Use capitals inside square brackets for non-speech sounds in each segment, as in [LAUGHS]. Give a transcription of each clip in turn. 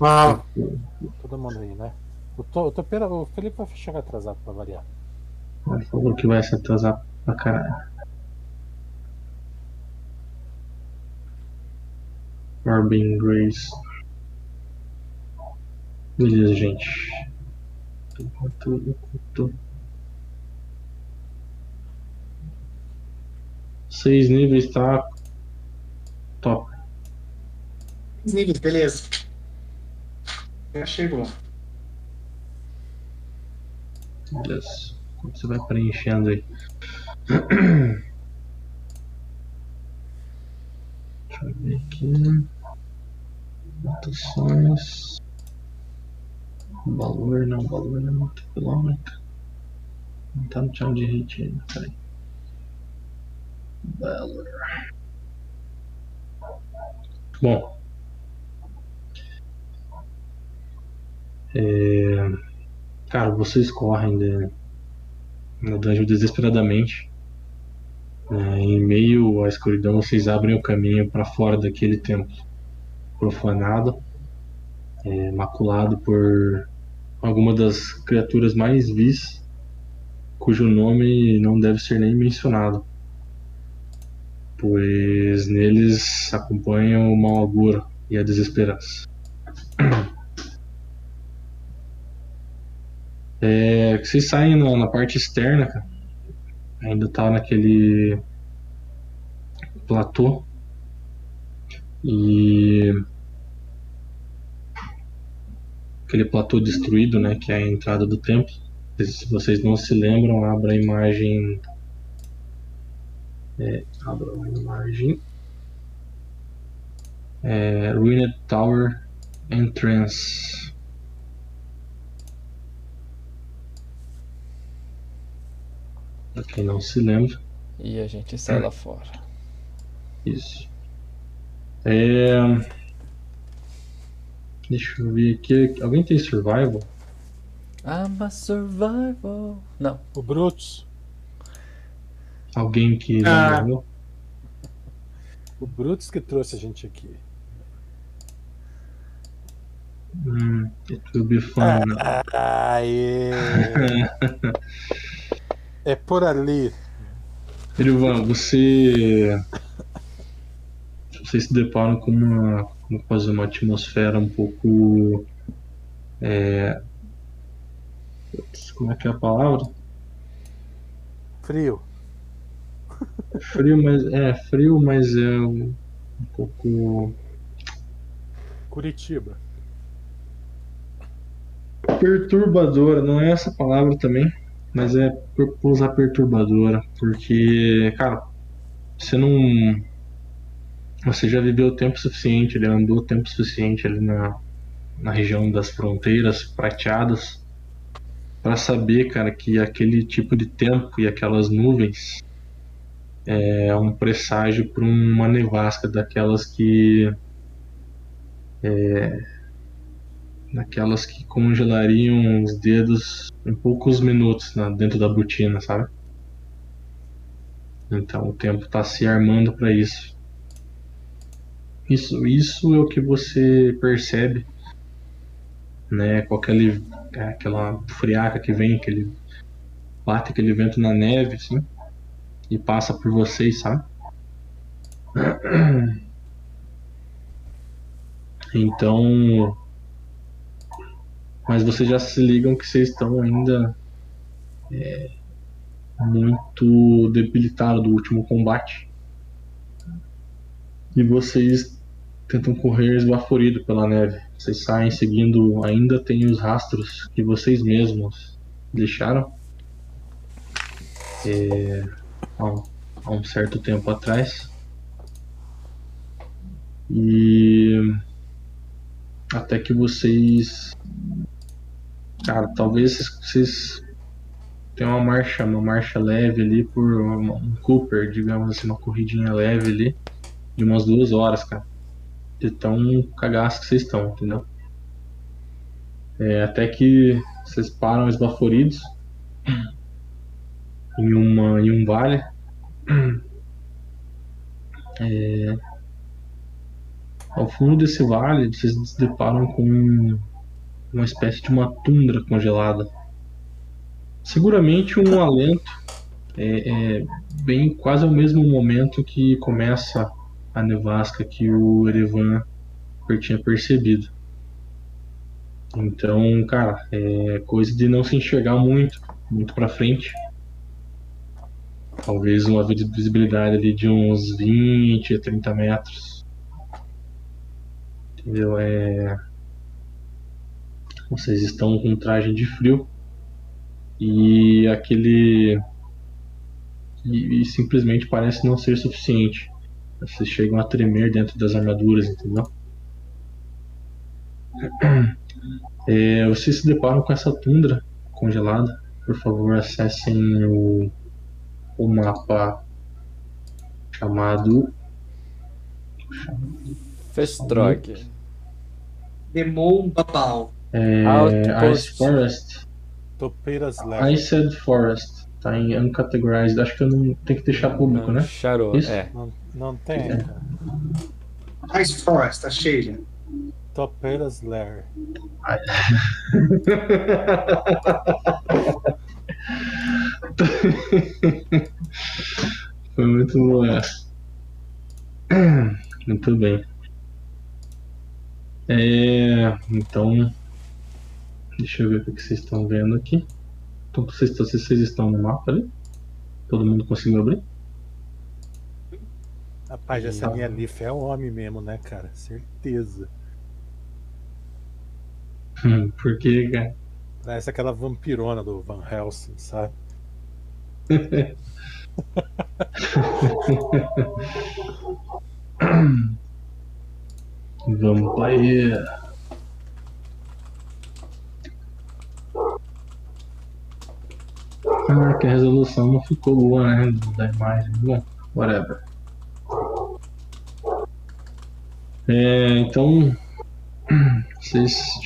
Fala. Todo mundo aí, né? O, to, o, topeira, o Felipe vai chegar atrasado pra variar. Ele falou que vai se atrasar pra caralho. Corbin Grace. Beleza, gente. Tudo, tudo. Seis níveis tá top. Níveis, beleza. Já chegou. Beleza. Você vai preenchendo aí. Deixa eu ver aqui. Anotações. Valor não, valor não é muito quilômetro. Não tá no chão de hit ainda, peraí. Valor. Bom. É... Cara, vocês correm de... na dungeon desesperadamente. É, em meio à escuridão, vocês abrem o caminho para fora daquele templo profanado, é, maculado por alguma das criaturas mais vis, cujo nome não deve ser nem mencionado, pois neles acompanham o mau agouro e a desesperança. [CLEARS THROAT] É, vocês saem na, na parte externa, cara. Ainda tá naquele platô. E aquele platô destruído, né, que é a entrada do templo. Se vocês não se lembram, abra a imagem. É, abra a imagem. É, Ruined Tower Entrance. Pra quem não se lembra. E a gente sai lá fora. Isso. É... Deixa eu ver aqui. Alguém tem survival? I'm a survival. Não. O Brutus. Alguém que Ah. O Brutus que trouxe a gente aqui. Hum, it will be fun. [LAUGHS] Aê! [LAUGHS] é por ali. Erivan, você. Vocês se deparam com uma, como fazer uma atmosfera um pouco. É... Como é que é a palavra? Frio. Frio, mas é frio, mas é um, um pouco Curitiba. perturbadora. Não é essa palavra também, mas é por por usar perturbadora, porque, cara, você não Você já viveu tempo suficiente, ele andou tempo suficiente ali na, na região das fronteiras prateadas para saber, cara, que aquele tipo de tempo e aquelas nuvens é um presságio para uma nevasca daquelas que é, daquelas que congelariam os dedos em poucos minutos na- dentro da botina, sabe? Então o tempo está se armando para isso. Isso, isso é o que você percebe, né? Com aquele, é, aquela friaca que vem, aquele bate aquele vento na neve, assim, e passa por vocês, sabe? Então, mas vocês já se ligam que vocês estão ainda é, muito debilitados do último combate. E vocês tentam correr esbaforido pela neve. Vocês saem seguindo, ainda tem os rastros que vocês mesmos deixaram é, há, um, há um certo tempo atrás. E até que vocês. Cara, talvez vocês, tenham uma marcha, uma marcha leve ali por um Cooper, digamos assim, uma corridinha leve ali, de umas duas horas, cara. De tão cagaço que vocês estão, entendeu? É, até que vocês param esbaforidos em, uma, em um vale. É, Ao fundo desse vale, vocês se deparam com uma espécie de uma tundra congelada. Seguramente um alento é, é bem quase ao mesmo momento que começa a nevasca que o Erevan tinha percebido. Então, cara, é coisa de não se enxergar muito, muito para frente. Talvez uma visibilidade ali de uns 20 a 30 metros. Entendeu? É... Vocês estão com traje de frio. E aquele. E, e simplesmente parece não ser suficiente. Vocês chegam a tremer dentro das armaduras, entendeu? É, vocês se deparam com essa tundra congelada. Por favor, acessem o, o mapa chamado. Festrog. Demon Babal. É, Outpost. Ice Forest. Topeiras Leve. Iced Forest. Tá em Uncategorized. Acho que eu não tenho que deixar público, né? Charou, Isso? é. Não, não tem, É. Ice Forest, achei já. Topeiras Lair. [LAUGHS] Foi muito boa. Muito bem. É, então, deixa eu ver o que vocês estão vendo aqui. Então, vocês, vocês estão no mapa ali? Todo mundo conseguiu abrir? Rapaz, essa minha Leaf é homem mesmo, né, cara? Certeza. Hum, Porque, cara, Parece aquela vampirona do Van Helsing, sabe? [LAUGHS] Vampire. Ah, que a resolução não ficou boa, né? Da imagem. Bom, whatever. É, então. [CLEARS THROAT] Vocês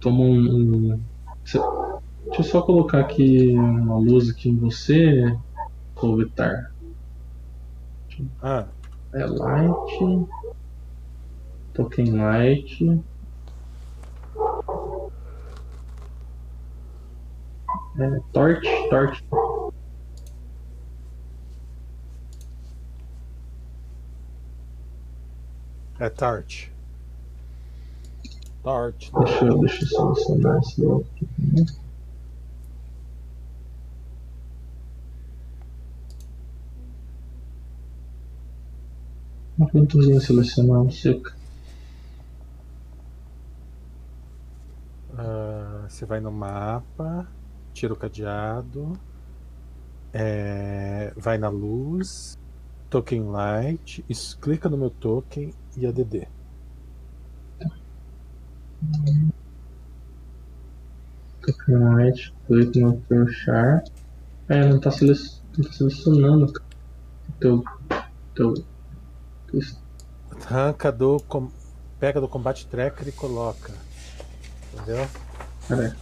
tomam um. Deixa eu só colocar aqui uma luz aqui em você, Clovitar. Ah, É light. Token light. É, torch, torch. é Tart. Tart. Deixa eu, deixa eu selecionar esse aqui. Uma ventosinha selecionar, não sei. Ah, você vai no mapa, tira o cadeado, é, vai na luz, token light, isso, clica no meu token e ADD. Token light, click no teu char. É, não tá, não tá selecionando. Teu. Teu. Arranca do. com- Pega do combate tracker e coloca. Entendeu? Peraí.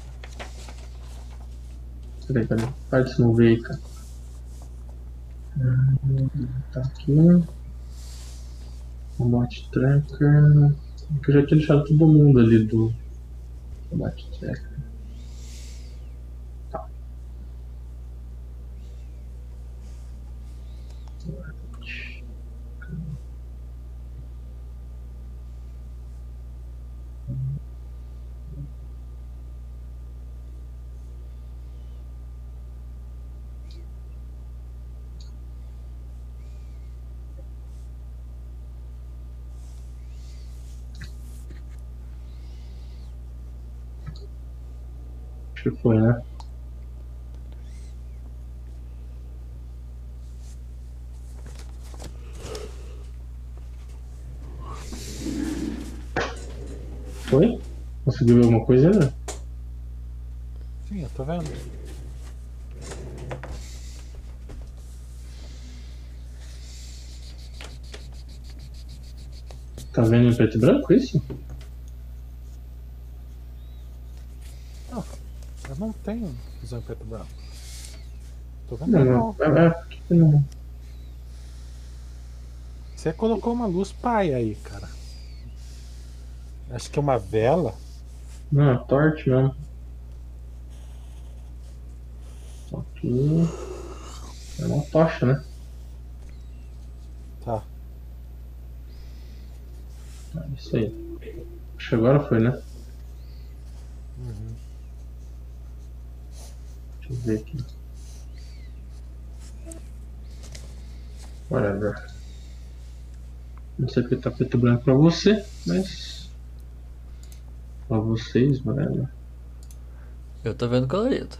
Peraí, peraí. Para de se mover aí, cara. Tá aqui. Combate tracker. Que eu já tinha deixado todo mundo ali do combate tracker. Foi, né? Foi? Conseguiu ver alguma coisa ainda? Sim, eu tô vendo. Tá vendo em preto e branco isso? Não tenho visão em preto e branco. Tô vendo Não, não. não. É, é, porque não. Você colocou uma luz pai aí, cara. Acho que é uma vela. Não, é torte mesmo. Só que. É uma tocha, né? Tá. É isso aí. Acho que agora foi, né? Uhum. Deixa eu ver aqui. Whatever. Não sei porque tá preto e branco pra você, mas. Pra vocês, whatever. Eu tô vendo colorido.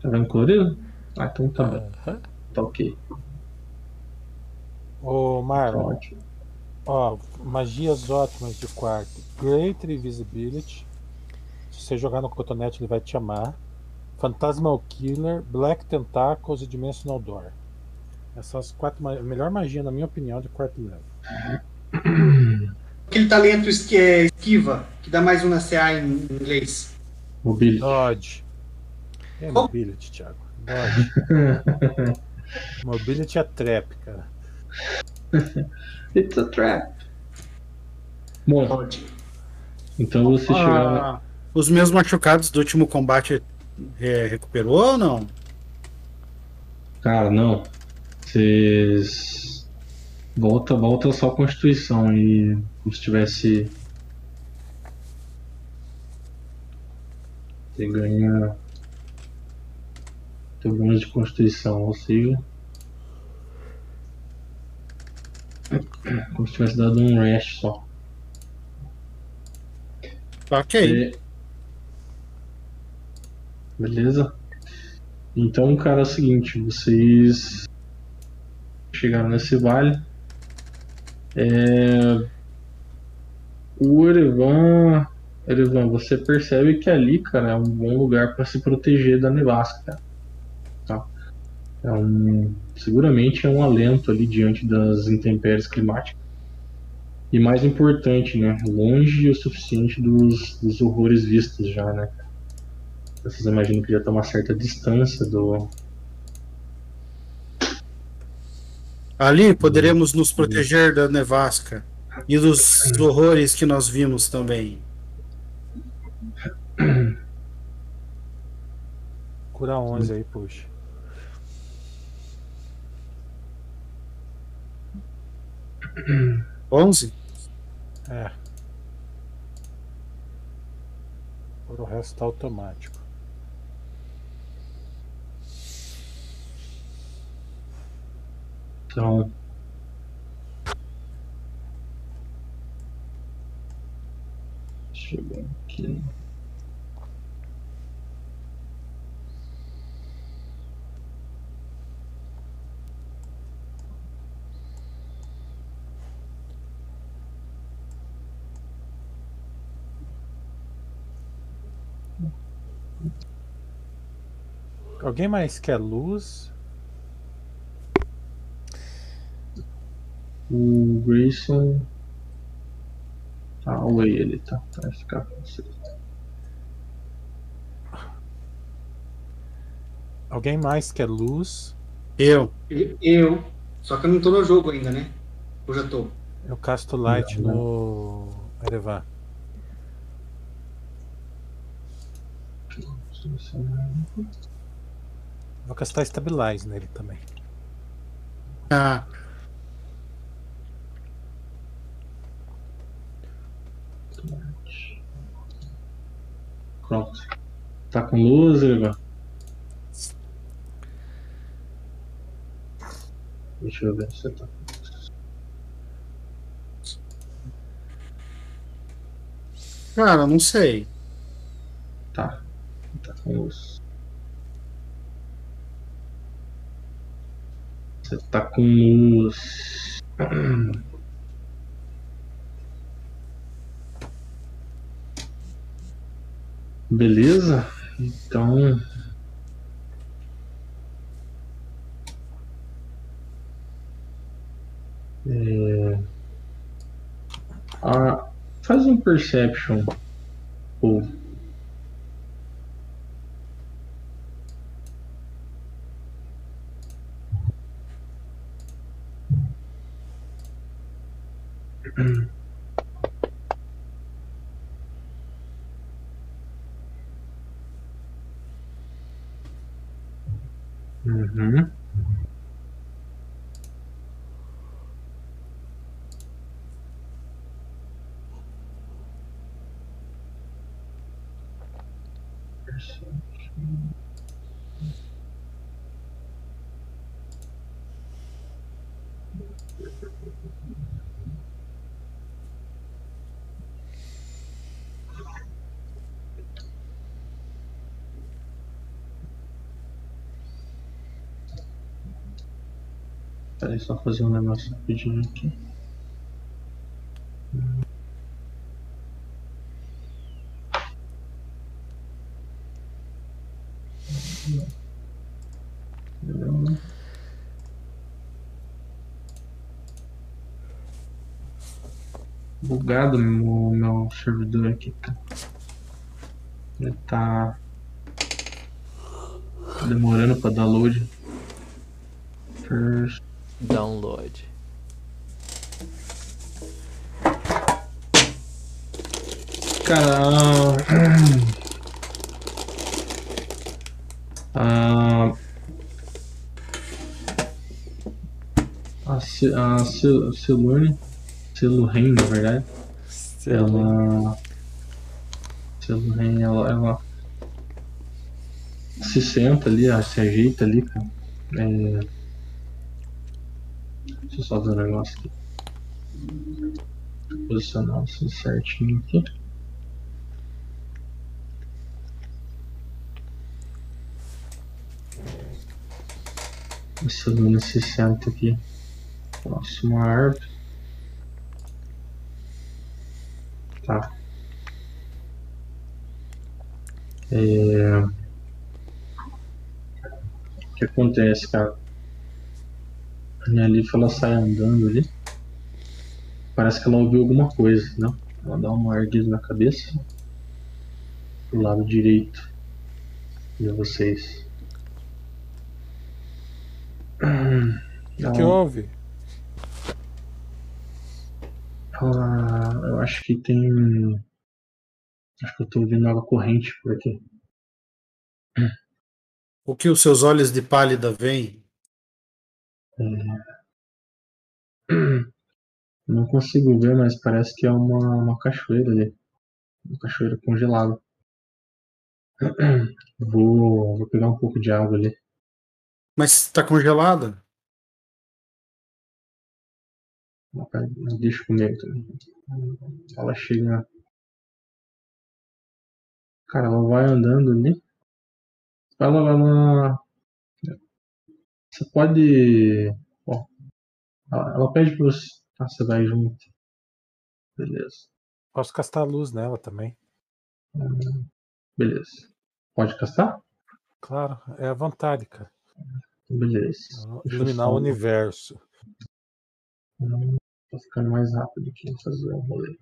Tá vendo colorido? Ah, então tá bom. Aham. Tá ok. Ô, Tá Marlon, ótimo. ó, magias ótimas de quarto. Great Invisibility. Se você jogar no cotonete, ele vai te chamar. Fantasmal Killer, Black Tentacles e Dimensional Door. Essas quatro ma- melhor magia, na minha opinião, de quarto level. Aquele talento que é esquiva, que dá mais um na CA em inglês. Mobility. Dodge. É Qual? Mobility, Thiago. Dodge. [LAUGHS] Mobility é trap, cara. It's a trap. Bom, Pode. então você chegava. Ah, os meus machucados do último combate é, recuperou ou não? Cara, não. Vocês. Volta, volta só a Constituição e como se tivesse. Você ganha. Tem bônus de Constituição, ou seja. Como se tivesse dado um rest só. Ok. É. Beleza? Então, cara, é o seguinte, vocês chegaram nesse vale. É... O Erevan, Erevan, você percebe que ali, cara, é um bom lugar para se proteger da nevasca. Tá? É um... Seguramente é um alento ali diante das intempéries climáticas. E mais importante, né? Longe o suficiente dos, dos horrores vistos já, né? Vocês imaginam que já está uma certa distância do. Ali poderemos nos proteger da nevasca e dos horrores que nós vimos também. Cura 11 aí, puxa. Onze? É. Por o resto tá automático. Então. Ver aqui. Alguém mais quer luz? O Grayson. Tá away ele, tá? Tá, Vai ficar com você. Alguém mais quer luz? Eu. Eu. Só que eu não tô no jogo ainda, né? Eu já tô. Eu casto light Não, no Erevan. Vou castar Stabilize nele também. Ah, Pronto. Tá com luz, Evan? Deixa eu ver se você tá. cara, não sei. Tá. Tá com luz. Você tá com luz. [CLEARS THROAT] Beleza? Então. É... Ah, faz um perception. Ou [CLEARS THROAT] Uhum. Só fazer um negócio rapidinho aqui. Bugado o meu servidor aqui, cara. Ele tá demorando pra dar load. First. Download. Cara. ah, a Ce- a Ce- Celune, Celuren, na verdade, ela. Celuren, ela, ela se senta ali, ela se ajeita ali, cara. É, só ver um negócio aqui. Posicionar assim certinho aqui. Essa luna se senta aqui. Próximo árvore. Tá. É... O que acontece, cara? A minha Lifa ela sai andando ali. Parece que ela ouviu alguma coisa, não? Ela dá uma erguida na cabeça. Pro lado direito. E vocês. O que houve? Ela, eu acho que tem. Acho que eu tô ouvindo água corrente por aqui. O que os seus olhos de pálida veem? [CLEARS THROAT] Não consigo ver, mas parece que é uma, uma cachoeira ali. Uma cachoeira congelada. [CLEARS THROAT] Vou, vou pegar um pouco de água ali. Mas tá congelada? Deixa comigo. Ela chega. Cara, ela vai andando ali. Ela, ela. Você pode. Ó, ela, ela pede pra você. Ah, você vai junto. Beleza. Posso castar luz nela também. Hum, Beleza. Pode castar? Claro, é a vontade, cara. Beleza. Iluminar o universo. Tô ficando mais rápido aqui em fazer um rolê.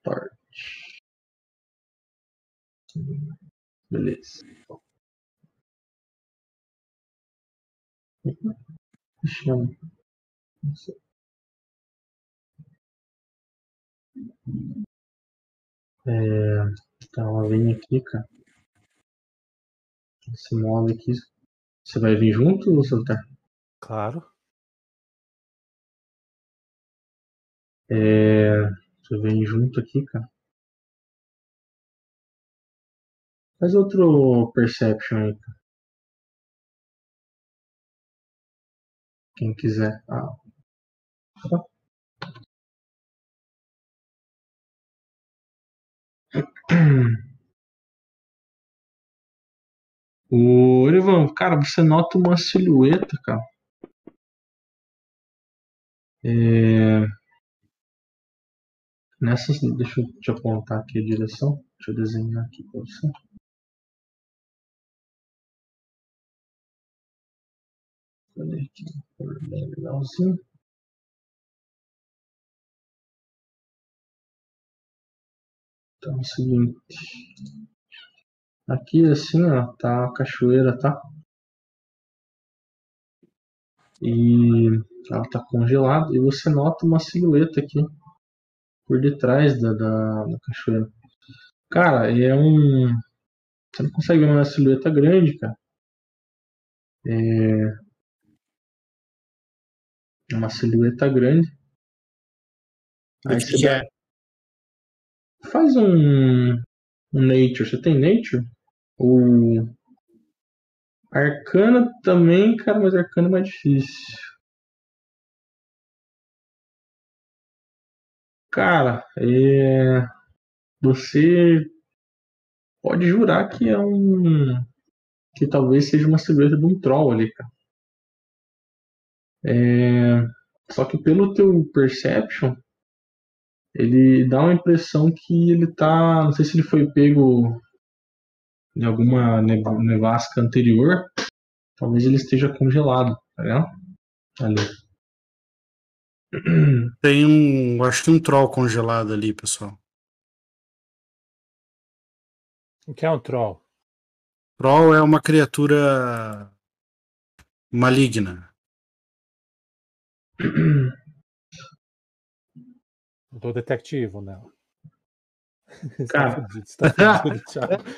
Start. Beleza. Chama. É, então ela vem aqui, cara. Se move aqui. Você vai vir junto ou você tá? Claro. É, você vem junto aqui, cara. Faz outro perception aí, cara. Quem quiser. Ah. Tá. O Orivan, cara, você nota uma silhueta, cara. É... Nessas, deixa eu te apontar aqui a direção. Deixa eu desenhar aqui pra você. Olha aqui, legalzinho. Então é o seguinte. Aqui assim, ó, tá a cachoeira, tá? E ela tá congelada e você nota uma silhueta aqui por detrás da, da, da cachoeira. Cara, é um. Você não consegue ver uma silhueta grande, cara. É. É uma silhueta grande. O Aí você dá- é? faz um, um Nature. Você tem Nature? Ou. Arcana também, cara, mas Arcana é mais difícil. Cara, é. Você pode jurar que é um. Que talvez seja uma silhueta de um troll ali, cara. É... Só que pelo teu perception, ele dá uma impressão que ele tá. Não sei se ele foi pego em alguma nev- nevasca anterior. Talvez ele esteja congelado, tá vendo? Ali. [CLEARS THROAT] Tem um. Acho que um troll congelado ali, pessoal. O que é um troll? Troll é uma criatura maligna. Do detectivo, né? [LAUGHS] Cara. tá fudido, você tá fudido.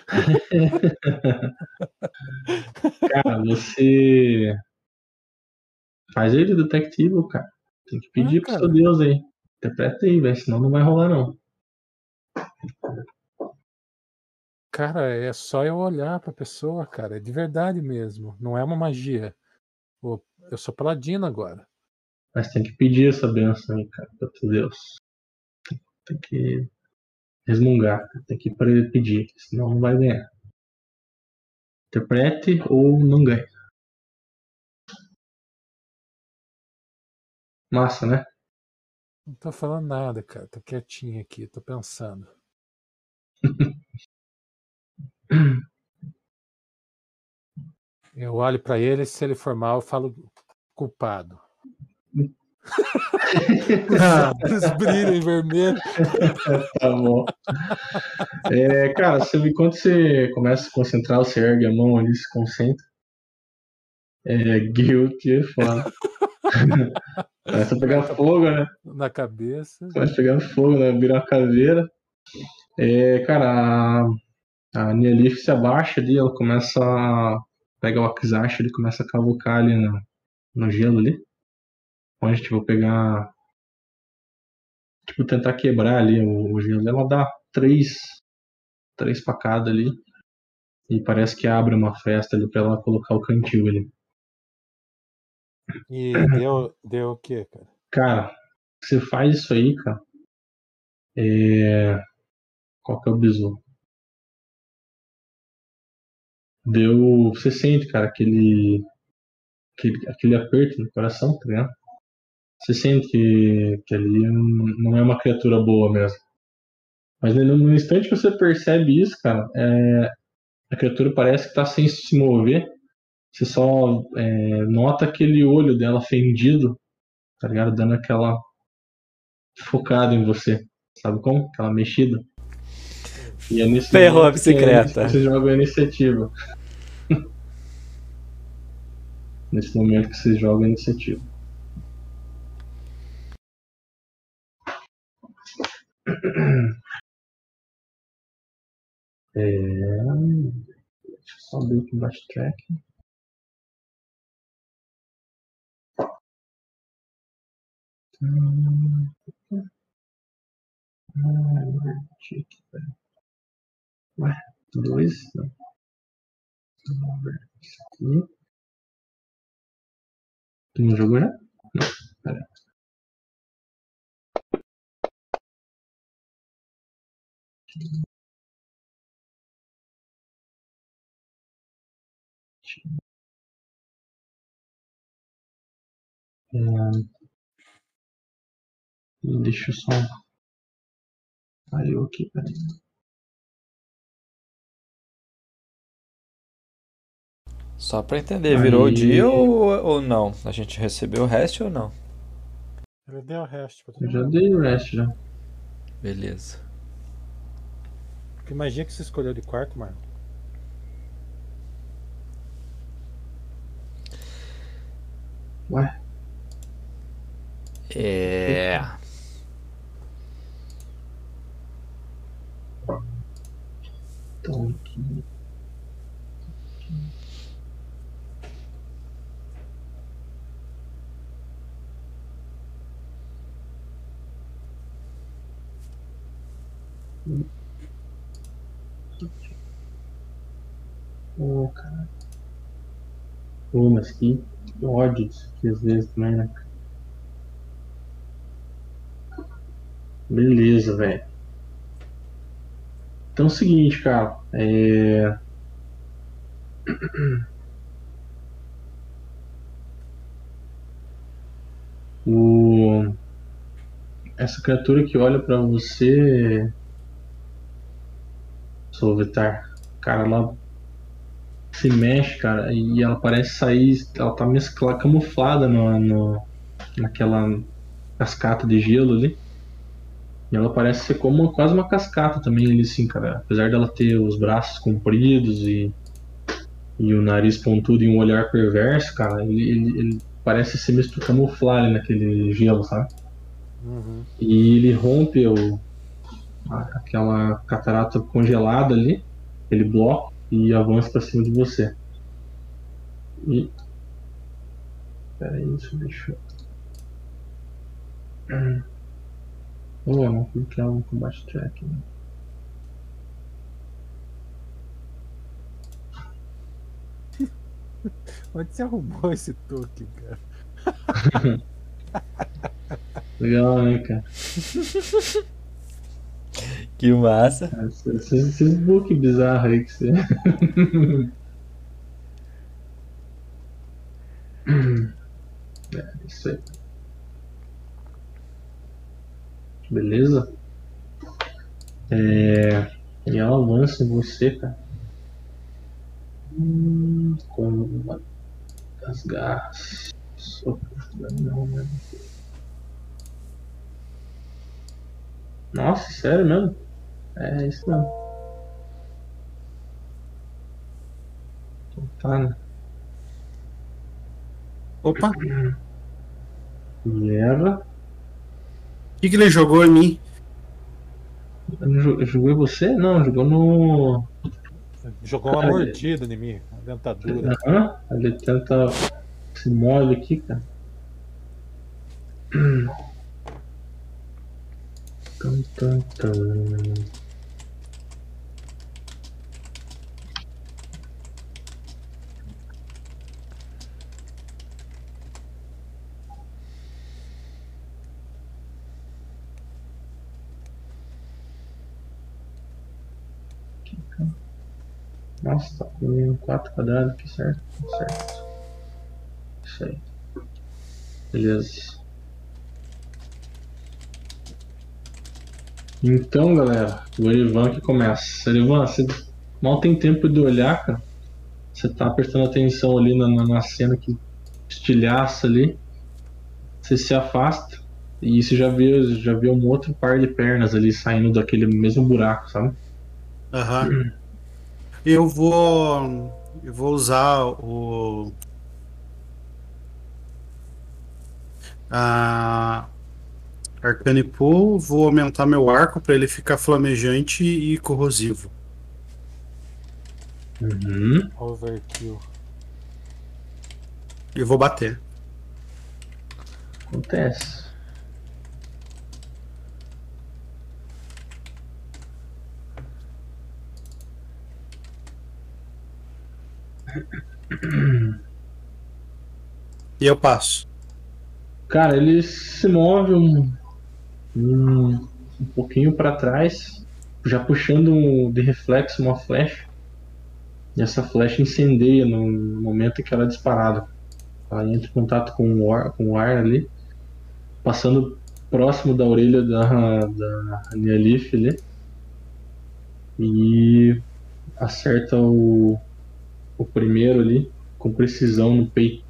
[LAUGHS] Cara, você. Faz ele detectivo, cara. Tem que pedir Ah, pro cara. seu Deus aí. Interpreta aí, velho. Senão não vai rolar, não. Cara, é só eu olhar pra pessoa, cara. É de verdade mesmo. Não é uma magia. Eu sou paladino agora. Mas tem que pedir essa benção aí, cara, pra teu Deus. Tem que resmungar, tem que pedir, senão não vai ganhar. Interprete ou não ganha. Massa, né? Não tô falando nada, cara. Tô quietinho aqui, tô pensando. [LAUGHS] Eu olho pra ele, se ele for mal, eu falo culpado. Os brilhos em vermelho. [LAUGHS] Tá bom. É, cara, você, enquanto você começa a se concentrar, você ergue a mão ali, se concentra. É, guilty é foda. [LAUGHS] Começa a pegar fogo, né? na cabeça. Começa a pegar fogo, né? Vira uma caveira. É, cara, a, a Nielif se abaixa ali, ela começa a. Pega o Akizashi, ele começa a cavucar ali no, no gelo ali. Onde, tipo, pegar. Tipo, tentar quebrar ali o, o gelo. Ela dá três. Três facadas ali. E parece que abre uma festa ali pra ela colocar o cantil ali. E [CLEARS THROAT] deu, deu o quê, cara? Cara, você faz isso aí, cara. É. Qual que é o bizu? Deu. Você sente, cara, aquele. Aquele, aquele aperto no coração, tá ligado? Você sente que, que ali não- não é uma criatura boa mesmo. Mas no, no instante que você percebe isso, cara, é, a criatura parece que tá sem se mover. Você só é, nota aquele olho dela fendido, tá ligado? Dando aquela focada em você. Sabe como? Aquela mexida. E é nesse Ferrou a é- bicicleta. que Você joga a iniciativa. [LAUGHS] nesse momento que você joga a iniciativa. É... Deixa eu só abrir aqui embaixo track. Tique, peraí. Ué, dois? Vamos ver isso aqui. Tu não jogou já? Não, peraí. É... Deixa eu só. Saiu aqui, peraí. Só pra entender, virou o dia ou, ou não? A gente recebeu o resto ou não? Ele deu o resto pra todo Eu já mundo. dei o resto já. Beleza. Que magia que você escolheu de quarto, Marlon? Ué, É. então aqui. Ô, cara. Pô, mas que que ódio aqui às vezes também, né? Beleza, velho. Então é o seguinte, cara. É. [CLEARS THROAT] O... Essa criatura que olha pra você. Solvitar. Cara, ela se mexe, cara, e ela parece sair. Ela tá mesclada, camuflada no, no, naquela cascata de gelo ali. E ela parece ser como uma- quase uma cascata também ali, assim, cara. Apesar dela ter os braços compridos e, e o nariz pontudo e um olhar perverso, cara, ele, ele, ele parece se misturar, camuflar ali naquele gelo, sabe? Uhum. E ele rompe o, aquela catarata congelada ali, aquele bloco, e avança pra cima de você. E. Pera aí, isso deixa eu. Oh, não clicar no combate check. Né? [LAUGHS] Onde você arrumou esse token, cara? [LAUGHS] Legal, né, cara? [LAUGHS] Que massa. Esses, esses book bizarros aí que você. é, isso aí. Beleza? É, e ela avança em você, cara. Hum, com uma das garras. Né? Nossa, sério mesmo? É isso mesmo. Então tá, né? Opa, ela. O que, que ele jogou em mim? Eu não jo- eu joguei você? Não, jogou no. Jogou uma mordida em mim, uma dentadura. Aham. Ele tenta. Se move aqui, cara. Tum, tum, tum. Nossa, tá com 4 quadrados aqui, certo? Certo. Isso aí. Beleza. Então, galera, o Erivan que começa. Erivan, você mal tem tempo de olhar, cara. Você tá prestando atenção ali na, na cena que estilhaça ali. Você se afasta e você já vê, já vê um outro par de pernas ali saindo daquele mesmo buraco, sabe? Aham. Eu vou. Eu vou usar o. A. Arcane Pool, vou aumentar meu arco para ele ficar flamejante e corrosivo. Uhum. Overkill. E vou bater. Acontece. E eu passo. Cara, ele se move um, um, um pouquinho para trás, já puxando de reflexo uma flecha. E essa flecha incendeia no momento que ela é disparada. Ela entra em contato com o ar, com o ar ali, passando próximo da orelha da, da Nealif ali. E acerta o, o primeiro ali com precisão no peito.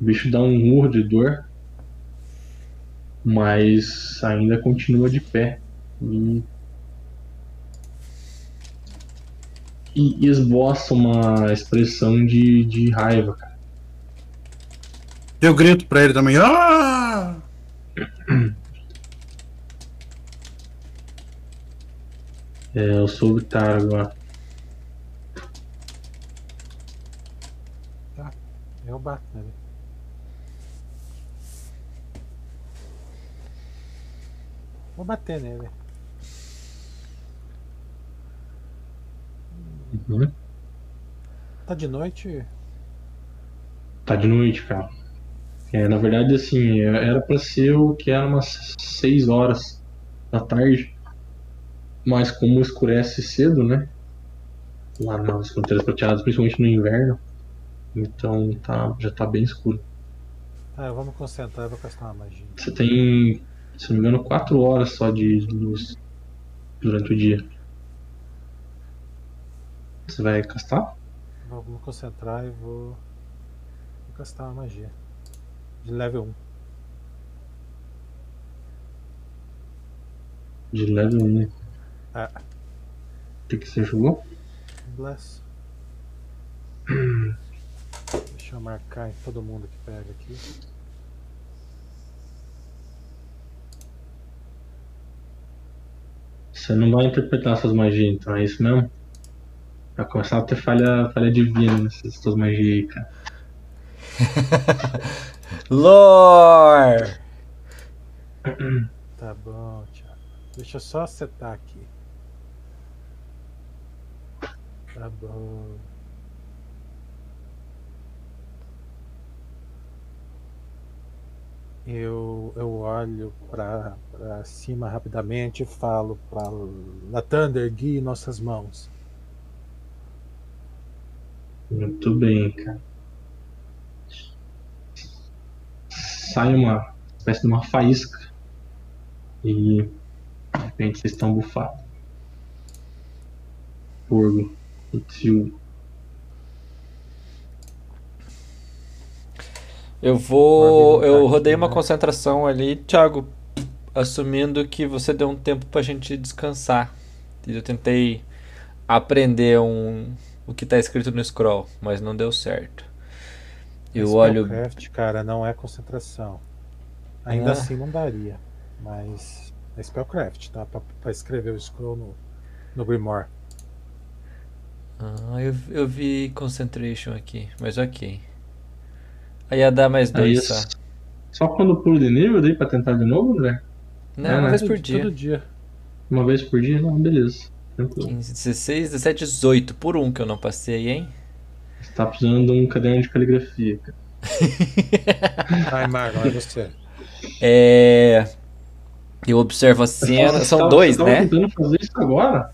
O bicho dá um urro de dor, mas ainda continua de pé e, e esboça uma expressão de, de raiva. cara. Eu grito pra ele também. Ah! É, eu sou o Vitar agora. Bato nele. Vou bater nele. Uhum. Tá de noite? Tá de noite, cara. É, na verdade, assim, era pra ser o que era umas 6 horas da tarde. Mas como escurece cedo, né? Lá nas fronteiras prateadas, principalmente no inverno. Então tá, já tá bem escuro. Ah, eu vou me concentrar e vou castar uma magia. Você tem, se não me engano, 4 horas só de luz durante o dia. Você vai castar? Vou me concentrar e vou, vou castar uma magia. De level 1. De level 1. Ah, O que, que você jogou? bless. [CLEARS THROAT] Deixa eu marcar em todo mundo que pega aqui. Você não vai interpretar suas magias, então é isso mesmo? Vai começar a ter falha, falha divina nessas suas magias aí, cara. [LAUGHS] Lore! [CLEARS THROAT] Tá bom, Thiago. Deixa eu só setar aqui. Tá bom. Eu, eu olho pra cima rapidamente e falo pra Latander, guie nossas mãos. Muito bem, cara. Sai uma espécie de uma faísca. E de repente vocês estão bufados. Porgo. Tio. Eu vou. Eu rodei uma né? concentração ali, Thiago, assumindo que você deu um tempo pra gente descansar. Eu tentei aprender um, o que tá escrito no scroll, mas não deu certo. Eu olho. Spellcraft, cara, não é concentração. Ainda Ah. assim não daria. Mas é Spellcraft, tá? Pra, pra escrever o scroll no, no Grimoire. Ah, eu, eu vi concentration aqui, mas ok. Aí ia dar mais dois só. só quando eu pulo de nível daí pra tentar de novo, André? Não, É, uma né? vez por Todo- dia. Todo dia. Uma vez por dia? Não, beleza. Tranquilo. 15, 16, 17, 18. Por um que eu não passei, hein? Você tá precisando de um caderno de caligrafia, cara. [LAUGHS] Ai, Marlon, é você. É. Eu observo a cena. Você São tava- dois, você tava né? tentando fazer isso agora?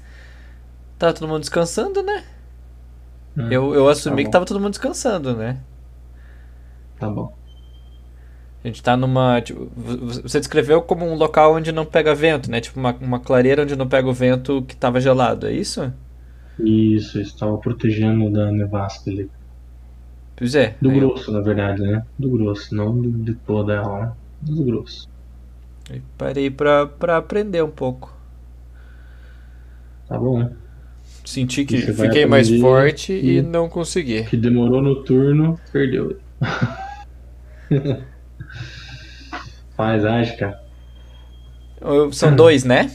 Tá todo mundo descansando, né? Hum, Eu, eu assumi tá que tava todo mundo descansando, né? Tá bom. A gente tá numa. tipo, você descreveu como um local onde não pega vento, né? Tipo uma, uma clareira onde não pega o vento que tava gelado, é isso? Isso, isso tava protegendo da nevasca ali. Pois é. Do aí grosso, na verdade, né? Do grosso, não do- de toda ela, né? Do grosso. parei pra, pra aprender um pouco. Tá bom. Senti E que fiquei mais forte e- não consegui. Que demorou no turno, perdeu. [LAUGHS] [LAUGHS] Faz, age, cara. São dois, né?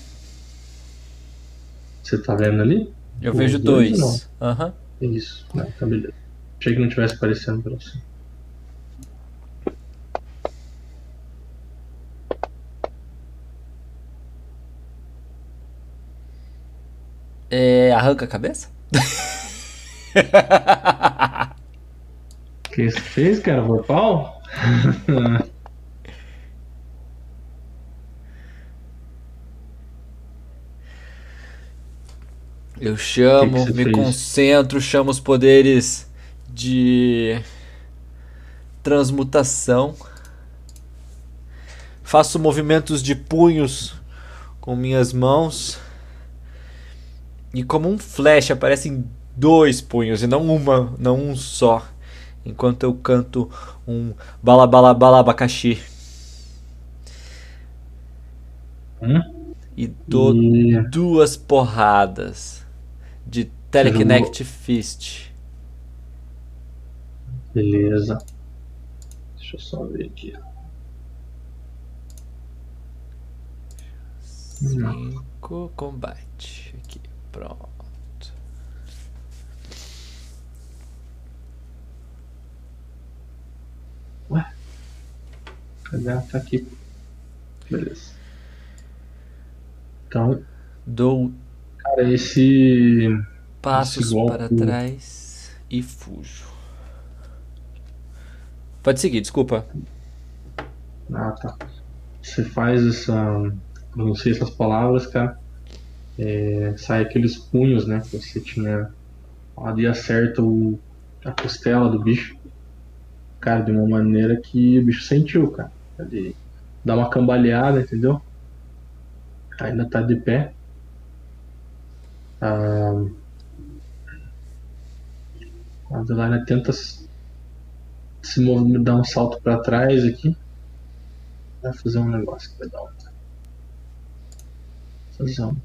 Você tá vendo ali? Eu Os vejo dois. Aham. Isso. Não, tá beleza. Achei que não tivesse aparecendo pra você. É, arranca a cabeça? O [LAUGHS] que você fez, cara? Vorpal? [LAUGHS] Eu chamo, Que que me fez? concentro, chamo os poderes de transmutação. Faço movimentos de punhos com minhas mãos. E como um flash aparecem dois punhos e não uma, não um só. Enquanto eu canto um bala bala bala abacaxi Hum? e dou duas porradas de Telekinect Fist. beleza. Deixa eu só ver aqui. Cinco combate. Aqui, pronto. Cadê? Ah, Tá aqui. Beleza. Então, Dou cara, esse. passos Esse golpe- para trás e fujo. Pode seguir, desculpa. Ah, tá. Você faz essa. Pronuncia essas palavras, cara. É, sai aqueles punhos, né? Que você tinha. Ali acerta o, a costela do bicho. Cara, de uma maneira que o bicho sentiu, cara. Ele dá uma cambaleada, entendeu? Ainda tá de pé. Ah, a Adelaide tenta se movimentar, dar um salto pra trás aqui. Vai fazer um negócio que vai dar. Fazer um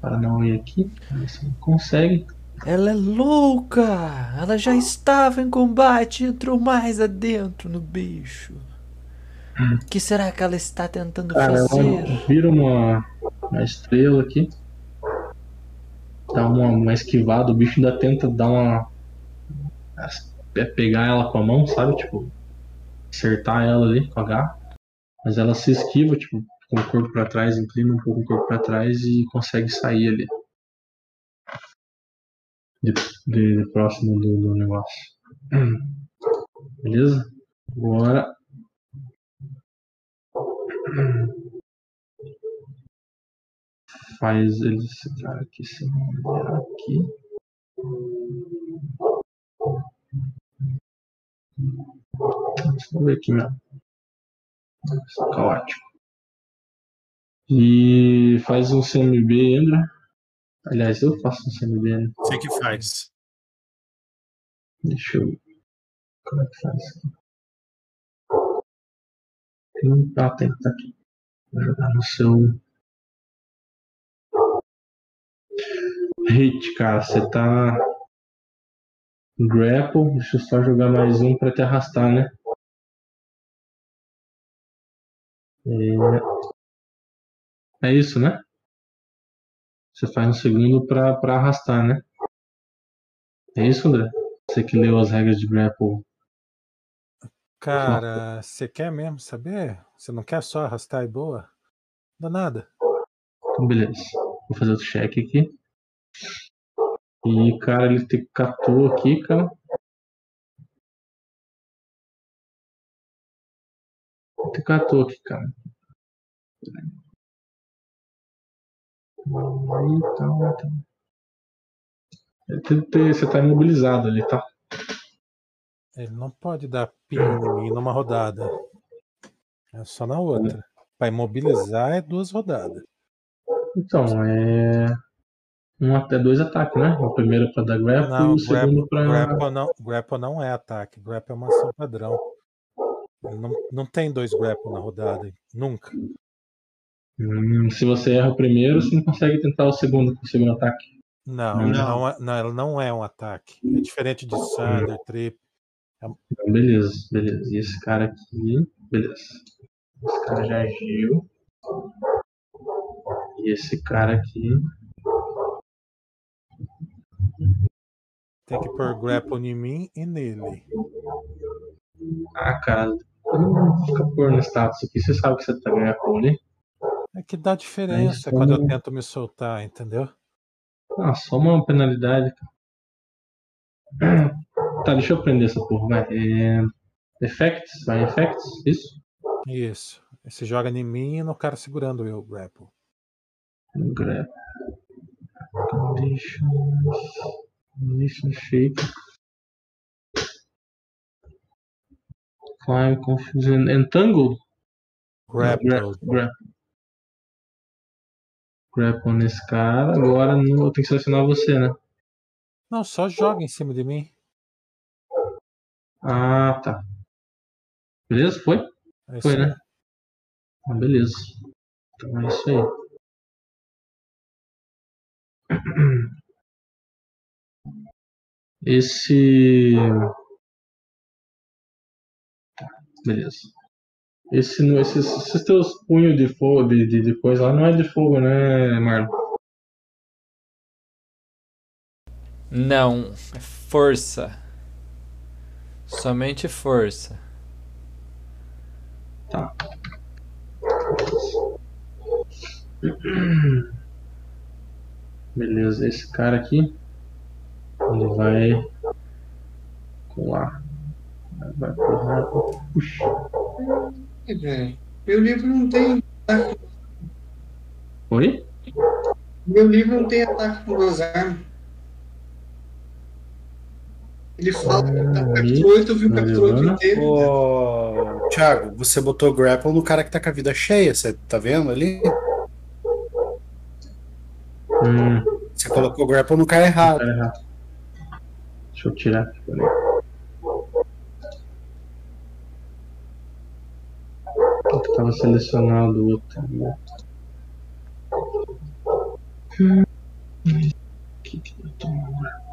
Paranauê aqui. Ver se ele consegue. Ela é louca! Ela já estava em combate entrou mais adentro no bicho. O que será que ela está tentando Cara, ela fazer? vira uma, uma estrela aqui. Dá uma, uma esquivada, o bicho ainda tenta dar uma. pegar ela com a mão, sabe? Tipo, acertar ela ali com a garra. Mas ela se esquiva, tipo, com o corpo pra trás, inclina um pouco o corpo pra trás e consegue sair ali. De, de- de próximo do, do negócio. Beleza? Agora. Faz ele esse cara aqui se mover aqui. Deixa eu ver aqui mesmo. Isso é caótico. E faz um CMB, Andra. Aliás, eu faço um CMB, né? Você que faz. Deixa eu ver. Como é que faz? Tem um. Tem, tá aqui. Vou jogar no seu. Hit, cara, você tá. Grapple, deixa eu só jogar mais um pra te arrastar, né? É, é isso, né? Você faz um segundo pra, pra arrastar, né? É isso, André? Você que leu as regras de grapple. Cara, você quer mesmo saber? Você não quer só arrastar e boa? Danada. Então, beleza. Vou fazer outro check aqui. E, cara, ele te catou aqui, cara. Ele te catou aqui, cara. Aí, te- te- Você tá imobilizado ali, tá? Ele não pode dar pin em mim numa rodada. É só na outra. Pra imobilizar é duas rodadas. Então, é. Um até dois ataques, né? O primeiro pra dar grapple Não, e o segundo grapple, pra. grapple, não, grapple não é ataque. Grapple é uma ação padrão. Não, não tem dois grapple na rodada. Nunca. Hum, se você erra o primeiro, você não consegue tentar o segundo com o segundo ataque. Não, Não. não, é- não, ela não é um ataque. É diferente de Sander, Trip. Então, beleza, beleza. E esse cara aqui, beleza. Esse cara já agiu. E esse cara aqui. Tem que pôr grapple em mim e nele. Ah, cara, não fica pondo status aqui. Você sabe que você tá com ele? É que dá diferença Aí, quando eu tento me soltar, entendeu? Ah, só uma penalidade, cara. Tá, deixa eu prender essa porra, vai. É... Effects, vai, effects, isso? Isso. Você joga em mim e no cara segurando eu, grapple. Grab. Conditions. Condition shape. Climb, confusion, entangle. Grapple. Gra- Grapple. Grapple nesse cara. Agora eu tenho que selecionar você, né? Não, só joga em cima de mim. Ah, tá. Beleza? Foi? É Foi, né? Ah, beleza. Então é isso aí. Esse. Tá, beleza. Esse, não- esses, esses teus punhos de fogo, de, de, de coisa lá, não é de fogo, né, Marlon? Não, é força. Somente força. Tá. Beleza, esse cara aqui ele vai colar. Vai porrar. Puxa. É, velho. Meu livro não tem. Oi? Meu livro não tem ataque com duas armas. Ele fala que tá Ah, capítulo 8, eu vi o 8 inteiro. Ô, Thiago, você botou grapple no cara que tá com a vida cheia, você tá vendo ali? Hum, Você colocou grapple no cara errado. cara errado. Deixa eu tirar aqui, peraí. Eu tava selecionado o outro. né? Hum, O que que eu tô agora?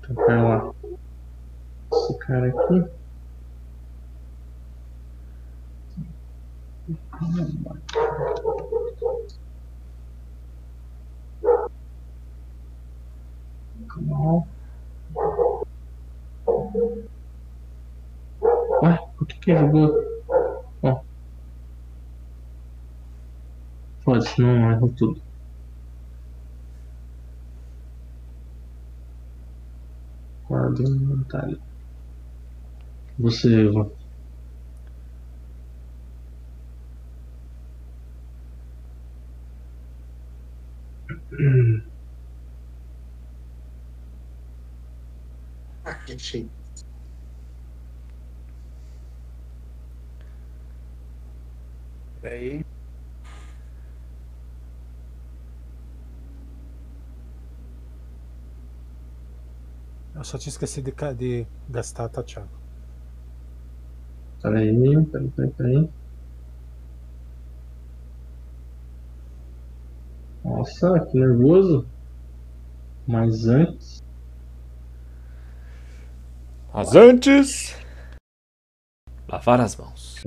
Então, pera lá. Esse cara aqui. Come on. Ué, por que que? Ó. Foda-se, não errou tudo. Guarda inventário. Você, Eva. Que cheio. Aí. Eu só tinha esquecido de, de gastar, tá, Thiago? Peraí, peraí, peraí, peraí. Nossa, que nervoso. Mas antes. Mas antes. Lavar as mãos.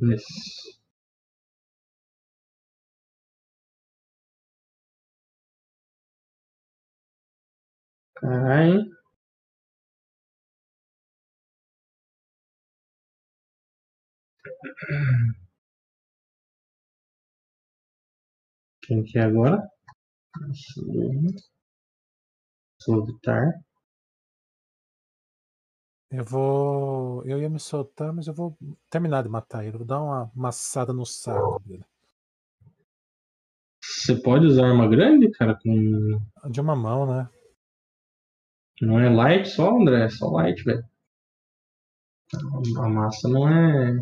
Isso. Caralho. Quem que é agora? Soltar. Eu vou. Eu ia me soltar, mas eu vou terminar de matar ele. Vou dar uma maçada no saco dele. Você pode usar arma grande, cara, com. De uma mão, né? Não é light só, André? É só light, velho. A massa não é.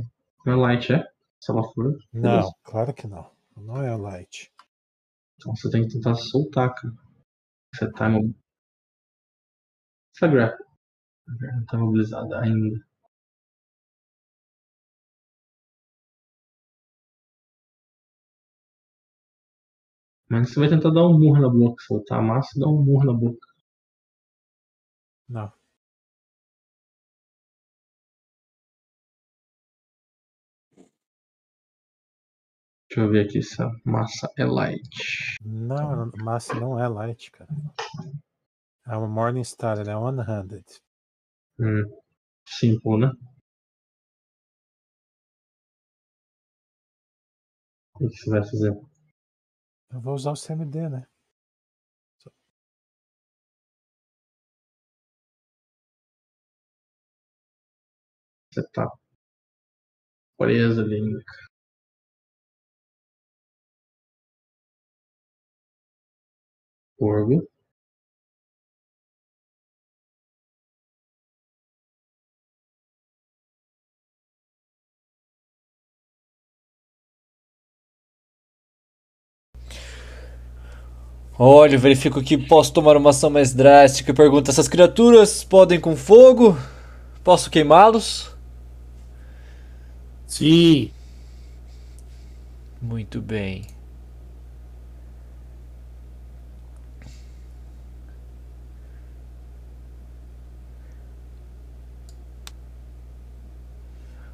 Não é light, é? Se ela for. Não, claro que não. Não é light. Então você tem que tentar soltar, cara. Você tá no. Essa grapple. Não tá mobilizada ainda. Mas você vai tentar dar um murro na boca, soltar a massa e dar um murro na boca. Não. Deixa eu ver aqui se a massa é light. Não, a massa não é light, cara. É uma Morningstar, ela é one-handed. Hum. Simple, né? O que você vai fazer? Eu vou usar o CMD, né? Você tá preso ali cara. Corvo. Olha, verifico que posso tomar uma ação mais drástica. Pergunta: essas criaturas podem com fogo? Posso queimá-los? Sim. Muito bem.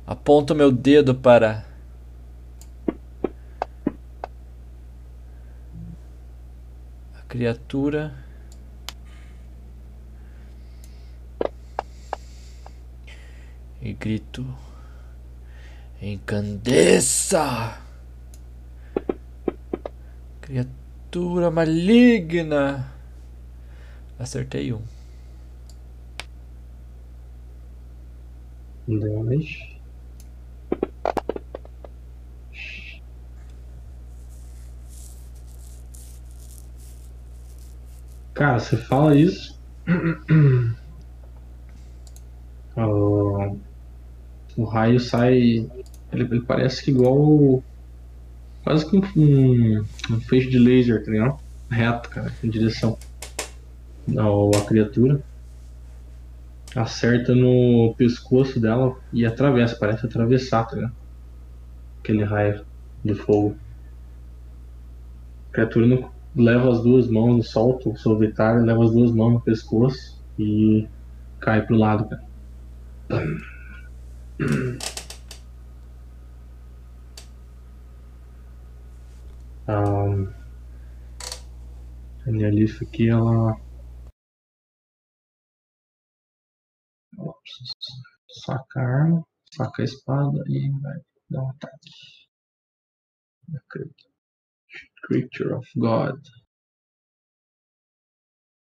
Aponto meu dedo para criatura. E grito: Encandeça! Criatura maligna! Acertei um. Dois. Cara, você fala isso. o, [CLEARS THROAT] o raio sai. Ele, ele parece que igual. Quase que um, um, feixe de laser, tá ligado? Reto, cara, em direção à criatura. Acerta no pescoço dela e atravessa, parece atravessar, tá ligado? Aquele raio de fogo. A criatura não leva as duas mãos, solta o solitário, leva as duas mãos no pescoço e cai pro lado, cara. Um, a minha lista aqui, ela. saca a arma, saca a espada e vai dar um ataque. Creature of God.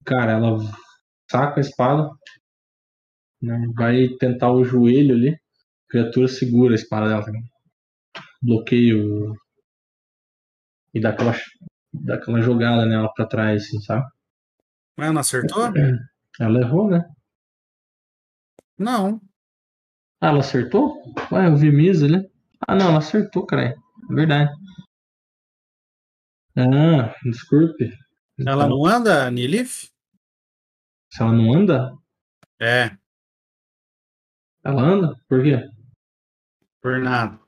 Cara, ela saca a espada, né, vai tentar o joelho ali. A criatura segura a espada dela. Bloqueia o. E dá aquela, dá aquela jogada nela pra trás, assim, sabe? Mas não acertou? [CLEARS THROAT] Ela errou, né? Não. Ah, ela acertou? Ué, eu vi Misa ali. Ah, não, ela acertou, cara. É verdade. Ah, desculpe. Ela não anda, Nilif? Se ela não anda, É, ela anda? Por quê? por nada.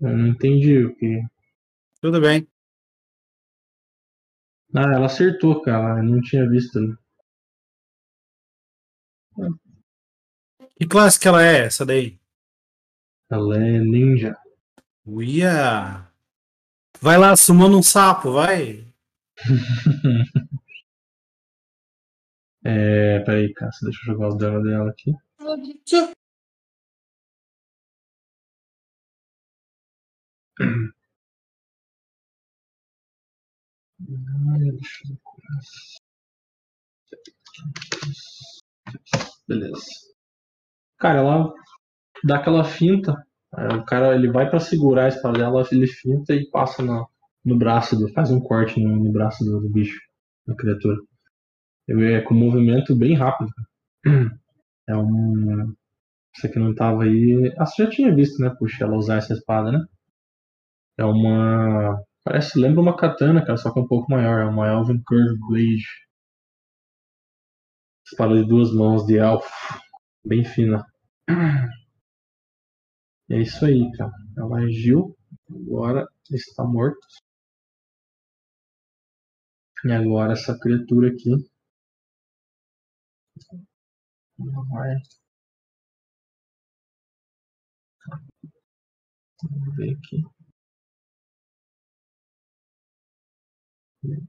Eu não entendi o que. Tudo bem. Ah, ela acertou, cara. Eu não tinha visto. Né? Que classe que ela é, essa daí? Ela é ninja. Uia! Vai lá, sumando um sapo, vai. [LAUGHS] É, peraí, cara. Deixa eu jogar o dano dela aqui. Beleza. Cara, ela dá aquela finta. O cara ele vai pra segurar a espada dela, ele finta e passa no, no braço do. faz um corte no, no braço do, do bicho, da criatura. Ele É com um movimento bem rápido. [CLEARS THROAT] É um. Você que não tava aí. Ah, você já tinha visto, né? Puxa, ela usar essa espada, né? É uma. Parece, lembra uma katana, cara, só que um pouco maior. É uma Elven Curve Blade. Espada de duas mãos de elfo. Bem fina. [CLEARS THROAT] É isso aí, cara. Ela agiu. Agora está morto. E agora essa criatura aqui. Ela vai. Vamos ver aqui.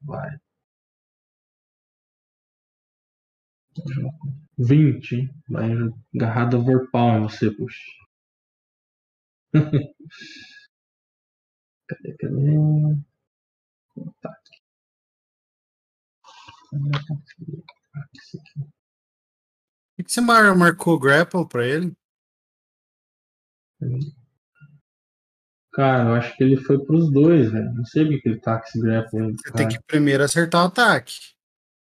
Vai. 20. Vai agarrada overpower em você, puxa. [LAUGHS] cadê, cadê? Ataque. O? Ah, esse aqui. Por que você mar- marcou grapple pra ele? Cara, eu acho que ele foi pros dois, velho. Não sei o que que ele tá com esse grapple. Você tem que primeiro acertar o ataque.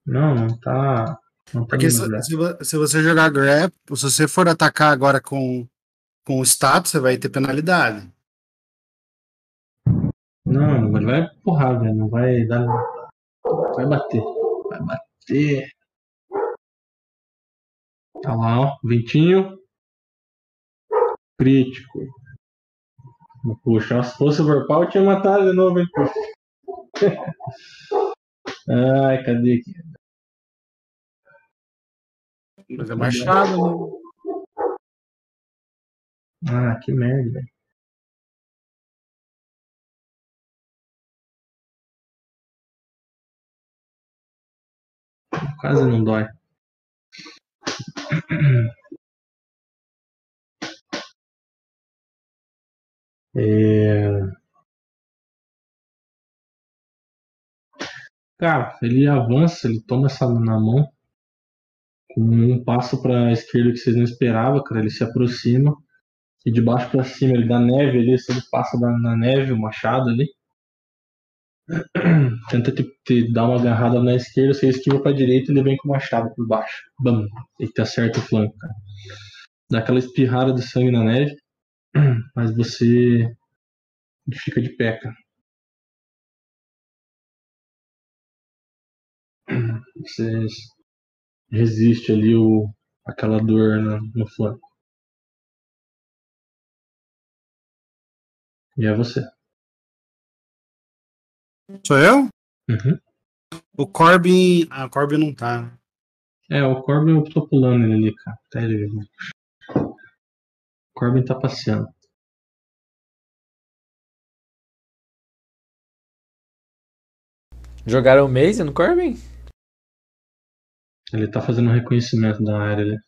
Não, não tá. Não tá Porque se, se você jogar grapple, se você for atacar agora com, com o status, você vai ter penalidade. Não, ele vai empurrar, velho. Não vai dar. Vai bater. Vai bater. Tá lá, ó. Ventinho. Crítico. Puxa, se fosse o overpower, eu tinha matado de novo, hein? [LAUGHS] Ai, cadê aqui? Mas é machado, né? Ah, que merda. Quase não dói. [CLEARS THROAT] É... Cara, ele avança, ele toma essa na mão, com um passo para a esquerda que vocês não esperavam, cara. Ele se aproxima e de baixo para cima, ele dá neve ali, se ele passa na neve, o machado ali. [CLEARS THROAT] Tenta te, te, dar uma agarrada na esquerda, você esquiva pra direita e ele vem com o machado por baixo. Bam! E te acerta o flanco, cara. Dá aquela espirrada de sangue na neve, [CLEARS THROAT] mas você fica de pé, cara. [CLEARS THROAT] Você resiste ali o, aquela dor no, no flanco. E é você. Sou eu? Uhum. O Corbin. Ah, o Corbin não tá. É, o Corbin eu tô pulando ele ali, cara. Até ele... O Corbin tá passeando. Jogaram o Maze no Corbin? Ele tá fazendo um reconhecimento da área ali.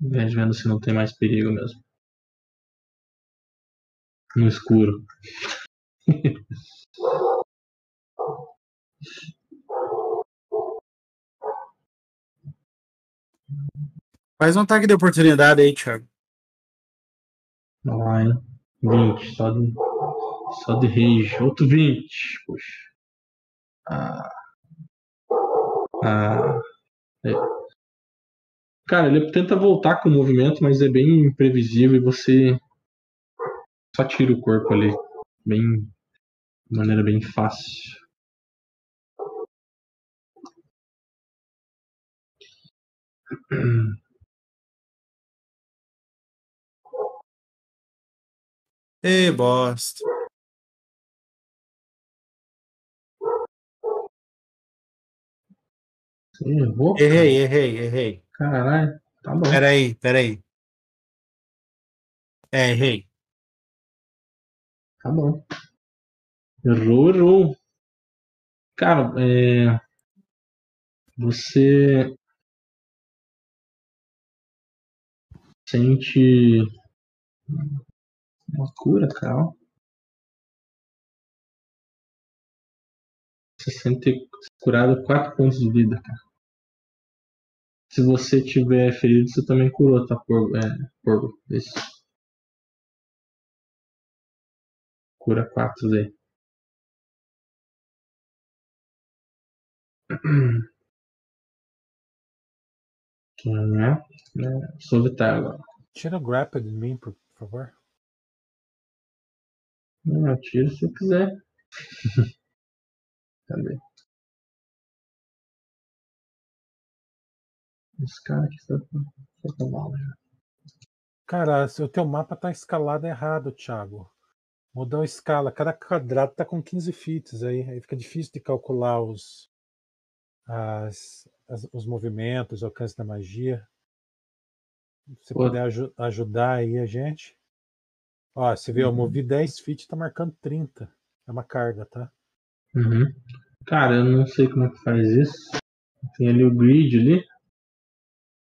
Vendo se não tem mais perigo mesmo. No escuro. Faz um ataque de oportunidade aí, Thiago. Lá, hein? 20, só de, só de rage. Outro 20, poxa. Ah. Ah. É. Cara, ele tenta voltar com o movimento, mas é bem imprevisível e você só tira o corpo ali. Bem. De maneira bem fácil. Ê, bosta. Errou? Errei, errei, errei. Caralho, tá bom. Peraí, peraí. É, errei. Tá bom. Errou, errou. Cara, é. Você. Sente. Uma cura, cara. Você sente curado 4 pontos de vida, cara. Se você tiver ferido, você também curou, tá? Porgo. É, porgo. Isso. Cura 4 daí. Quem é? é Solitário agora. Tira o grapple de mim, por favor. Não, eu tiro se quiser. [LAUGHS] Cadê? Esse cara aqui pra, foi pra bala já. Cara, o teu mapa tá escalado errado, Thiago. Mudou a escala. Cada quadrado tá com 15 fits aí. Aí fica difícil de calcular os, as, as- os movimentos, o alcance da magia. Se Pô. puder aju- ajudar aí a gente. Ó, você vê, eu Uhum. movi 10 feet, tá marcando 30. É uma carga, tá? Uhum. Cara, eu não sei como é que faz isso. Tem ali o grid ali.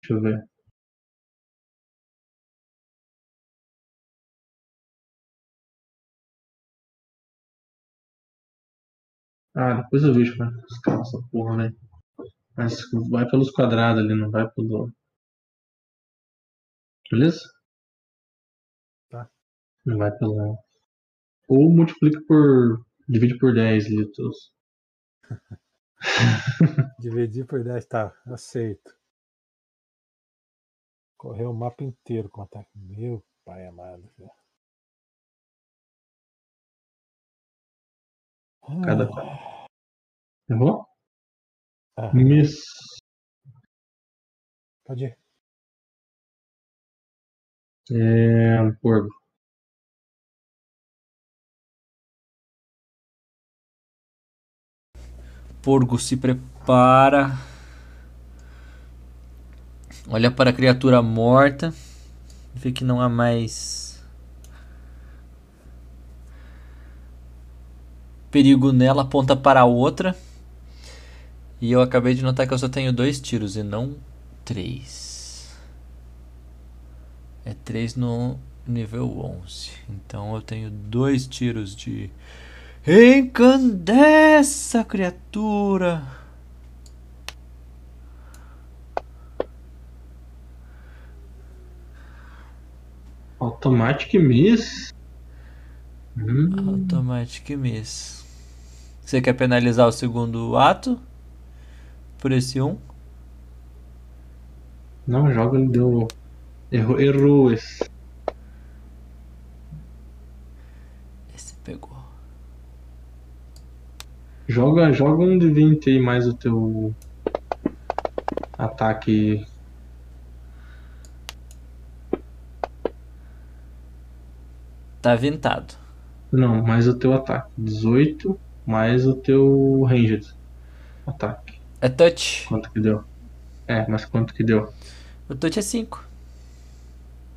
Deixa eu ver. Ah, depois eu vejo como é que escala essa porra, velho. Mas vai pelos quadrados ali, não vai pelo. Beleza? Tá. Não vai pela. Ou multiplica por. Divide por 10 litros. [LAUGHS] Dividir por 10, tá, aceito. Correu o mapa inteiro com ataque. Meu pai amado, velho. Cada Ah, Errou? ah, Miss. pode ir. É. Porgo. Porgo se prepara. Olha para a criatura morta. Vê que não há mais perigo nela, aponta para a outra. E eu acabei de notar que eu só tenho dois tiros e não três. É três no nível 11. Então eu tenho dois tiros de. Encandeça, criatura! Automatic Miss. Hum, Automatic Miss. Você quer penalizar o segundo ato? Por esse um? não, joga, ele deu. Errou, errou esse. Esse pegou. Joga, joga um de 20 aí mais o teu ataque. Tá vintado. Não, mais o teu ataque. 18 mais o teu ranged ataque. É touch. Quanto que deu? É, mas quanto que deu? O touch é 5.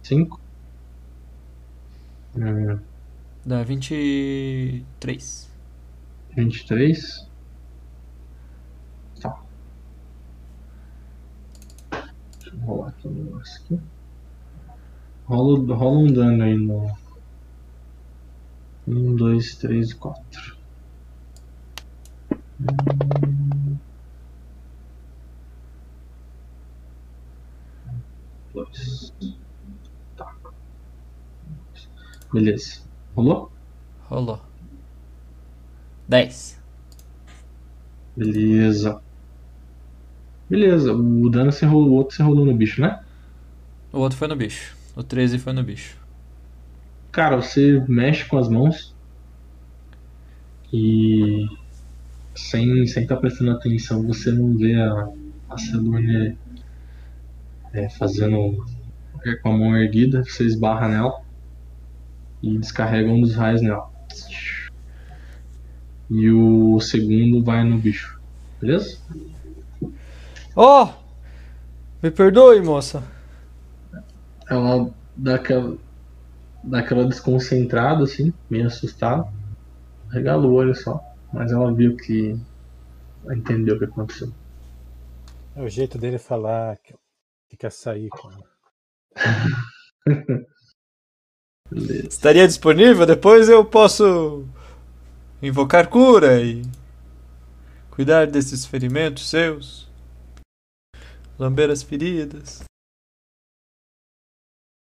5? Hum, Dá 23. 23? Tá. Deixa eu rolar aqui o negócio aqui. Rola, rola um dano aí no. 1, 2, 3, 4. Dois. Tá. Beleza. Rolou? Rolou. 10. Beleza. Beleza, o dano você rolou, o outro você rolou no bicho, né? O outro foi no bicho. O 13 foi no bicho. Cara, você mexe com as mãos e sem estar tá prestando atenção, você não vê a, a é, fazendo com a mão erguida, você esbarra nela e descarrega um dos raios nela. E o segundo vai no bicho. Beleza? Oh! Me perdoe, moça. Ela dá aquela, dá aquela desconcentrada, assim, meio assustada. Regala o olho só. Mas ela viu que. Ela entendeu o que aconteceu. É o jeito dele falar que, que quer sair com ela. Beleza. Estaria disponível? Depois eu posso invocar cura e cuidar desses ferimentos seus. Lamber as feridas.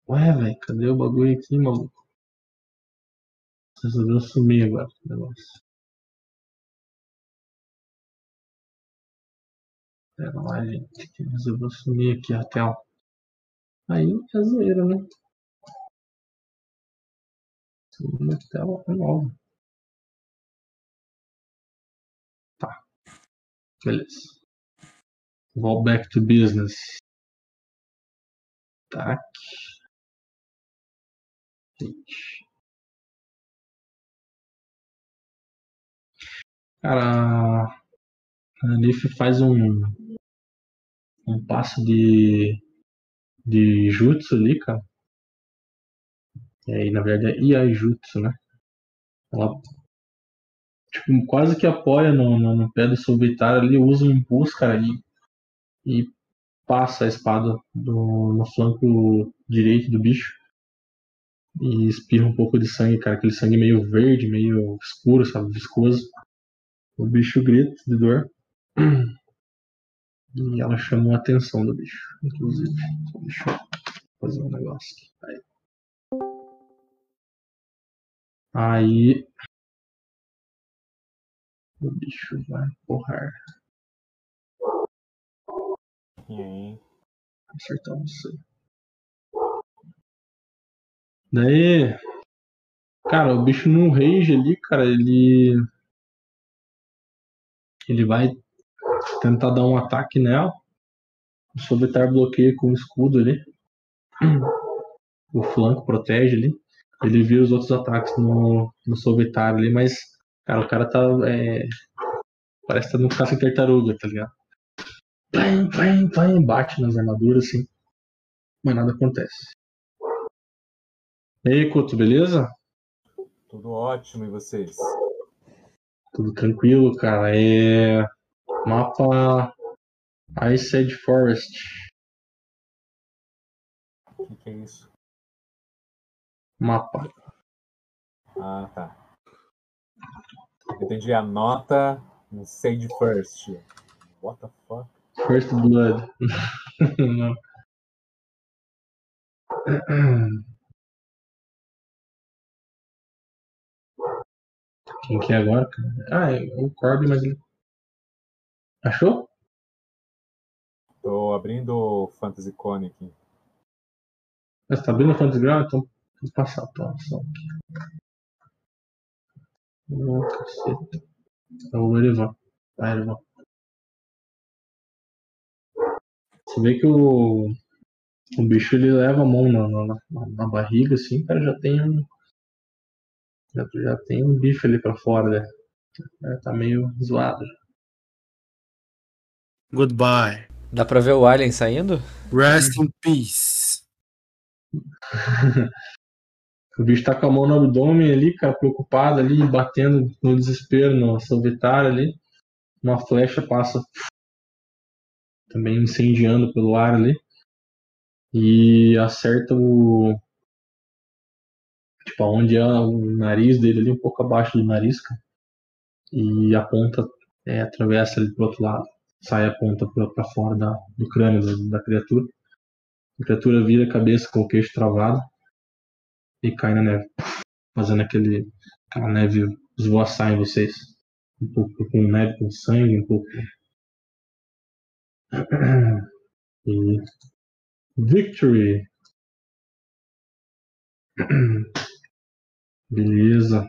Ué, velho, cadê o bagulho aqui, maluco? Resolveu sumir agora o negócio. Pera lá, gente. que Resolveu sumir aqui a tela. Aí é zoeira, né? Tela é nova. Tá. Beleza. Vou back to business. Tá. Gente. Cara, a Leaf faz um, um passo de, de jutsu ali, cara. E aí, na verdade, é Iajutsu, né? Ela tipo, quase que apoia no, no, no pé do Subitar ali, usa um impulso, cara, e, e passa a espada do, no flanco direito do bicho. E espirra um pouco de sangue, cara, aquele sangue meio verde, meio escuro, sabe, viscoso. O bicho grita de dor. [CLEARS THROAT] E ela chamou a atenção do bicho, inclusive. Deixa eu fazer um negócio aqui. Aí. O bicho vai porrar. Acertar você. Daí. Cara, o bicho no rage ali, cara, ele. Ele vai tentar dar um ataque nela. O Sobetar bloqueia com o escudo ali. O flanco protege ali. Ele vira os outros ataques no, no Sobetar ali, mas, cara, o cara tá. é, parece que tá no caça tartaruga, tá ligado? Plim, plim, plim, bate nas armaduras assim. Mas nada acontece. E aí, Couto, beleza? Tudo ótimo, e vocês? Tudo tranquilo, cara. É. Mapa Ice Edge Forest. O que, que é isso? Mapa. Ah, tá. Entendi a nota no Sage First. What the fuck? First Blood. Não. Quem que é agora, cara? Ah, é o Corby, mas ele. Achou? Tô abrindo o Fantasy Cone aqui. Você tá abrindo o Fantasy Ground? Então vou passar a atuação aqui. Ô, caceta. Eu vou levar. Vai, levar. Você vê que o, o bicho ele leva a mão na, na, na- na barriga, assim, cara, já tem um. Já, já tem um bife ali pra fora, né? É, tá meio zoado. Goodbye. Dá pra ver o Alien saindo? Rest in peace. [LAUGHS] O bicho tá com a mão no abdômen ali, cara, preocupado ali, batendo no desespero no salvetário ali. Uma flecha passa também incendiando pelo ar ali. E acerta o. Tipo, onde é o nariz dele ali, um pouco abaixo do nariz, cara. E a ponta é, atravessa ali pro outro lado. Sai a ponta pra fora da, do crânio da, da criatura. A criatura vira a cabeça com o queixo travado e cai na neve, fazendo aquele aquela neve esvoaçar em vocês. Um pouco com neve com sangue, um pouco. [CLEARS THROAT] E victory. [CLEARS THROAT] Beleza.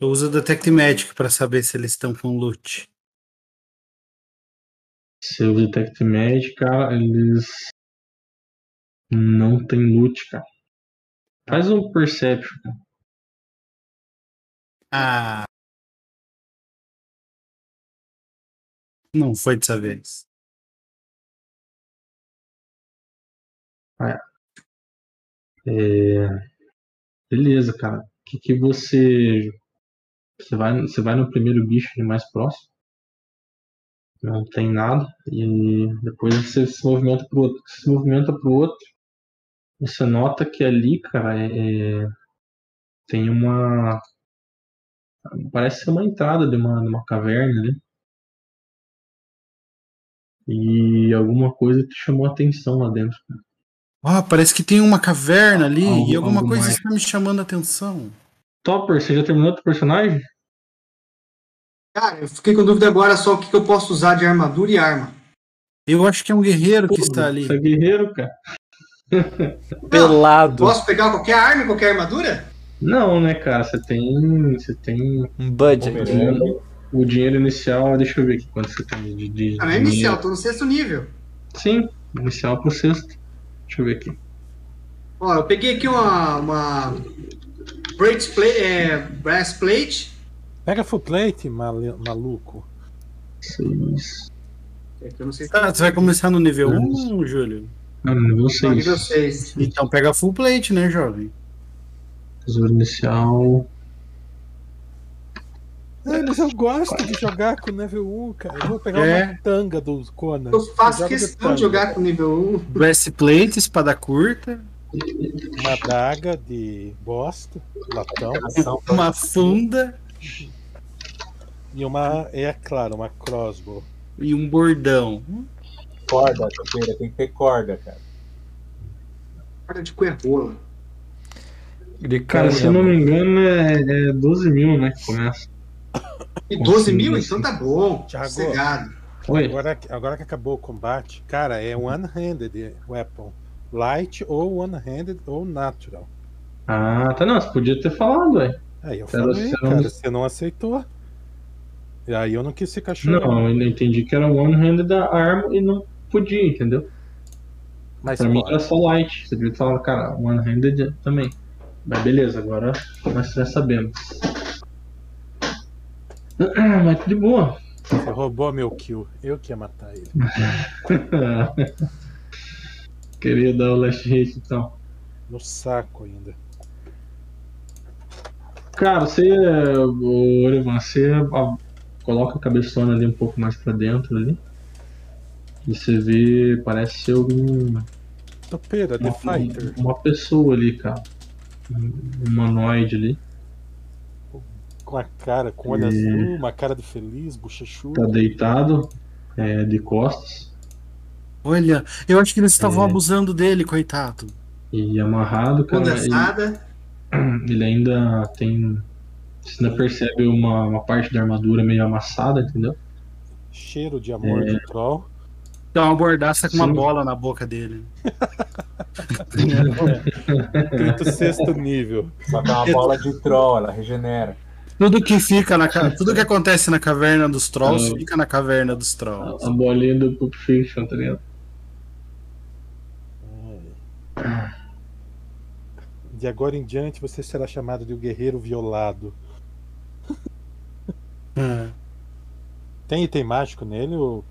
Eu uso o Detect Magic pra saber se eles estão com loot. Seu Detect Magic, cara, eles não tem loot, cara. Faz um Perception, cara. Ah. Não foi dessa vez. É, Beleza, cara. O que, que você. Você vai, você vai no primeiro bicho ali mais próximo. Não tem nada. E depois você se movimenta pro outro. Se movimenta pro outro. Você nota que ali, cara, é, tem uma. Parece ser uma entrada de uma, de uma caverna ali. E alguma coisa te chamou a atenção lá dentro. Ah, parece que tem uma caverna ali Algo- e alguma algo coisa mais. está me chamando a atenção. Topper, você já terminou teu personagem? Cara, eu fiquei com dúvida agora só o que, que eu posso usar de armadura e arma. Eu acho que é um guerreiro que Pô, está ali. Você é guerreiro, cara. Pelado. Posso pegar qualquer arma e qualquer armadura? Não, né, cara? Você tem. Você tem Um budget. Pomerânia. o dinheiro inicial. Deixa eu ver aqui quanto você tem de. de Ah, não é inicial, dinheiro. tô no sexto nível. Sim, inicial pro sexto. Deixa eu ver aqui. Ó, eu peguei aqui uma. uma breastplate, é, breastplate. Pega full plate, male- maluco. Seis. É que eu não sei se Ah, você vai começar no nível Nossa. 1, Júlio? Ah, nível Não, 6. nível 6. Então pega full plate, né, jovem? Tesouro inicial. Ah, mas eu gosto de jogar com level 1, cara. Eu vou pegar É. uma tanga do Conan. Eu faço jogo questão tanga. de jogar com nível 1. Breastplate, espada curta, Uma adaga de bosta, latão. Uma funda E uma, é claro, uma crossbow. e um bordão. corda, topeira, tem que ter corda, cara. Cara de coerrola. De Cara, se eu não me engano, é, é 12 mil, né? Que começa. E 12 mil? Então tá bom. Thiago. Sossegado. Oi. Agora, que- agora que acabou o combate, cara, é one-handed weapon. Light ou one-handed ou natural. Ah, tá. Não, você podia ter falado, velho. Aí eu Cara, falei, cara, você não aceitou. E aí eu não quis ficar chorando. Não, eu entendi que era one-handed da arma e não podia, entendeu? Mas Pra mim era só light. Você devia falado, cara, one-handed também. Mas beleza, agora nós já sabemos. [CLEARS THROAT] Mas de boa. Você roubou meu kill. Eu que ia matar ele. [LAUGHS] Queria dar o last hit então. No saco ainda. Cara, você, o Orivan, você coloca a cabeçona ali um pouco mais pra dentro ali. E você vê, parece ser algum, Topeira, The uma, Fighter. uma pessoa ali, cara. Um humanoide ali. Com a cara, com olho É. azul, uma cara de feliz, bochechudo. Tá deitado, é, de costas. Olha, eu acho que eles estavam É. abusando dele, coitado. E amarrado, cara. Ele, Condensada. [CLEARS THROAT] ele ainda tem. Você ainda percebe uma, uma parte da armadura meio amassada, entendeu? Cheiro de amor É. de troll. Dá uma bordaça com uma Sim. bola na boca dele. [LAUGHS] Quinto, sexto nível. Só que é uma bola de troll, ela regenera. Tudo que fica na tudo que acontece na caverna dos trolls Ah. fica na caverna dos trolls. a bolinha do Pulp Fiction, tá ligado? De agora em diante você será chamado de o guerreiro violado. É. Tem item mágico nele? Ou...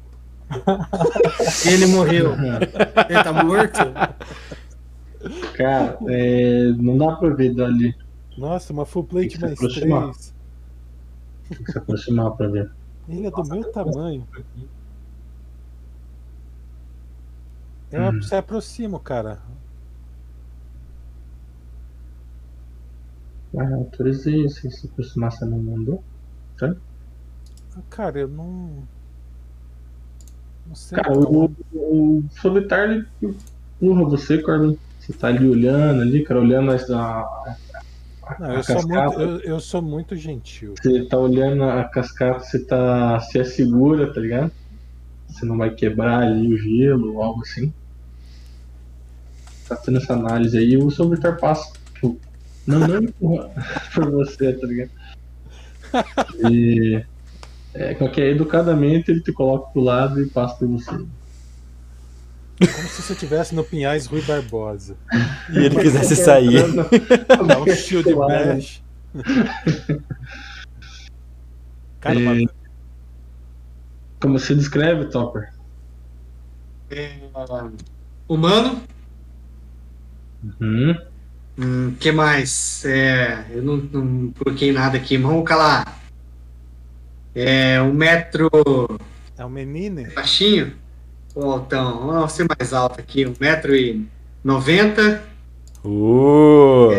[LAUGHS] Ele morreu. Ele tá morto? Cara, é, não dá pra ver dali. Nossa, uma full plate mais aproximar. 3. Tem que se aproximar pra ver. Ele é do meu tamanho. Eu Hum. se aproximo, cara. Ah, autorizei se se aproximar, você não mandou? Cara, eu não. Não sei. Cara, o, o solitário ele empurra você, Corbin. Você tá ali olhando ali, cara, olhando as, a, Não, a eu, sou muito, eu, eu sou muito gentil. Você tá olhando a cascata, você tá. Você é segura, tá ligado? Você não vai quebrar ali o gelo ou algo assim. Tá tendo essa análise aí, o Vitor passa. Tipo, não, não empurra [LAUGHS] por você, tá ligado? [LAUGHS] E. É, qualquer educadamente ele te coloca pro lado e passa por você. Como se você estivesse no Pinhais Rui Barbosa. E ele quisesse sair. [LAUGHS] Dá um shield bash. Cara, uma- É, Como você descreve, Topper? É, humano. Uhum. Hum, que mais? É, eu não, não coloquei nada aqui, vamos calar. É, um metro é um menino? baixinho. Ou então, vamos ser mais alto aqui, um metro e noventa, Uh,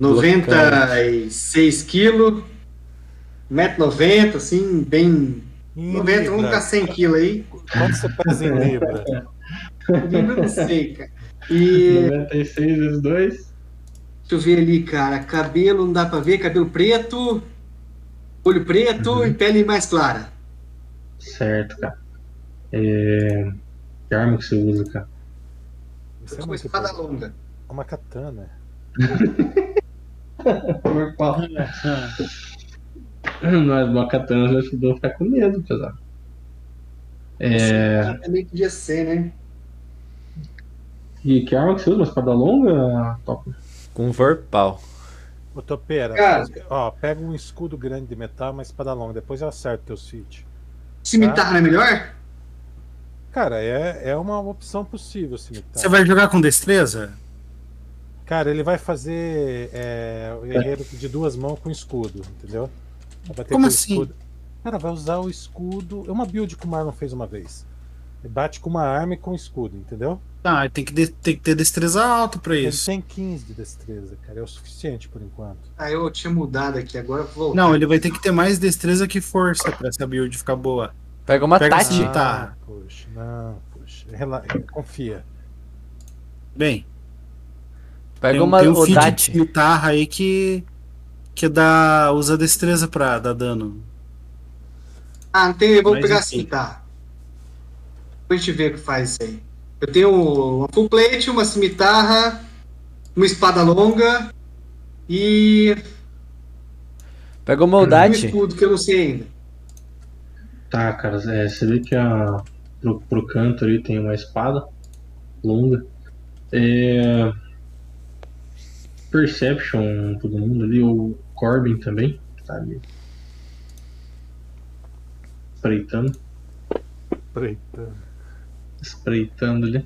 96 quilos, um metro noventa, assim, bem... Em 90, vamos ficar 100 quilos aí. Quanto você pesa em Libra? Eu não sei, cara. E 96 vezes 2. Deixa eu ver ali, cara. Cabelo não dá pra ver, cabelo preto, olho preto Uhum. e pele mais clara. Certo, cara. É... Que arma que você usa, cara? Isso Eu é espada longa. Uma katana. Mas uma katana já ajudou a ficar com medo, pesado. É... Também podia ser, né? E que arma que você usa? Uma espada longa? Top. com vorpal. Ô, Topeira, Cara. ó, pega um escudo grande de metal, uma espada longa. Depois eu acerto teus feats. Cimitarra não é melhor? Cara, é, é uma opção possível, cimitarra. Você vai jogar com destreza? Cara, ele vai fazer é, o guerreiro de duas mãos com escudo, entendeu? Vai bater Como com assim? escudo. Cara, vai usar o escudo. É uma build que o Marlon fez uma vez. Ele bate com uma arma e com escudo, entendeu? Ah, tem que, de- tem que ter destreza alta pra Ele isso. tem 15 de destreza, cara. É o suficiente por enquanto. Ah, eu tinha mudado aqui, agora eu vou. Não, ele vai ter que ter mais destreza que força pra essa build ficar boa. Pega uma Pega Tati. Tá. Ah, poxa, não, poxa. Rela... Confia. Bem, Pega tem, um- uma tem um feat de guitarra aí que que dá usa destreza pra dar dano. Ah, não tem, eu vou Mas pegar a enfim. Depois a gente vê o que faz isso aí. Eu tenho uma full plate, uma cimitarra, uma espada longa e Pega uma um escudo que eu não sei ainda. Tá, cara. é, você vê que a... pro, pro canto ali tem uma espada longa. É... Perception, todo mundo ali. O Corbin também. Tá ali. Espreitando. Preita. Espreitando ali.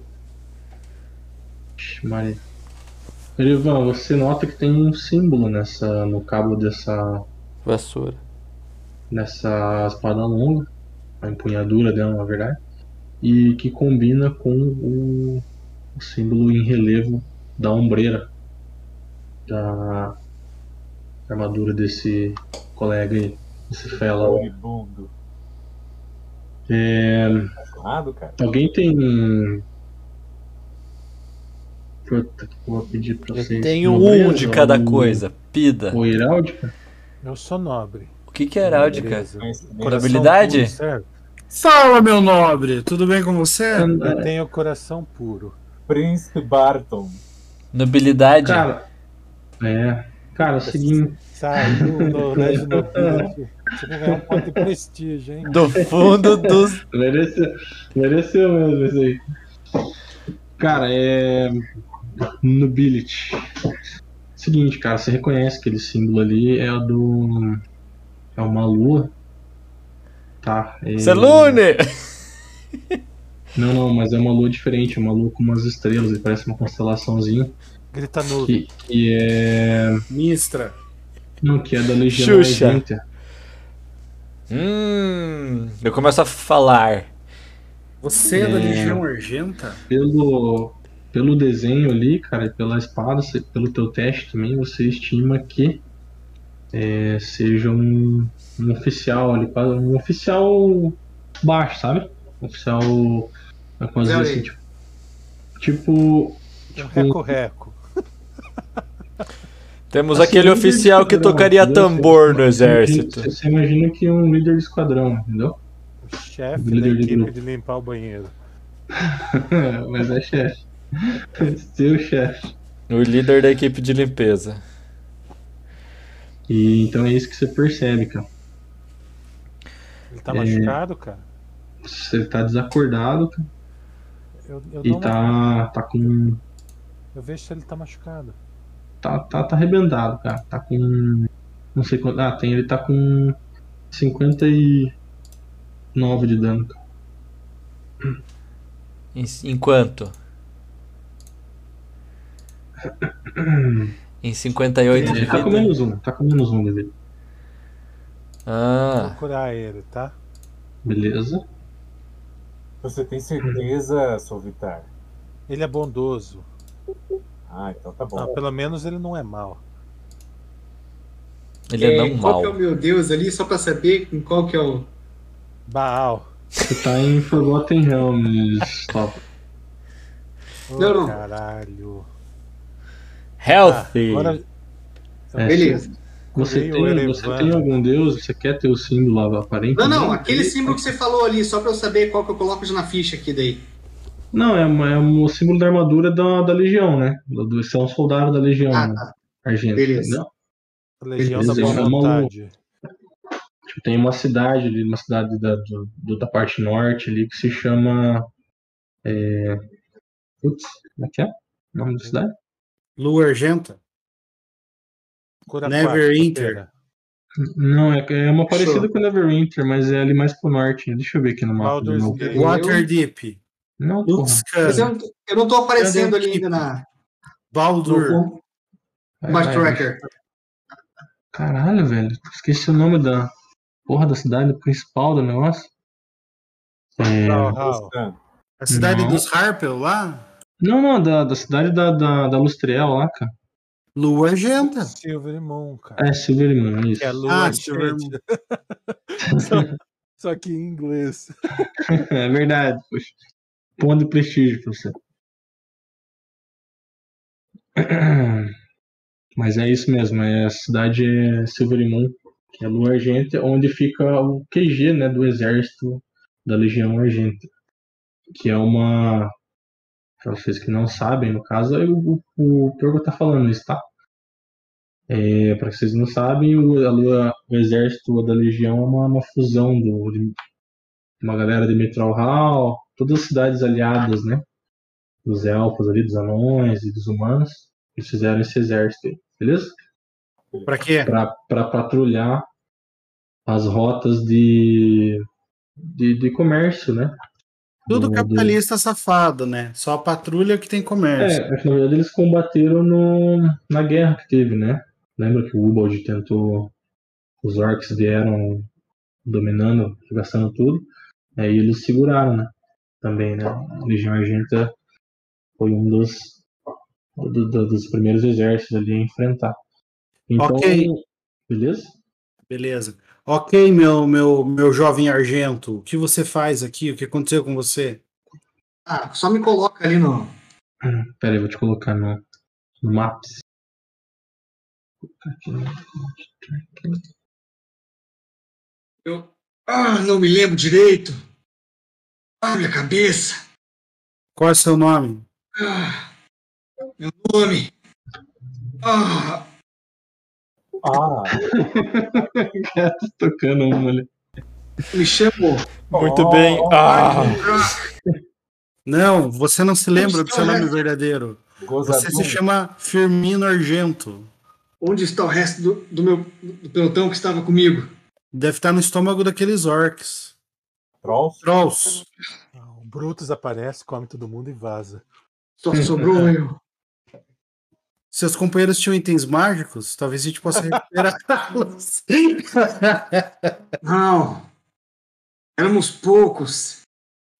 Ixi, Maria. Erivan, você nota que tem um símbolo nessa, no cabo dessa, Vassoura. nessa espada longa, a empunhadura dela, na verdade, e que combina com o, o símbolo em relevo da ombreira da armadura desse colega aí, esse fela. É, Apaixonado, cara? alguém tem. Puta, eu vou pedir pra Eu vocês. tenho Nobreza um de cada ou- coisa. Pida. Ou heráldica? Eu sou nobre. O que, que é heráldica? Certo? Fala, meu nobre, tudo bem com você? Eu tenho coração puro. Príncipe Barton. Nobilidade? Cara, é. Cara, é o seguinte. Saiu no Legend Nobility. Você vai ganhar um ponto de prestígio, hein? Do fundo dos. Mereceu, mereceu mesmo isso aí. Cara, é. Nobility. Seguinte, cara, você reconhece aquele símbolo ali é o do. É uma lua. Tá. É... Celune! Não, não, mas é uma lua diferente, é uma lua com umas estrelas, ele parece uma constelaçãozinha. Grita nu. Que, que é. Mistra. Não, que é da Legião Xuxa. Hum. Eu começo a falar. Você é da. Legião Argenta? Pelo, pelo desenho ali, cara, e pela espada, pelo teu teste também, você estima que é, seja um, um oficial ali, um oficial baixo, sabe? Um oficial. Como dizer assim, tipo. Tipo. Um reco-reco. [LAUGHS] Temos Assim, aquele oficial que tocaria entendeu? tambor no exército. Você, você imagina que é um líder de esquadrão, entendeu? O chefe da Líder de equipe de limpar o banheiro. [LAUGHS] Mas é chefe. Seu chefe. O líder da equipe de limpeza. E então é isso que você percebe, cara. Ele tá É. machucado, cara? Você tá desacordado cara, Eu, eu, e tá, tá com. eu vejo se ele tá machucado. Tá, tá, tá arrebentado, cara. Tá com. Não sei quanto. Ah, tem, ele tá com 59 de dano, cara. Em- Enquanto? Em 58 [COUGHS] de Ele tá com vida. menos um, tá com menos um de vida. Ah, Vou curar ele, tá? Beleza. Você tem certeza, Solvitar? Ele é bondoso. Ah, então tá bom. Não, pelo menos ele não é mau. ele é É, não qual mal. que é o meu Deus ali, só pra saber com qual que é o. Baal. Você tá em Forgotten Realms, top. Ô, Não, não. caralho. Healthy. Ah, agora É, Beleza. Você tem, você Erevan. tem algum deus? Você quer ter o símbolo aparente? Não, não, aquele símbolo que você falou ali, só pra eu saber qual que eu coloco já na ficha aqui daí. Não, é, uma- é um símbolo da armadura da, da Legião, né? Do, do, você é um soldado da Legião Ah, né? tá. Argenta, Beleza. entendeu? Legião da Beleza, Boa é uma-. Tipo, tem uma cidade ali, uma cidade da, do- do- da parte norte ali que se chama. É... Putz, como é que é? O nome da cidade? Lua Argenta? Cura Neverwinter. Não, é, é uma parecida Show. com Neverwinter, mas é ali mais pro norte. Deixa eu ver aqui no mapa. Waterdeep. Não, eu, não tô aparecendo ali ainda na Baldur. Vai, Tracker. Caralho, velho. Esqueci o nome da porra da cidade principal do negócio. É... A cidade Não. dos Harpel lá? Não, não, da, da cidade da, da, da Lustriel lá, cara. Lua Argenta. Silver Moon, cara. É, Silver Moon, isso. É lua Ah, Silver gente. [LAUGHS] só, só que em inglês. [LAUGHS] É verdade, poxa. Ponto de prestígio você. [CLEARS THROAT] Mas é isso mesmo, é a cidade Silver Moon, que é a Lua Argenta, onde fica o QG né, do exército da Legião Argenta. Que é uma. Para vocês que não sabem, no caso, o, o, o tá falando isso, tá? É, para vocês não sabem, o, a Lua, o exército da Legião é uma, uma fusão do, de uma galera de Mitral Hall, todas as cidades aliadas, né? Dos elfos ali, dos anões e dos humanos. Eles fizeram esse exército aí, beleza? Pra quê? Para patrulhar as rotas de, de, de comércio, né? Tudo do- do- capitalista safado, né? Só a patrulha que tem comércio. É, é que na verdade eles combateram no, na guerra que teve, né? Lembra que o Ubald tentou. Os orcs vieram dominando, gastando tudo. Aí eles seguraram, né? Também, né? A Legião Argenta foi um dos, do- do- dos primeiros exércitos ali a enfrentar. Então, Ok. beleza? Beleza. Ok, meu, meu, meu jovem argento, o que você faz aqui? O que aconteceu com você? Ah, só me coloca ali no. [CLEARS THROAT] Pera aí, vou te colocar no, no Maps. Eu. Ah, não me lembro direito. Ah, minha cabeça. Qual é o seu nome? Ah, meu nome. Ah, Ah, tô [LAUGHS] tocando uma ali. me chamo. Muito Oh, bem. Ah, Não, você não se lembra do seu nome resto? verdadeiro. Você Gozadum. se chama Firmino Argento. Onde está o resto do, do meu do pelotão que estava comigo? Deve estar no estômago daqueles orcs. Trolls? Trolls. Ah, O Brutus aparece, come todo mundo e vaza. Só sobrou [LAUGHS] eu. Seus companheiros tinham itens mágicos? Talvez a gente possa recuperá-los. [LAUGHS] Não. Éramos poucos.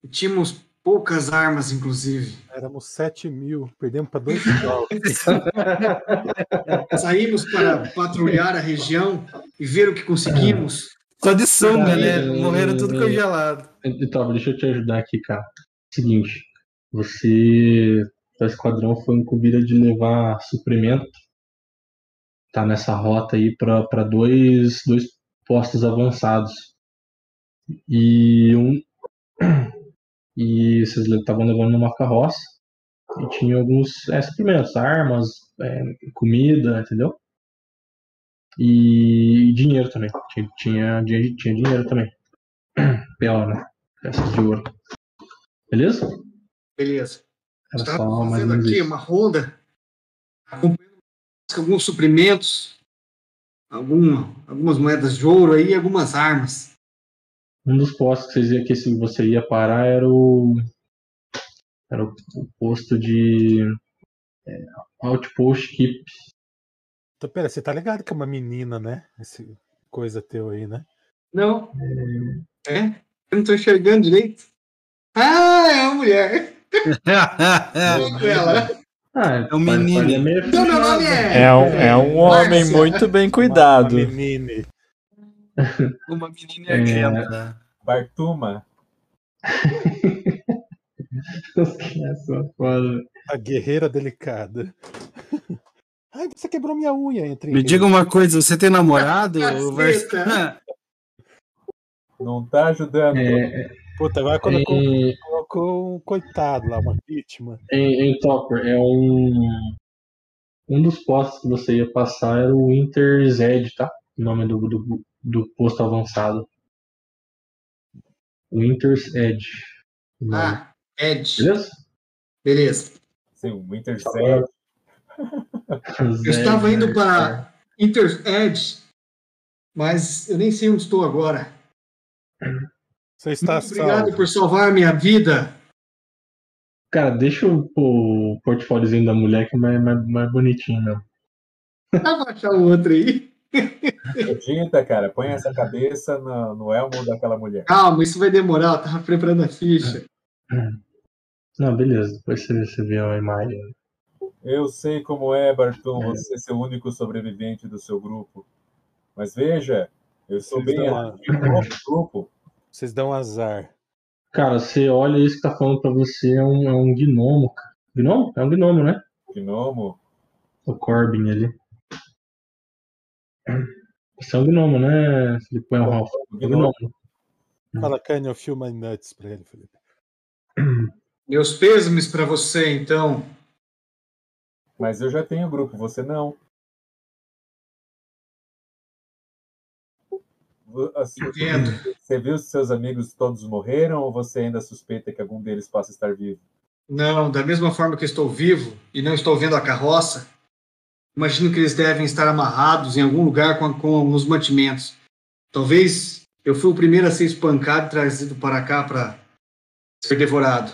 E tínhamos poucas armas, inclusive. Éramos 7 mil, perdemos para dois. [LAUGHS] Saímos para patrulhar a região e ver o que conseguimos. Sunga, né? Caralho. Morreram tudo congelado. Então, deixa eu te ajudar aqui, cara. Seguinte, você, o esquadrão foi incumbida de levar suprimento. Tá nessa rota aí para dois, dois postos avançados. E um [CLEARS THROAT] e vocês estavam levando numa carroça e tinha alguns é, suprimentos, armas, é, comida, entendeu? E dinheiro também. Tinha, tinha, tinha, tinha dinheiro também. [CLEARS THROAT] PO, né? Peças de ouro. Beleza? Beleza. Era Estava só mais fazendo aqui isso. uma ronda, acompanhando alguns suprimentos, alguma, algumas moedas de ouro aí, e algumas armas. Um dos postos que, vocês ia, que você ia parar era o. Era o, o posto de. É, Outpost Keep. Então, pera, você tá ligado que é uma menina, né? Esse coisa teu aí, né? Não. É? Eu não tô enxergando direito. Ah, é uma mulher. É [LAUGHS] ela. Ah, É um menino. é meio Então, meu nome é. é um, é um homem Márcia. muito bem Uma, cuidado. uma menine. Uma menina É. argenta. Bartuma. [LAUGHS] Essa foda. A guerreira delicada. Ai, você quebrou minha unha entre Me diga uma coisa, você tem namorado? [LAUGHS] Não tá ajudando. É, Puta, agora colocou, em, colocou um coitado lá, uma vítima. em, em Topper, é um. Um dos postos que você ia passar era o Winter's Edge, tá? O nome do, do, do posto avançado. Winter's Edge. Ah, Ed. Beleza? Beleza. Sim, o Winter Cell. [LAUGHS] Eu estava indo para Inter Edge, mas eu nem sei onde estou agora. Você está Muito obrigado salvo. por salvar minha vida. Cara, deixa o, o portfóliozinho da mulher que é mais, mais, mais bonitinho mesmo. Vou achar um outro aí. Edita, cara, põe essa cabeça no, no elmo daquela mulher. Calma, isso vai demorar. Eu tava preparando a ficha. Não, beleza. Depois você, você vê a imagem. Eu sei como é, Bartum, É. você ser o único sobrevivente do seu grupo. Mas veja, eu sou Vocês bem dão, ativo no grupo. vocês dão azar. Cara, você olha isso que tá falando pra você é um, é um gnomo, cara. Gnomo? É um gnomo, né? Gnomo. O Corbin ali. Você é um gnomo, né, Felipe? É um Ralph. Gnomo. Fala, Canyon, filma nuts pra ele, Felipe. Meus pêsames para você, então. Mas eu já tenho grupo, você não. Assim, Entendo. Você viu se seus amigos todos morreram ou você ainda suspeita que algum deles possa estar vivo? Não, da mesma forma que estou vivo e não estou vendo a carroça, imagino que eles devem estar amarrados em algum lugar com, com os mantimentos. Talvez eu fui o primeiro a ser espancado e trazido para cá para ser devorado.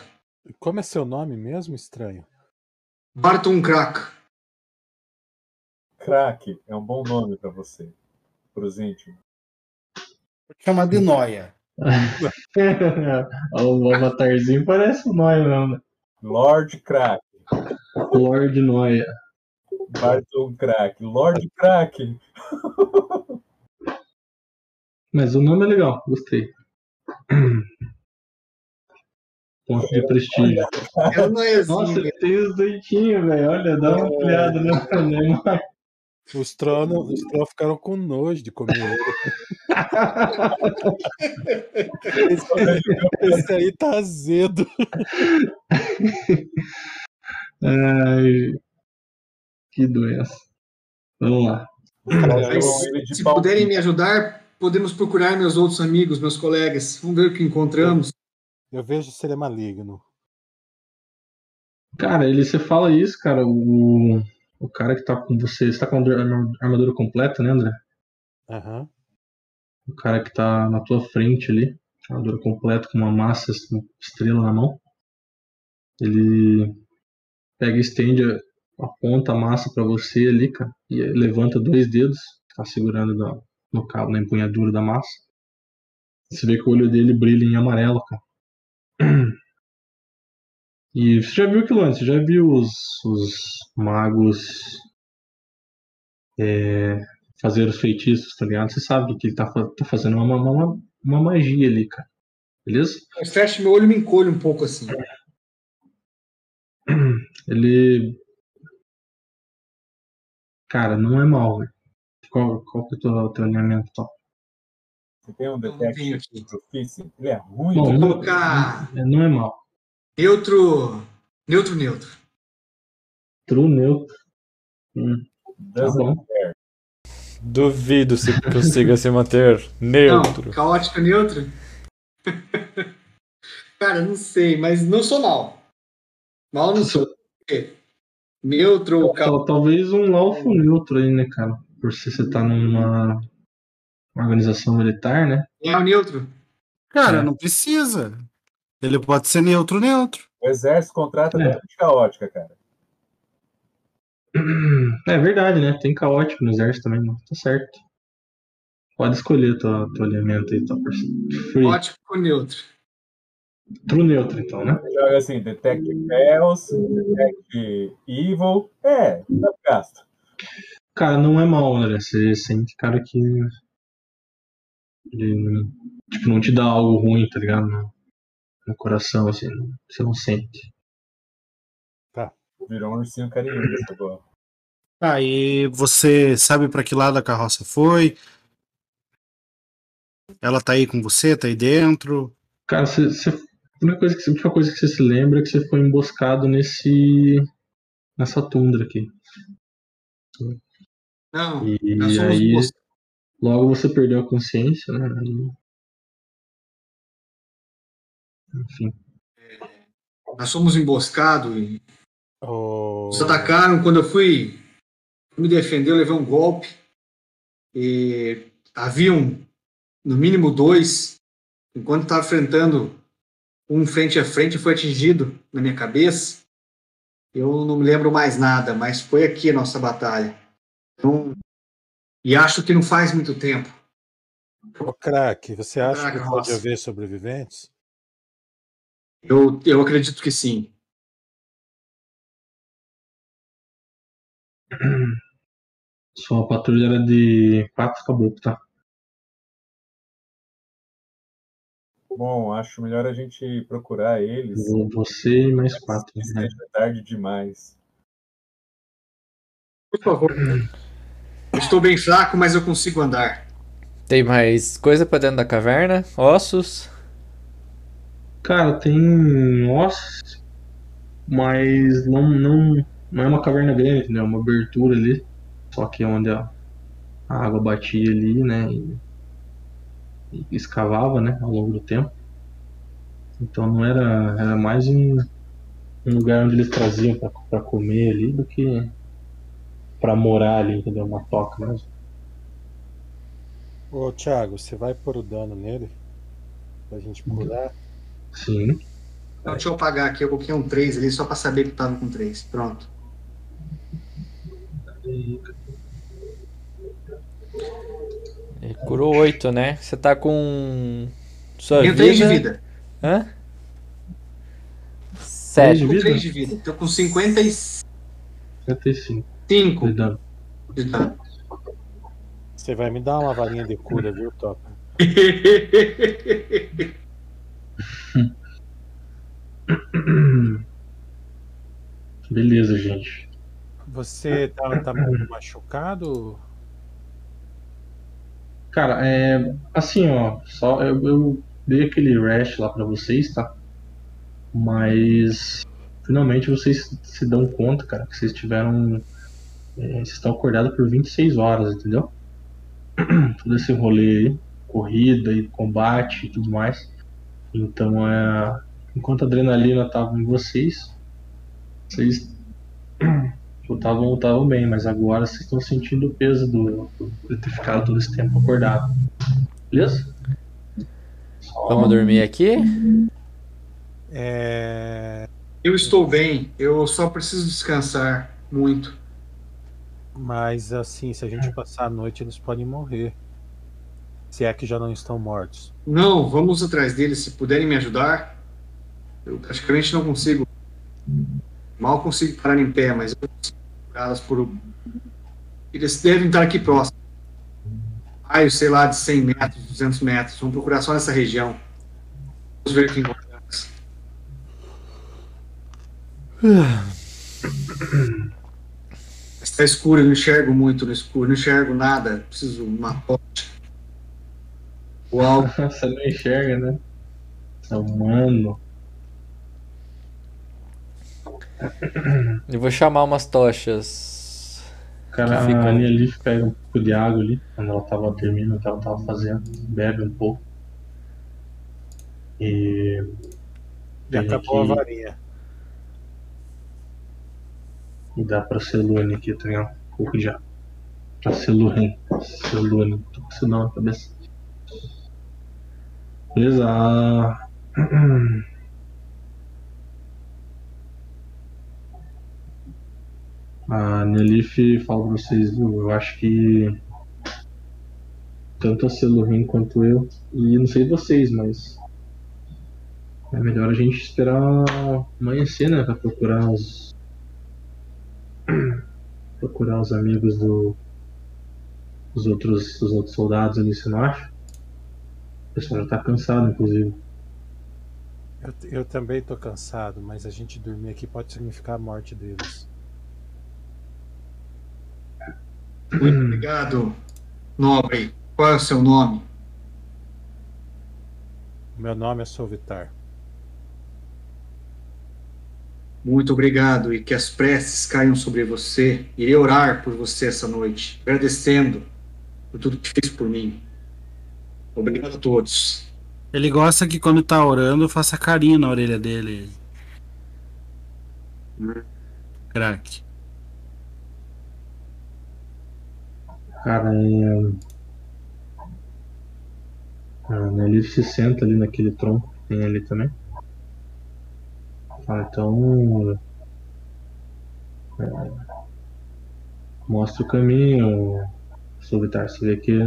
Como é seu nome mesmo, estranho? Barton Crack. Crack é um bom nome pra você. Pros íntimos. Vou te chamar de Noia. [LAUGHS] o avatarzinho parece o Noia mesmo, né? Lord Crack. Lord Noia. Barton Crack. Lord Crack. Mas o nome é legal, gostei. [CLEARS THROAT] Ponto de prestígio. É o Noezinho. Nossa, ele tem os deitinhos, velho. Olha, dá uma olhada no Neymar. Os tronos, os tronos ficaram com nojo de comer ele. Esse, [LAUGHS] esse aí tá azedo. Ai, que doença. Vamos lá. Mas, se puderem me ajudar, podemos procurar meus outros amigos, meus colegas. Vamos ver o que encontramos. Eu vejo se ele é maligno. Cara, ele você fala isso, cara. O, o cara que tá com você. Você tá com a arma- armadura completa, né, André? Aham. O cara que tá na tua frente ali. Armadura completa com uma massa, uma estrela na mão. Ele pega e estende, a- aponta a massa pra você ali, cara. E levanta dois dedos. Tá segurando na- no cabo, na empunhadura da massa. Você vê que o olho dele brilha em amarelo, cara. E você já viu aquilo antes? Você já viu os, os magos é, fazer os feitiços, tá ligado? Você sabe que ele tá, tá fazendo uma, uma, uma magia ali, cara. Beleza? Eu fecho meu olho e me encolho um pouco assim. [CLEARS THROAT] Ele. Cara, não é mal, velho. Qual, qual que é o teu, alinhamento top? Você tem um Detect aqui. Proficiency? Ele é ruim. Bom, não, colocar não é mal. Neutro. Neutro, neutro. True neutro. Hum, tá bom. Duvido se consiga se manter neutro. Não, caótico neutro. [LAUGHS] Cara, não sei, mas não sou mal. Mal não sou. Neutro ou caótico. Tal- Talvez um Laufo neutro aí, né, cara? Por se você tá numa organização militar, né? É o neutro. Cara, É. não precisa. Ele pode ser neutro, neutro. O exército contrata É. de caótica, cara. É verdade, né? Tem caótico no exército também, né? Tá certo. Pode escolher teu, teu alinhamento aí, top. Free. Caótico neutro. True neutro, então, né? Joga assim, Detect Spells, Detect Evil. É, tá gasto. Cara, não é mal, André. Você sente, cara, que. Ele não- tipo, não te dá algo ruim, tá ligado? No, no coração, assim. Você não sente. Virou um ursinho carinhoso agora. Aí você sabe pra que lado a carroça foi? Ela tá aí com você, tá aí dentro. Cara, você. você a única coisa que, a última coisa que você se lembra é que você foi emboscado nesse. nessa tundra aqui. Não, E aí, logo você perdeu a consciência, né? Enfim. nós somos emboscados e O... nos atacaram. Quando eu fui me defender, eu levei um golpe. E haviam, no mínimo, dois. Enquanto estava enfrentando um frente a frente, foi atingido na minha cabeça. Eu não me lembro mais nada, mas foi aqui a nossa batalha. Então, e acho que não faz muito tempo. Ô, craque, você acha que pode nossa. haver sobreviventes? Eu, eu acredito que sim. Sua patrulha era de quatro caboclos, tá? Bom, acho melhor a gente procurar eles. Vo- Você e mais quatro. Né? seja tarde demais. Por favor. Estou bem fraco, mas eu consigo andar. Tem mais coisa pra dentro da caverna? Ossos? Cara, tem ossos, mas não, não, não é uma caverna grande, né? É uma abertura ali. Só que é onde a, a água batia ali, né? E, e escavava, né? Ao longo do tempo. Então não era. Era mais um, um lugar onde eles traziam pra, pra comer ali do que pra morar ali, entendeu? Uma toca mesmo. Ô, Thiago, você vai pôr o dano nele? Pra gente curar? Sim. Então, deixa eu apagar aqui, eu coloquei um 3 ali só pra saber que tava com 3. Pronto. Ele curou 8, né? Você tá com. Sua Tenho vida. 3 de vida. Hã? Três 7. de Com vida? 3 de vida. Tô com 55 55. de Cuidado. dano. Você vai me dar uma varinha de cura, viu, Topa? [LAUGHS] [COUGHS] Beleza, gente. Você tá, tá muito machucado? Cara, é. Assim, ó. Só eu, eu dei aquele rash lá pra vocês, tá? Mas. Finalmente vocês se dão conta, cara, que vocês tiveram. é, vocês estão acordados por 26 horas, entendeu? [COUGHS] Todo esse rolê aí, corrida e combate e tudo mais. Então, é. Enquanto a adrenalina tava em vocês, vocês estavam estavam bem, mas agora vocês estão sentindo o peso do, do- de ter ficado todo esse tempo acordado. Beleza? Só- Vamos dormir aqui? É. Eu estou bem, eu só preciso descansar muito. Mas assim, se a gente passar a noite, eles podem morrer. Se é que já não estão mortos. Não, vamos atrás deles, se puderem me ajudar. Eu praticamente não consigo. Mal consigo parar em pé, mas eu consigo procurá-las por. Eles devem estar aqui próximo. Raio, sei lá, de 100 metros, 200 metros. Vamos procurar só nessa região. Vamos ver o que encontramos. Está escuro, eu não enxergo muito no escuro, não enxergo nada. Preciso de uma tocha. O alvo. Você não enxerga, né? É humano. Eu vou chamar umas tochas. Cara, Que fica- a Ania Leaf pega um pouco de água ali, quando ela tava terminando o que ela tava fazendo, bebe um pouco. E. Vem acabou aqui a varinha. e dá pra Celune aqui também, ó. Um pouco de água. Pra Celune. Celune. Tô com nome na cabeça. Beleza. [CLEARS THROAT] a- Nelif fala pra vocês? Eu acho que tanto a Celurim quanto eu, e não sei vocês, mas é melhor a gente esperar amanhecer, né? Pra procurar os. [CLEARS THROAT] procurar os amigos do. Os outros, os outros soldados ali, você não acha? O pessoal já tá cansado, inclusive. Eu, eu também tô cansado, mas a gente dormir aqui pode significar a morte deles. Muito obrigado, nobre. Qual é o seu nome? Meu nome é Solvitar. Muito obrigado e que as preces caiam sobre você. Irei orar por você essa noite, agradecendo por tudo que fez por mim. Obrigado a todos. Ele gosta que quando tá orando, faça carinho na orelha dele. Crack. Cara, é... a Nelif se senta ali naquele tronco que tem ali também. Ah, então. é, Mostra o caminho, Subitar. Você vê que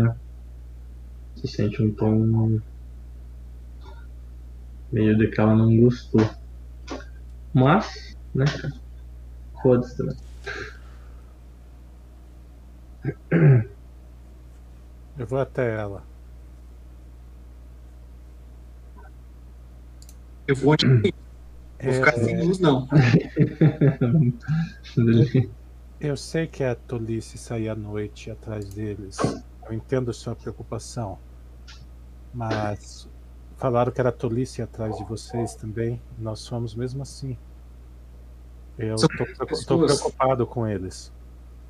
se sente um tom meio de que ela não gostou. Mas, né, cara? Foda-se também. Eu vou até ela. Eu vou vou ficar É, sem luz, não. [LAUGHS] eu sei que é tolice sair à noite atrás deles. Eu entendo sua preocupação. Mas falaram que era tolice atrás de vocês também. Nós somos mesmo assim. Eu pessoas. preocupado com eles.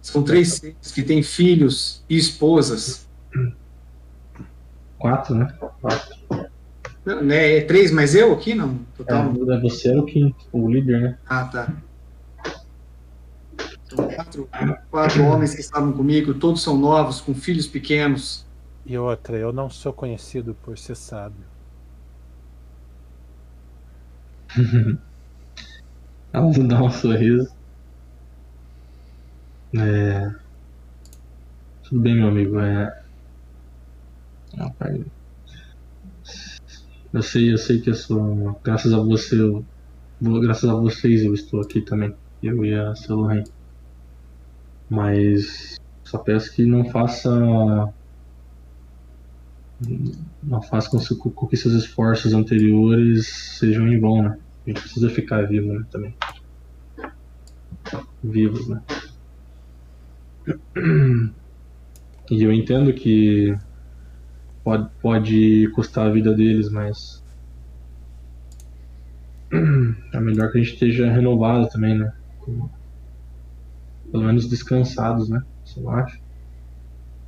São três seres que têm filhos e esposas. Quatro, né? Quatro. Não, né, é três, mas eu aqui não? Total. É, você era o quinto, o líder, né? Ah, tá. São quatro, quatro homens que estavam comigo, todos são novos, com filhos pequenos. E outra, eu não sou conhecido por ser sábio. [LAUGHS] Ela dá um sorriso. É. Tudo bem, meu amigo. É. Rapaz. Eu sei, eu sei que eu sou. Graças a você, eu... graças a vocês eu estou aqui também. Eu e a Celohen. Mas só peço que não faça. Não faça com, que- com que seus esforços anteriores sejam em vão, né? A gente precisa ficar vivo, né? Também. Vivos, né? E eu entendo que pode, pode custar a vida deles, mas. É melhor que a gente esteja renovado também, né? Pelo menos descansados, né? Não acha?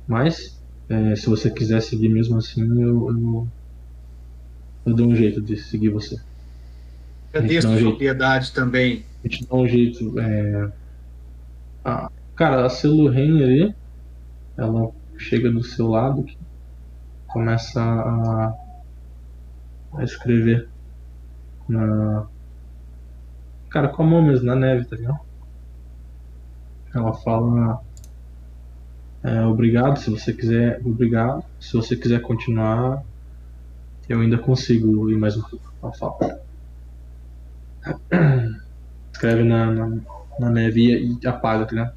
Mas, é, se você quiser seguir mesmo assim, eu, eu, eu dou um jeito de seguir você. Não, a sua gente. piedade também. A gente dá um jeito. É... Ah, cara, a Celuren ali, ela chega do seu lado, começa a, a escrever na. Cara, com a mão mesmo, na neve, tá ligado? Ela fala. é, obrigado, se você quiser. Obrigado. Se você quiser continuar, eu ainda consigo ir mais um pouco. Ela fala. [CLEARS THROAT] Escreve na, na, na neve e, e apaga, tá ligado?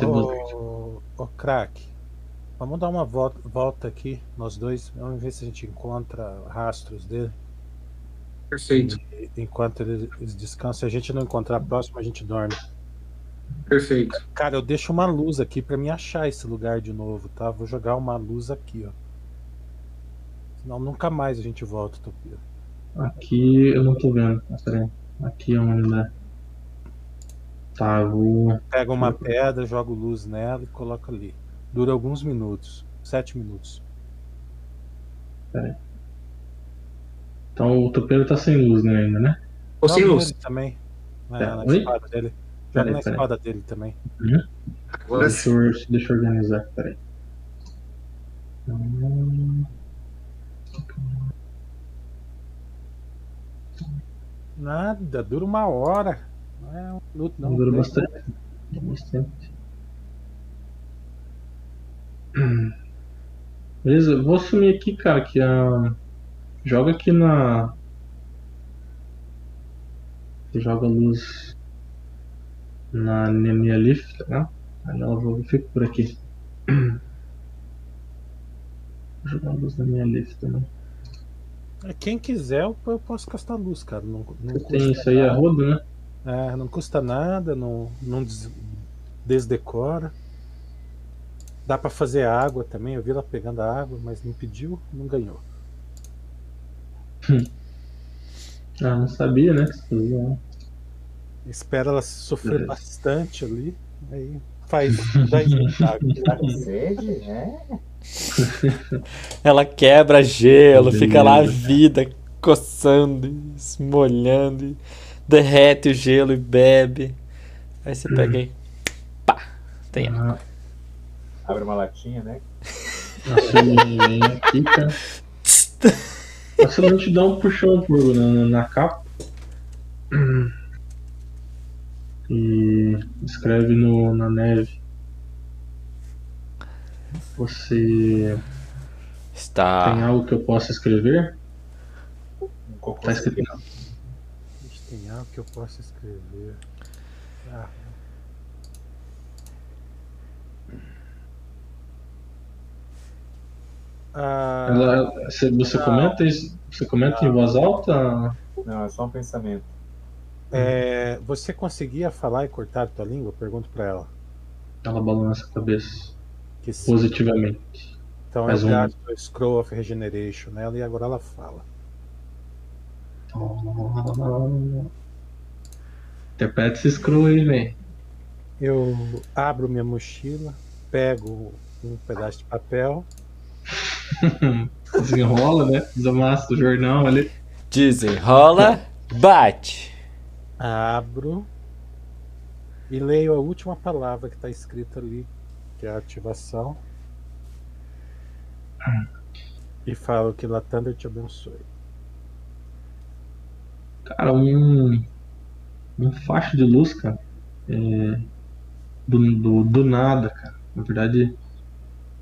Ô, ô crack, vamos dar uma volta, volta aqui, nós dois. Vamos ver se a gente encontra rastros dele. Perfeito, E- enquanto eles, descansam. Se a gente não encontrar próximo, a gente dorme. perfeito. Cara, eu deixo uma luz aqui pra me achar esse lugar de novo, tá? Vou jogar uma luz aqui, ó. Senão nunca mais a gente volta, Topia. Aqui eu não tô vendo. Peraí. Aqui é onde dá. Tá, vou. Pega uma pedra, jogo luz nela e coloca ali. Dura alguns minutos. Sete minutos. Então o topeiro tá sem luz, né, ainda, né? Ou sem Joga luz. também. Na, Tá, na espada dele. Joga na espada dele também. Agora Deixa eu, deixa eu organizar, peraí. Hum, Nada, dura uma hora. É um minuto, não. dura Dez bastante. Dura bastante. Beleza, eu vou assumir aqui, cara, que a. Joga aqui na. Você joga a luz na minha lift, tá? ligado? Aí ela vou, eu fico por aqui. Vou jogar a luz na minha lift também. É, Quem quiser, eu posso gastar luz, cara. Não, não Tem isso aí a roda, né? É, não custa nada, não, não des- desdecora. Dá pra fazer água também. Eu vi ela pegando a água, mas não pediu, não ganhou. Ah, não sabia, né? Né? Espera ela sofrer Beleza. bastante ali. Aí faz 10 minutos. Tá com sede? É. [LAUGHS] Ela quebra gelo, fica lá a vida coçando, e esmolhando, e derrete o gelo e bebe. Aí você pega e pá, tem água. Ah, Abre uma latinha, né? a Celine vem aqui, cara. A Celine te dá um puxão por, na, na capa. E escreve no, na neve. Você tem Está. algo que eu possa escrever? Um cocô. Tá escrito. Algo que eu possa escrever. Ah. Ah, Ela, você, você comenta isso? Você comenta em voz alta? Não, é só um pensamento. é, você conseguia falar e cortar a tua língua? Pergunto pra ela. Ela balança a cabeça positivamente. Então faz eu um- gasto o Scroll of Regeneration nela e agora ela fala. Interpreta esse scroll aí, velho. Eu abro minha mochila, pego um pedaço de papel, [LAUGHS] Desenrola, né? Desamassa o jornal ali. Desenrola, bate. abro e leio a última palavra que está escrita ali, que é a ativação. E falo que Latander te abençoe. Cara, um. Um facho de luz, cara. É, do, do, do nada, cara. Na verdade,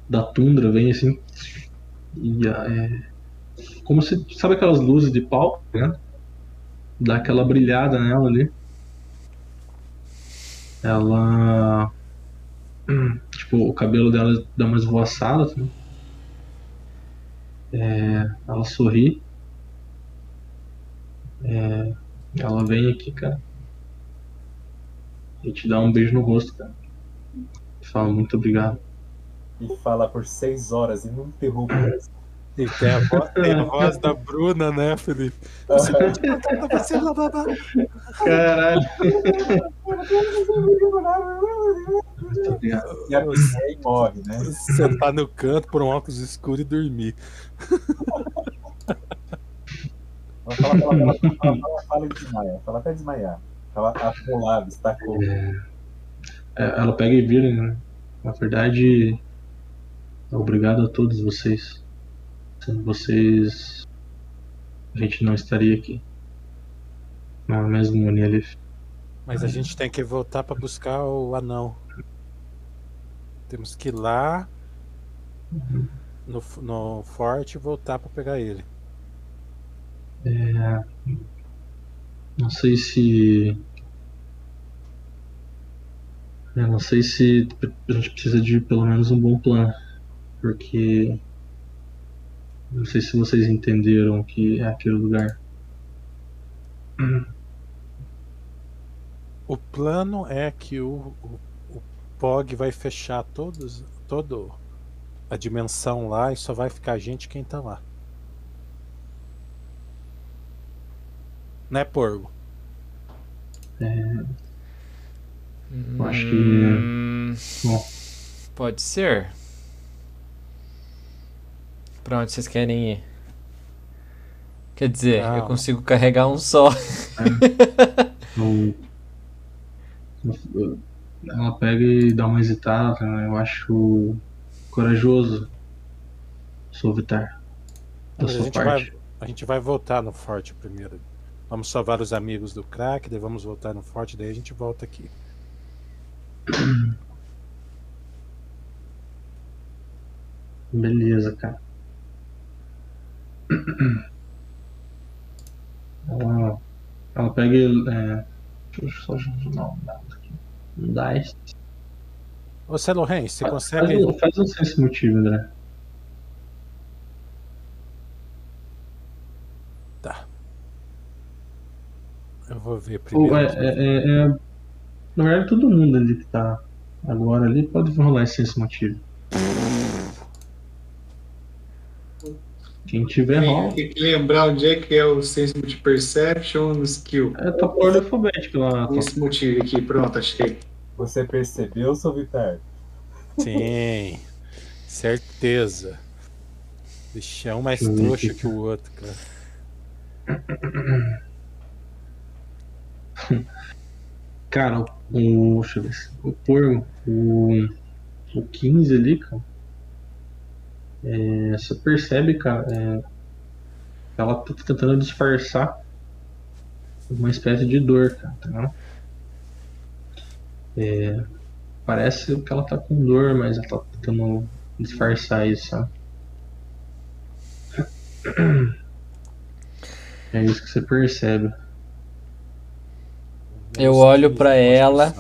da tundra vem assim. E é. Como se. Sabe aquelas luzes de pau, né? Dá aquela brilhada nela ali. Ela. [CLEARS THROAT] Tipo, o cabelo dela dá uma esvoaçada. Assim. É, ela sorri. É, ela vem aqui, cara. E te dá um beijo no rosto, cara. E fala muito obrigado. E fala por seis horas ininterruptas. E tem a voz, tem a voz da Bruna, né, Felipe? Você pode matar pra você, blá, blá, blá. Caralho. E a Disney morre, né? Sentar no canto, por um óculos escuro e dormir. Fala, fala, fala, fala, fala, fala, fala e. Fala até desmaiar. Fala afolado, estacou. É, ela pega e vira, né? Na verdade, obrigado a todos vocês. Sem vocês, a gente não estaria aqui. Não é mesmo, Monelif? Mas a gente tem que voltar pra buscar o anão. Temos que ir lá no, no forte e voltar pra pegar ele. É, não sei se. Eu não sei se a gente precisa de pelo menos um bom plano. Porque. Não sei se vocês entenderam que é aquele lugar. O plano é que o, o, o POG vai fechar todos, todo a dimensão lá e só vai ficar a gente quem tá lá. Né, Porgo? Eu acho que. Hum, Bom, pode ser. Pra onde vocês querem ir? Quer dizer, eu consigo carregar um só. eu- eu- ela pega e dá uma hesitada. né? Eu acho corajoso. Sou Vitar. Da Mas a sua gente, parte. vai, a gente vai voltar no forte primeiro. Vamos salvar os amigos do crack, daí vamos voltar no forte, daí a gente volta aqui. Beleza, cara. Ela, ela pega. É, deixa eu só dado aqui. Um dice. Ô, Celohen, você Faz, consegue. um- faz um sense motivo, André. Tá. Eu vou ver Ou primeiro. é, é, é, é- na verdade, todo mundo ali que tá agora ali pode rolar esse sense motivo. Quem tiver Tem, rola. tem que lembrar onde é que é o Sense Multi Perception no skill. É tá por ordem alfabética lá. Tá. Esse motivo aqui, pronto, achei. Você percebeu, Sovitar? Sim. Certeza. É um mais trouxa que o outro, cara. [LAUGHS] Cara, o. Deixa eu ver. O Porgo, o. O 15 ali, cara. É, você percebe, cara. É, ela tá tentando disfarçar uma espécie de dor, cara, tá? É, parece que ela tá com dor, mas ela tá tentando disfarçar isso, sabe? [CLEARS THROAT] É isso que você percebe. Eu olho 15 pra de ela.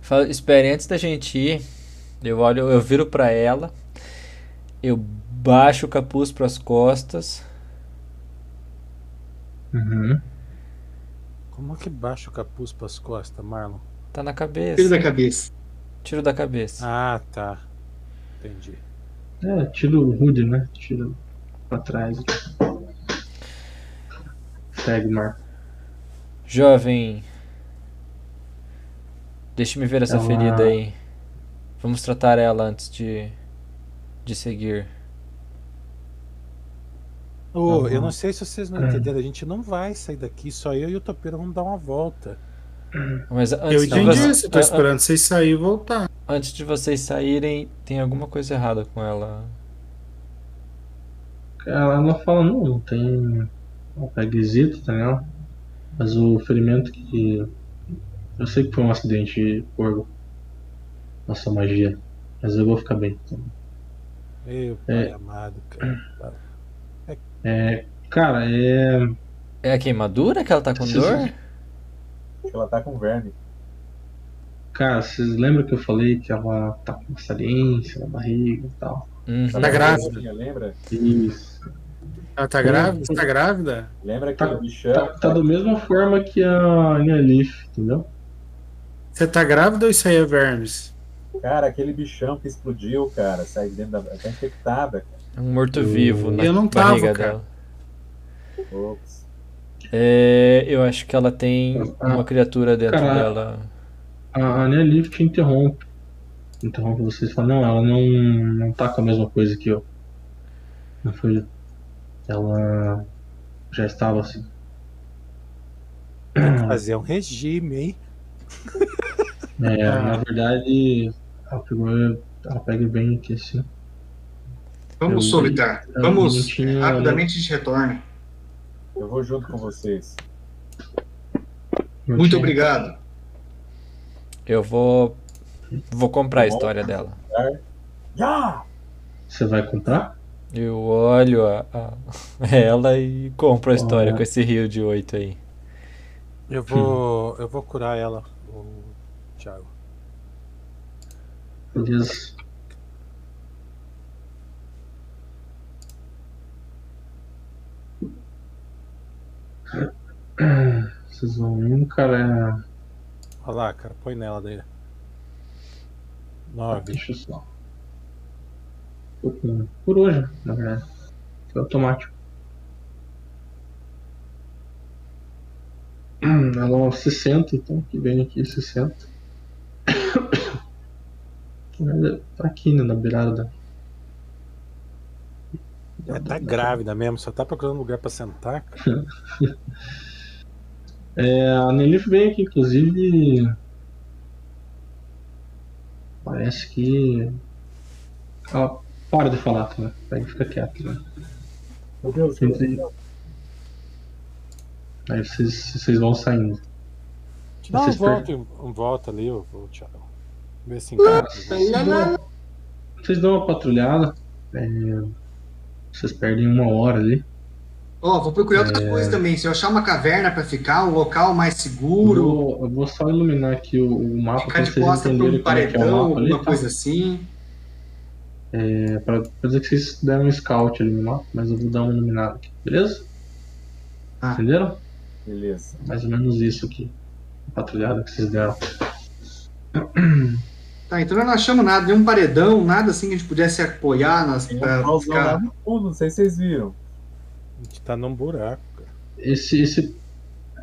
Fala, espere antes da gente ir. Eu olho, eu viro pra ela. Eu baixo o capuz pras costas. Uhum. Como é que baixa o capuz pras costas, Marlon? Tá na cabeça. da cabeça. Tiro da cabeça. Ah, tá. Entendi. É, tira o Rude, né? Tira pra trás. Segue, Marco. Jovem. Deixa-me ver essa Ela- ferida aí. Vamos tratar ela antes de. de seguir. Ô, Uhum. eu não sei se vocês não É. entenderam, a gente não vai sair daqui, só eu e o Topeiro vamos dar uma volta. Mas Eu antes de, entendi você- isso, eu tô an- esperando vocês saírem e voltar. antes de vocês saírem, tem alguma coisa errada com ela. Ela, ela fala, não, não tem. pega e hesita, tá ligado? Mas o ferimento que. Eu sei que foi um acidente, porco. Nossa magia. Mas eu vou ficar bem. Então. Meu pai amado, cara. É, cara, é. É a queimadura que ela tá com Preciso- dor? Ela tá com verme. Cara, vocês lembram que eu falei que ela tá com uma saliência na barriga e tal? Uhum. Ela Tá grávida. com- Lembra? Isso. Ela tá grávida? Você tá grávida? Lembra aquele Tá- bichão? Tá, tá da mesma forma que a Leaf, entendeu? Você tá grávida ou isso aí é vermes? Cara, aquele bichão que explodiu, cara, sai de dentro da. Tá infectada, cara. É um morto-vivo na Eu não tava, barriga cara. dela. Ops. É, eu acho que ela tem uma criatura dentro Cara, dela. A, a Nia Leaf te interrompe. Interrompe vocês e fala, não, ela não, não tá com a mesma coisa que eu. Não foi. Ela já estava assim. Fazer um regime, hein? [LAUGHS] É, Ah. na verdade, ela pegou. Ela pega bem aqui assim. Vamos, Eu- Solitar. eu Vamos tinha- rapidamente a gente retorna. Eu vou junto com vocês. Eu Muito tinha- obrigado. Eu vou. Vou comprar a história dela. Já! Você vai comprar? Eu olho a, a- [LAUGHS] ela e compro a história com esse rio de 8 aí. Eu vou. Eu vou curar ela, o Thiago. Beleza. Vocês vão indo, cara. Olha lá, cara, põe nela daí. é- Nove. Deixa eu só. Com- Por hoje, na verdade. Foi automático. Ela é 60, então que vem aqui 60. Ela [COUGHS] Tá aqui, né, na beirada da. Ela tá grávida mesmo, só tá procurando lugar pra sentar. [LAUGHS] É, a Nelif veio aqui, inclusive. Parece que. Ela para de falar? Pega e fica quieto, né? Meu Deus, Aí vocês, vocês vão saindo. Dá uma Vocês volta, um volta ali, ô, Thiago. Vê se. Vocês dão, vocês dão uma patrulhada. é, vocês perdem uma hora ali. Ó, vou procurar outras É. coisas também. Se eu achar uma caverna pra ficar, um local mais Eu seguro, vou, eu vou só iluminar aqui o, o mapa de vocês entenderem um como é que é o paredão, mapa ali. alguma Tá? coisa assim. É, pra, pra dizer que vocês deram um scout ali no mapa, mas eu vou dar uma iluminada aqui, beleza? Ah. Entenderam? beleza. Mais ou menos isso aqui. A patrulhada que vocês deram. [CLEARS THROAT] Tá, então nós não achamos nada, nenhum paredão, nada assim que a gente pudesse apoiar nas, Tem pra trollzão lá ficar. no fundo, não sei se vocês viram. A gente tá num buraco, cara. Esse, esse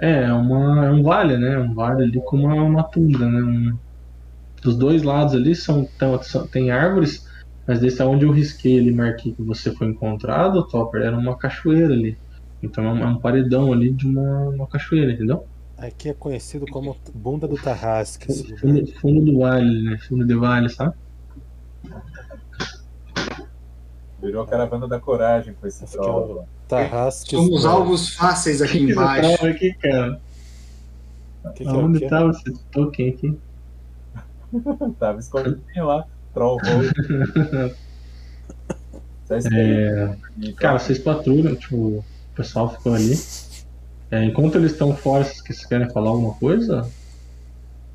é, é uma, é um vale, né? Um vale ali com uma, uma tundra, né? Um, dos dois lados ali são, tão- são- tem árvores, mas desse aonde eu risquei ali, marquei que você foi encontrado, Topper, era uma cachoeira ali. Então é um, é um paredão ali de uma, uma cachoeira, entendeu? Aqui é conhecido como bunda do Tarrasque. Fundo, fundo do vale, né? Fundo de vale, sabe? Virou a caravana da coragem com esse aqui é. Tarrasque. Somos alvos fáceis aqui Onde você embaixo. tava aqui, cara? O que, que é o Onde quê? tava esse token aqui? [LAUGHS] Tava escondidinho lá. Troll [LAUGHS] É? Cara, vocês patrulham, tipo, o pessoal ficou ali. É, enquanto eles estão fora, vocês vocês querem falar alguma coisa?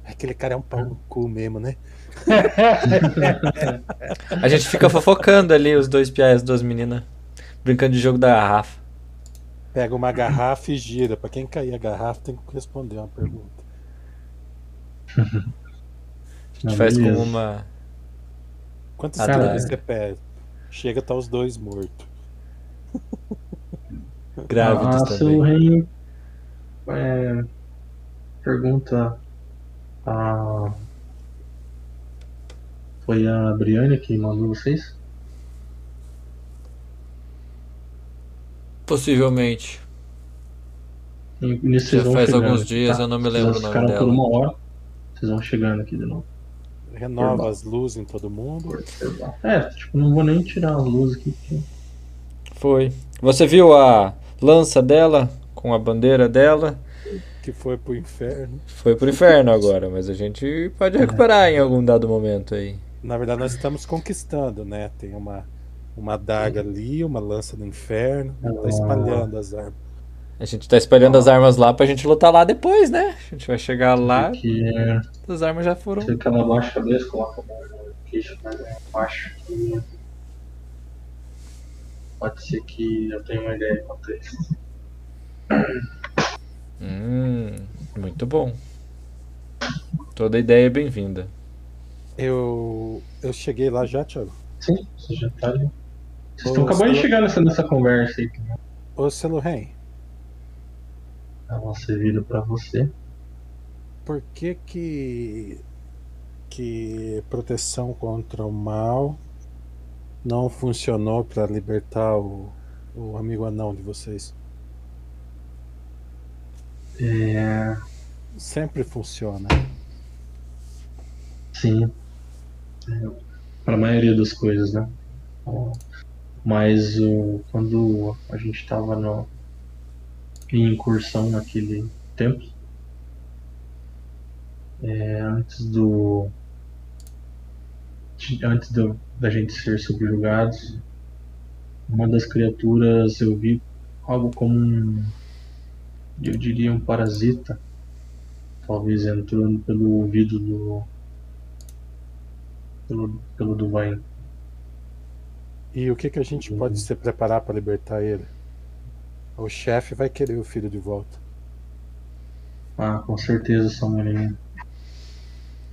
Aquele cara é um pau no cu mesmo, né? A gente fica fofocando ali, os dois piais, as duas meninas. Brincando de jogo da garrafa. Pega uma garrafa e gira. Pra quem cair a garrafa tem que responder uma pergunta. [LAUGHS] A gente Não, faz com beleza. uma. Quantos Ah, caras tá. você pede? Chega, tá os dois mortos. [LAUGHS] Grávidos ah, seu também. reino. É, pergunta. A... Foi a Briane que mandou vocês? Possivelmente. E Já vocês faz chegando, alguns dias, tá? eu não me Vocês lembro o já nome ficaram por dela. uma hora. Vocês vão chegando aqui de novo. Renova Normal. as luzes em todo mundo. É, tipo, não vou nem tirar as luzes aqui. Foi. Você viu a. lança dela, com a bandeira dela. Que foi pro inferno. Foi pro inferno agora, mas a gente pode recuperar em algum dado momento aí. Na verdade, nós estamos conquistando, né? Tem uma, uma daga ali, uma lança do inferno. Tá espalhando as armas. A gente tá espalhando as armas lá pra gente lutar lá depois, né? A gente vai chegar lá, Que é. as armas já foram. Você que ela abaixa a cabeça, coloca a mão no queixo, mas eu acho que. Pode ser que eu tenha uma ideia quanto a isso. Hum, muito bom. Toda ideia é bem-vinda. Eu, eu cheguei lá já, Thiago. Sim, você já tá ali. Vocês estão acabando de chegar nessa, nessa conversa aí. Ô, Seluren, Ela servida pra você. por que que que proteção contra o mal não funcionou para libertar o, o amigo anão de vocês? É. Sempre funciona. Sim. É, para a maioria das coisas, né? Mas o, quando a gente estava no, em incursão naquele templo, é, antes do. Antes do, da gente ser subjugados, uma das criaturas eu vi algo como um. Eu diria um parasita. Talvez entrando pelo ouvido do, pelo, pelo Duvain. E o que que a gente pode se preparar para libertar ele? O chefe vai querer o filho de volta. Ah, com certeza Samuel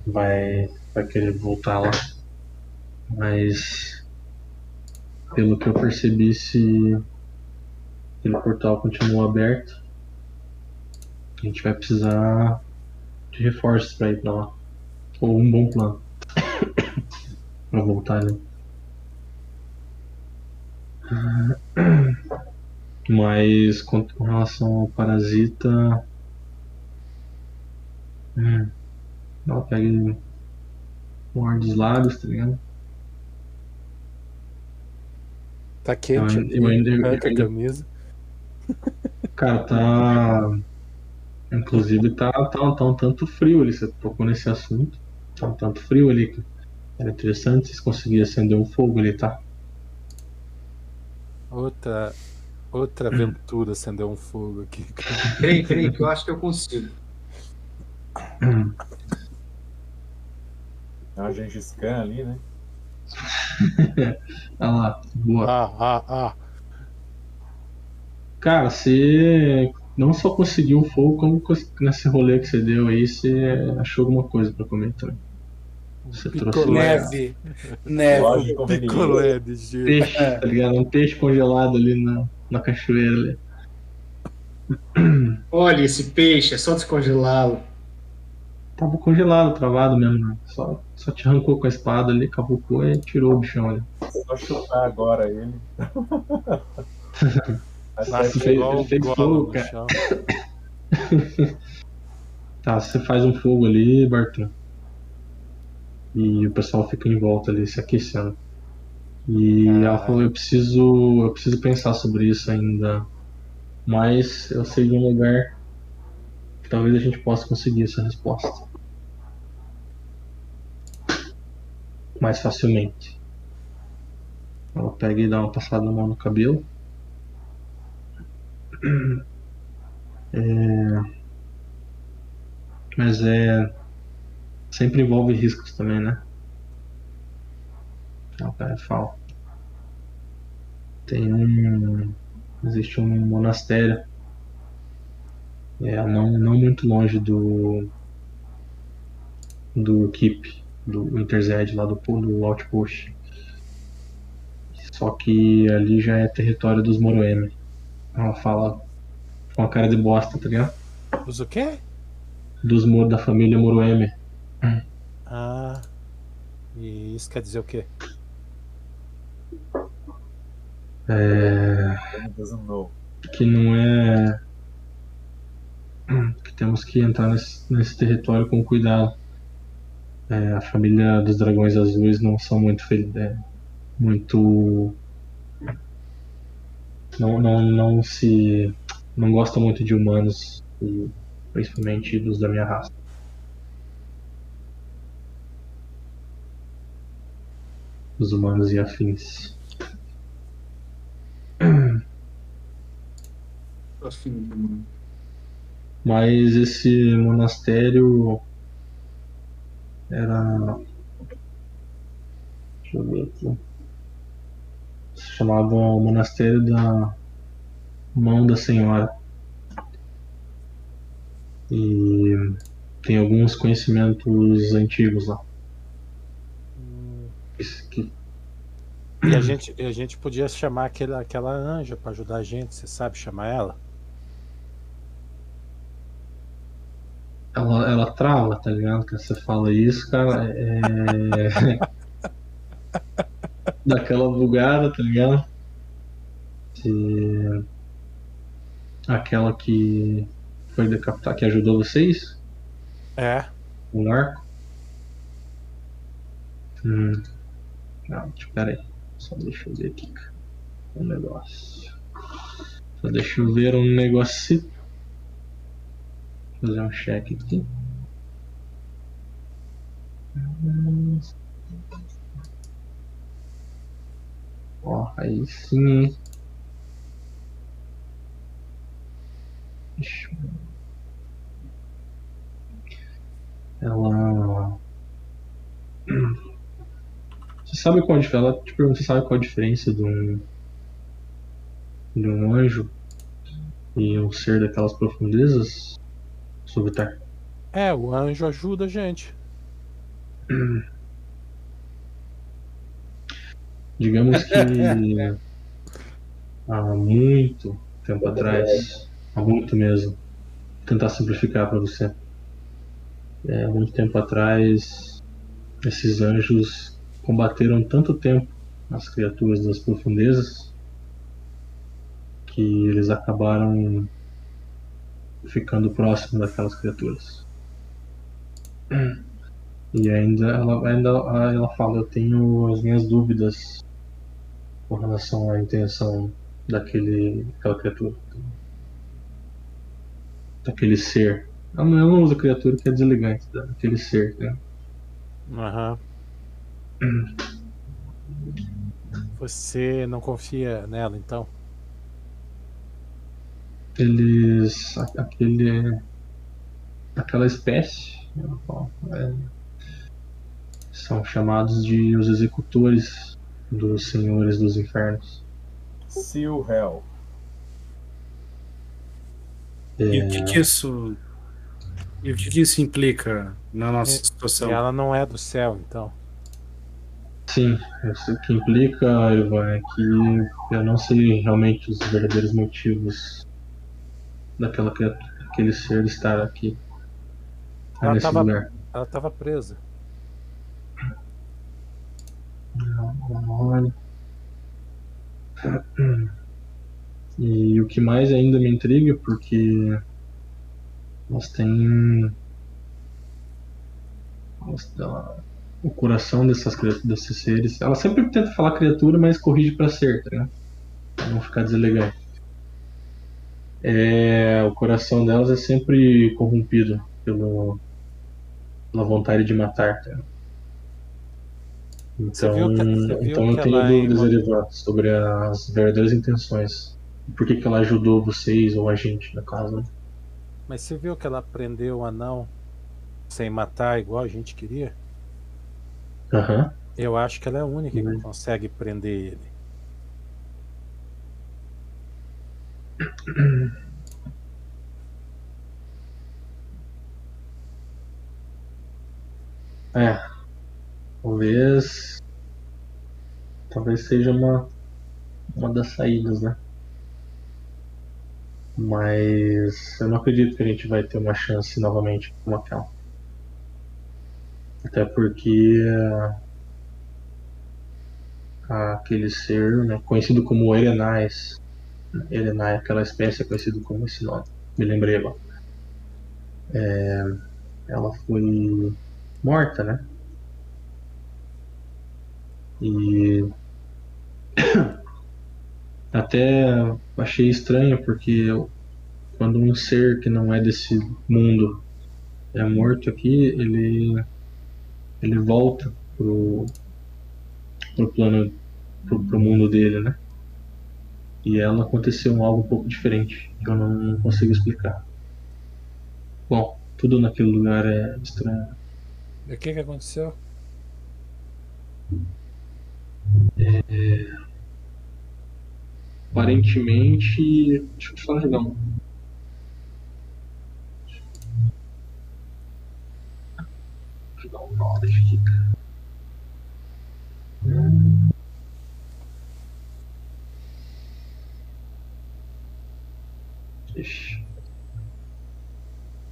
vai, vai querer voltar lá. Mas pelo que eu percebi, se aquele portal continua aberto, a gente vai precisar de reforços para ir pra lá. Ou um bom plano. [COUGHS] pra voltar, né? Mas com com relação ao parasita. Hum. Ela pega um ar dos lábios, tá ligado? Tá quente, Eu- eu ainda- eu arranca a ainda- camisa. Cara, tá. Inclusive tá, tá, tá um tanto frio ali. Você tocou nesse assunto. Tá um tanto frio ali. Era interessante se vocês conseguirem acender um fogo ali, tá? Outra outra aventura acender um fogo aqui. [LAUGHS] Peraí, peraí, que eu acho que eu consigo. Tem uma Gengis Khan ali, né? Olha [LAUGHS] lá, boa. Ah, ah, ah. Cara, você não só conseguiu o fogo, como nesse rolê que você deu aí, você achou alguma coisa pra comer também. Você trouxe. Neve. [LAUGHS] Neve. Picolé de gelo. peixe, tá ligado? Um peixe congelado ali na, na cachoeira ali. [CLEARS THROAT] Olha esse peixe, é só descongelá-lo. Tava congelado, travado mesmo, né? Só, só te arrancou com a espada ali, cavucou e tirou o bichão ali. Só chutar agora ele. [LAUGHS] Nasce que fez- igual ele fez fogo, cara. [LAUGHS] Tá, você faz um fogo ali, Bartô. E o pessoal fica em volta ali, se aquecendo. E ela falou, eu preciso. Eu preciso pensar sobre isso ainda. Mas eu sei de um lugar que talvez a gente possa conseguir essa resposta. Mais facilmente. Ela pega e dá uma passada na mão no cabelo. [CLEARS THROAT] É... Mas é. Sempre envolve riscos também, né? Não, cara, fala. Tem um. Existe um monastério. É, não, não muito longe do. Do Keep, do Interzed, lá do, do Outpost. Só que ali já é território dos Moroeme. Ela fala com a cara de bosta, tá ligado? Usa o quê? Dos Moro da família Moroeme. Ah. E isso quer dizer o quê? É. que não é que temos que entrar nesse, nesse território com cuidado. É, a família dos dragões azuis não são muito é, muito não, não, não se. não gosta muito de humanos, principalmente dos da minha raça. Os humanos e afins. Assim, mano. Mas esse monastério era. Deixa eu ver aqui. Se chamava o Monastério da Mão da Senhora. E tem alguns conhecimentos antigos lá. Que- E a gente, e a gente podia chamar aquela, aquela anja pra ajudar a gente, você sabe chamar ela? Ela, ela trava, tá ligado? Que você fala isso, cara, é. [LAUGHS] Daquela bugada, tá ligado? Que- Aquela que foi decapitada, que ajudou vocês? É. Um arco? Hum. Não, espera aí. Só deixa eu ver aqui. Um negócio. Só deixa eu ver um negócio. Fazer um check aqui. Ó, aí sim, ela. Você sabe qual a diferença? Pergunta, você sabe qual a diferença de um. de um anjo e um ser daquelas profundezas? Subitar. É, o anjo ajuda a gente. [CLEARS THROAT] Digamos que há muito tempo atrás, há muito mesmo, vou tentar simplificar para você. É, há muito tempo atrás, esses anjos combateram tanto tempo as criaturas das profundezas que eles acabaram ficando próximo daquelas criaturas. E ainda ela, ainda ela fala, eu tenho as minhas dúvidas com relação à intenção daquele, daquela criatura. Daquele ser. Ela não, ela não usa criatura que é deselegante, daquele ser, né? Aham. Você não confia nela, então? Eles. a- aquele. aquela espécie. é, são chamados de os executores dos senhores dos infernos. Seal Hell. E É, o que, que isso. E o que, que isso implica na nossa E situação? ela não é do céu, então. Sim, isso que implica, Ivan, é que eu não sei realmente os verdadeiros motivos daquela daquele ser estar aqui. Ela nesse tava- lugar. Ela tava presa. E o que mais ainda me intriga, porque elas têm o coração dessas criaturas, desses seres. Ela sempre tenta falar criatura, mas corrige pra ser, tá? Pra não ficar deselegante. É, o coração delas é sempre corrompido pelo, pela vontade de matar? Você Então, que- então eu que tenho é dúvidas, Erivan, sobre as verdadeiras intenções. Por que, que ela ajudou vocês ou a gente, no caso? né? Mas você viu que ela prendeu o anão sem matar igual a gente queria? Aham. Eu acho que ela é a única que Uhum. consegue prender ele. É. Talvez. Talvez seja uma. Uma das saídas, né? Mas eu não acredito que a gente vai ter uma chance novamente como aquela. Até porque ah, aquele ser, né, conhecido como Erenais, Erenai, aquela espécie é conhecido como esse nome, me lembrei agora. É, ela foi morta, né? E [COUGHS] Até achei estranho, porque eu- quando um ser que não é desse mundo é morto aqui, ele, ele volta pro, pro plano, pro, pro mundo dele, né? E ela aconteceu algo um pouco diferente, que eu não, não consigo explicar. Bom, tudo naquele lugar é estranho. E o que, que aconteceu? Aparentemente. Deixa eu só jogar um. Jogar um knowledge aqui, cara. Hum.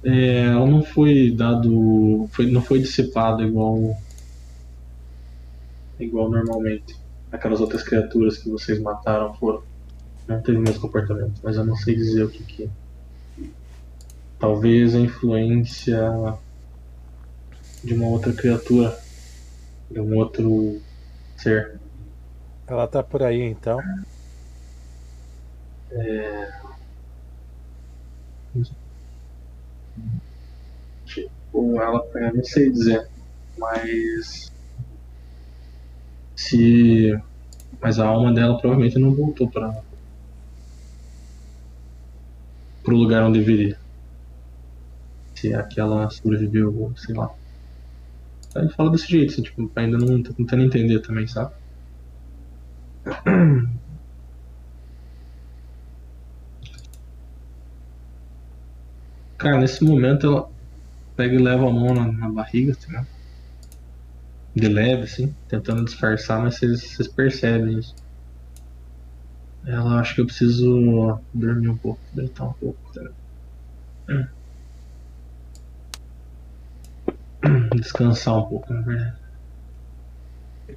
É, ela não foi dado. Foi, não foi dissipada igual. igual normalmente. Aquelas outras criaturas que vocês mataram foram. Não teve o mesmo comportamento, mas eu não sei dizer o que que é. Talvez a influência de uma outra criatura. De um outro ser. Ela tá por aí então. Ou ela, eu não sei dizer. Mas. Se. Mas a alma dela provavelmente não voltou para pro lugar onde deveria. Se aquela sobreviveu, ou sei lá. A gente fala desse jeito, assim, tipo, ainda não tô tentando entender também, sabe? [CLEARS THROAT] Cara, nesse momento ela pega e leva a mão na, na barriga, tá ligado? De leve, assim, tentando disfarçar, mas vocês, percebem isso. Ela acha que eu preciso dormir um pouco, deitar um pouco, tá ligado? [CLEARS THROAT] Descansar um pouco, na verdade.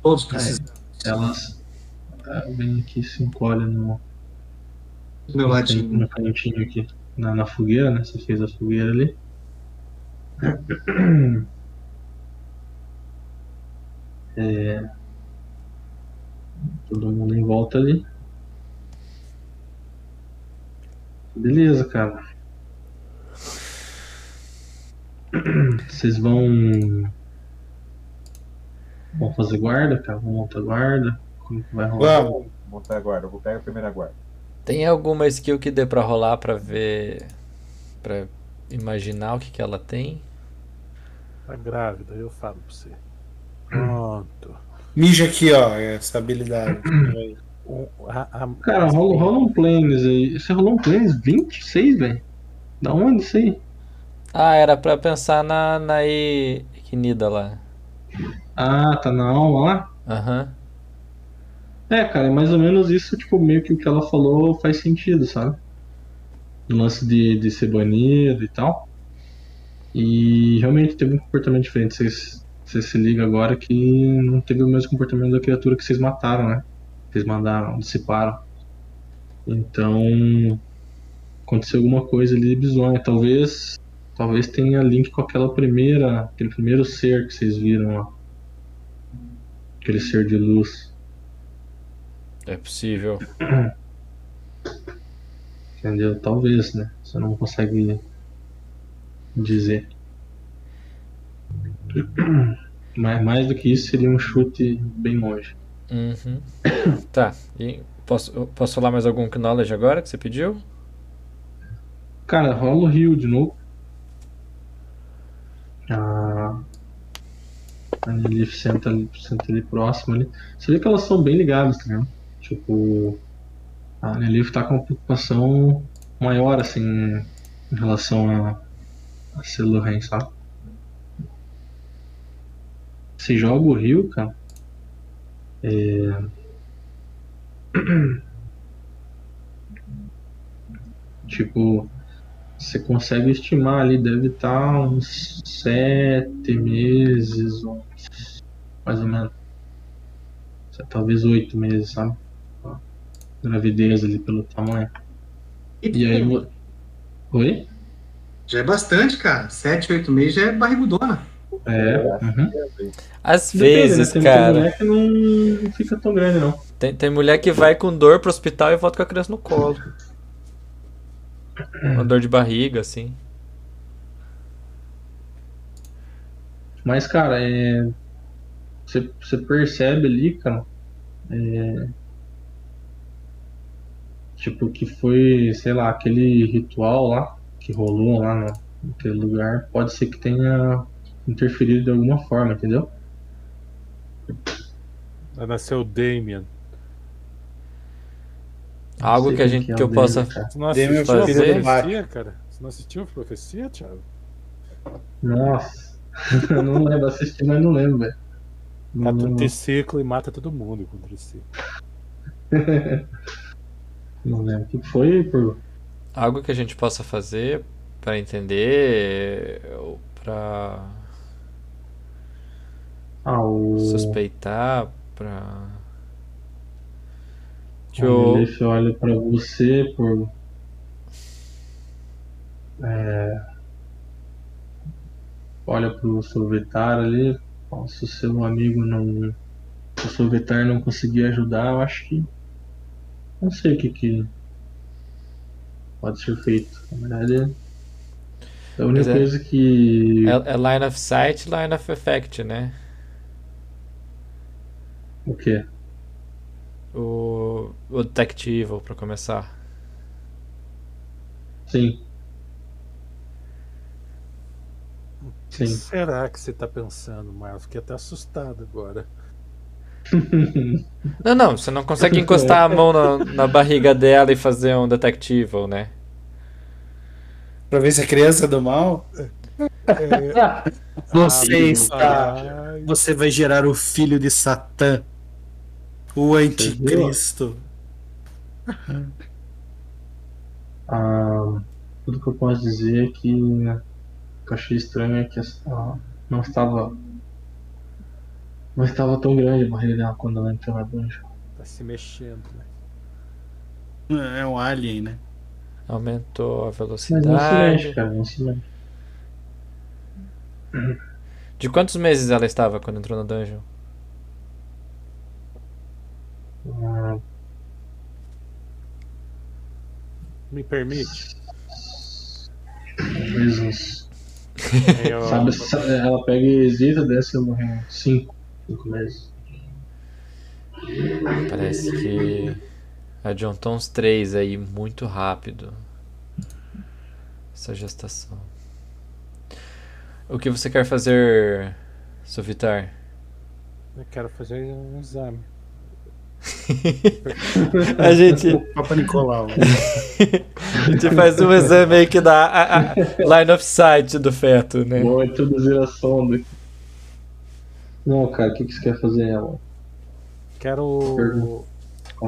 Todos precisam Elas ah, vem aqui e se encolhe no, do meu no ladinho. cantinho aqui. Na, na fogueira, né? Você fez a fogueira ali. [CLEARS THROAT] É, todo mundo em volta ali. Beleza, cara. [CLEARS THROAT] Vocês vão. Vão fazer guarda, cara? Vão montar guarda? Como que vai rolar? Vamos. Montar guarda. Eu vou pegar a primeira guarda. Tem alguma skill que dê pra rolar pra ver. pra imaginar o que, que ela tem? Tá grávida, eu falo pra você. Pronto. Mija aqui, ó, essa habilidade. [CLEARS THROAT] A- a- Cara, rola, rola um planes aí. Você rolou um planes 26, velho? Da onde isso aí? Ah, era pra pensar na, na Equinida lá. Ah, tá na alma lá? Aham. É, cara, é mais ou menos isso, tipo, meio que o que ela falou faz sentido, sabe? O lance de, de ser banido e tal. E realmente teve um comportamento diferente. Vocês, se ligam agora que não teve o mesmo comportamento da criatura que vocês mataram, né? Vocês mandaram, dissiparam. Então. Aconteceu alguma coisa ali bizonha. Talvez. Talvez tenha link com aquela primeira. Aquele primeiro ser que vocês viram lá. Aquele ser de luz. É possível. [CLEARS THROAT] Entendeu? Talvez, né? Você não consegue dizer. [CLEARS THROAT] Mas mais do que isso seria um chute bem longe. Uhum. [COUGHS] Tá. E posso, posso falar mais algum knowledge agora que você pediu? Cara, rola o rio de novo. A a Lilith senta ali, senta ali próximo ali. Você vê que elas são bem ligadas, tá vendo? Tipo, a Lilith tá com uma preocupação maior, assim, em relação a, a sabe? Você joga o rio, cara. É... [CLEARS THROAT] Tipo, você consegue estimar ali, deve estar uns sete meses, mais ou menos. Talvez oito meses, sabe? Gravidez ali pelo tamanho. E aí. Oi? Já é bastante, cara. Sete, oito meses já é barrigudona. É. Acho uhum. que é. Às Depende, né? vezes, tem, Tem cara. mulher que não, não fica tão grande, não. Tem, tem mulher que vai com dor pro hospital e volta com a criança no colo. [CLEARS THROAT] Uma dor de barriga, assim. Mas, cara, é. Você, você percebe ali, cara. É... Tipo, que foi, sei lá, aquele ritual lá que rolou lá no, naquele lugar. Pode ser que tenha interferido de alguma forma, entendeu? Vai nascer o Damien. Algo que a gente é que eu possa cara. Você não Damien assistiu a profecia, cara? Você não assistiu a profecia, Thiago? Nossa, [LAUGHS] eu não lembro, assisti, mas não lembro, velho. Cata um triciclo e mata todo mundo com o triciclo. [LAUGHS] não lembro. O que foi, por algo que a gente possa fazer pra entender ou pra Ah, o. suspeitar, pra que O Lilith olha pra você por. É, olha pro Solvetar ali. Se o seu amigo não. Se o Solvetar não conseguir ajudar, eu acho que. Não sei o que, que pode ser feito. Na verdade, a única é. coisa que. é, é line of sight, line of effect, né? O quê? O, o detective pra começar. Sim. O Sim. que será que você tá pensando, Marlon? Fiquei até assustado agora. [LAUGHS] Não, não, você não consegue encostar a mão na, na barriga dela e fazer um detective, né? Pra ver se a criança é do mal. Você Ah, está. ai, Você vai gerar o filho de Satã. O anticristo. Ah, tudo que eu posso dizer é que o que eu achei estranho é que ah, não estava. Não estava tão grande a barriga dela quando ela entrou na dungeon. Tá se mexendo, né? É um alien, né? Aumentou a Mas não se mexe, velocidade. cara, não se mexe. De quantos meses ela estava quando entrou na dungeon? Ah, Me permite? uns. [LAUGHS] Eu- Sabe, sa- ela pega e hesita, desce eu morri uns 5, 5 meses. Parece que adiantou uns três aí muito rápido. Essa gestação. O que você quer fazer, Sovitar? Eu quero fazer um exame. [LAUGHS] a gente, Papa Nicolau. [LAUGHS] a gente faz um exame aí que dá a, a line of sight do feto, né? Vou introduzir a sonda. Não, cara, o que, que você quer fazer ela? Quero.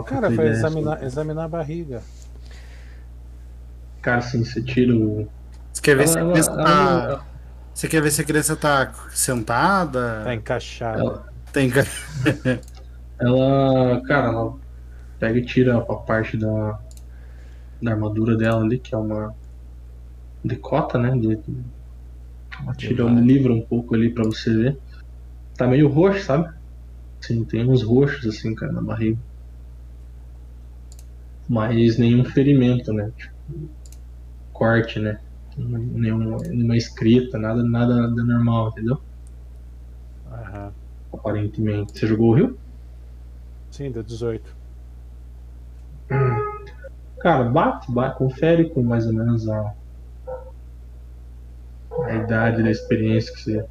Cara, foi examinar, sobre- examinar a barriga. Cara, assim, você tira o. Você quer ver se a Ela- criança ela- tá. ela- Você quer ver se a criança tá sentada? Tá encaixado. Ela- Tem Ela, cara, ela pega e tira a parte da, da armadura dela ali, que é uma decota, né? De, ela tira, Vai. livra um pouco ali pra você ver. Tá meio roxo, sabe? Assim, tem uns roxos assim, cara, na barriga. Mas nenhum ferimento, né? Tipo, corte, né? Nenhuma, nenhuma escrita, nada, nada, nada normal, entendeu? Aham. Aparentemente. Você jogou o Rio? Sim, deu 18. Cara, bate, bate, confere com mais ou menos a, a idade da experiência que você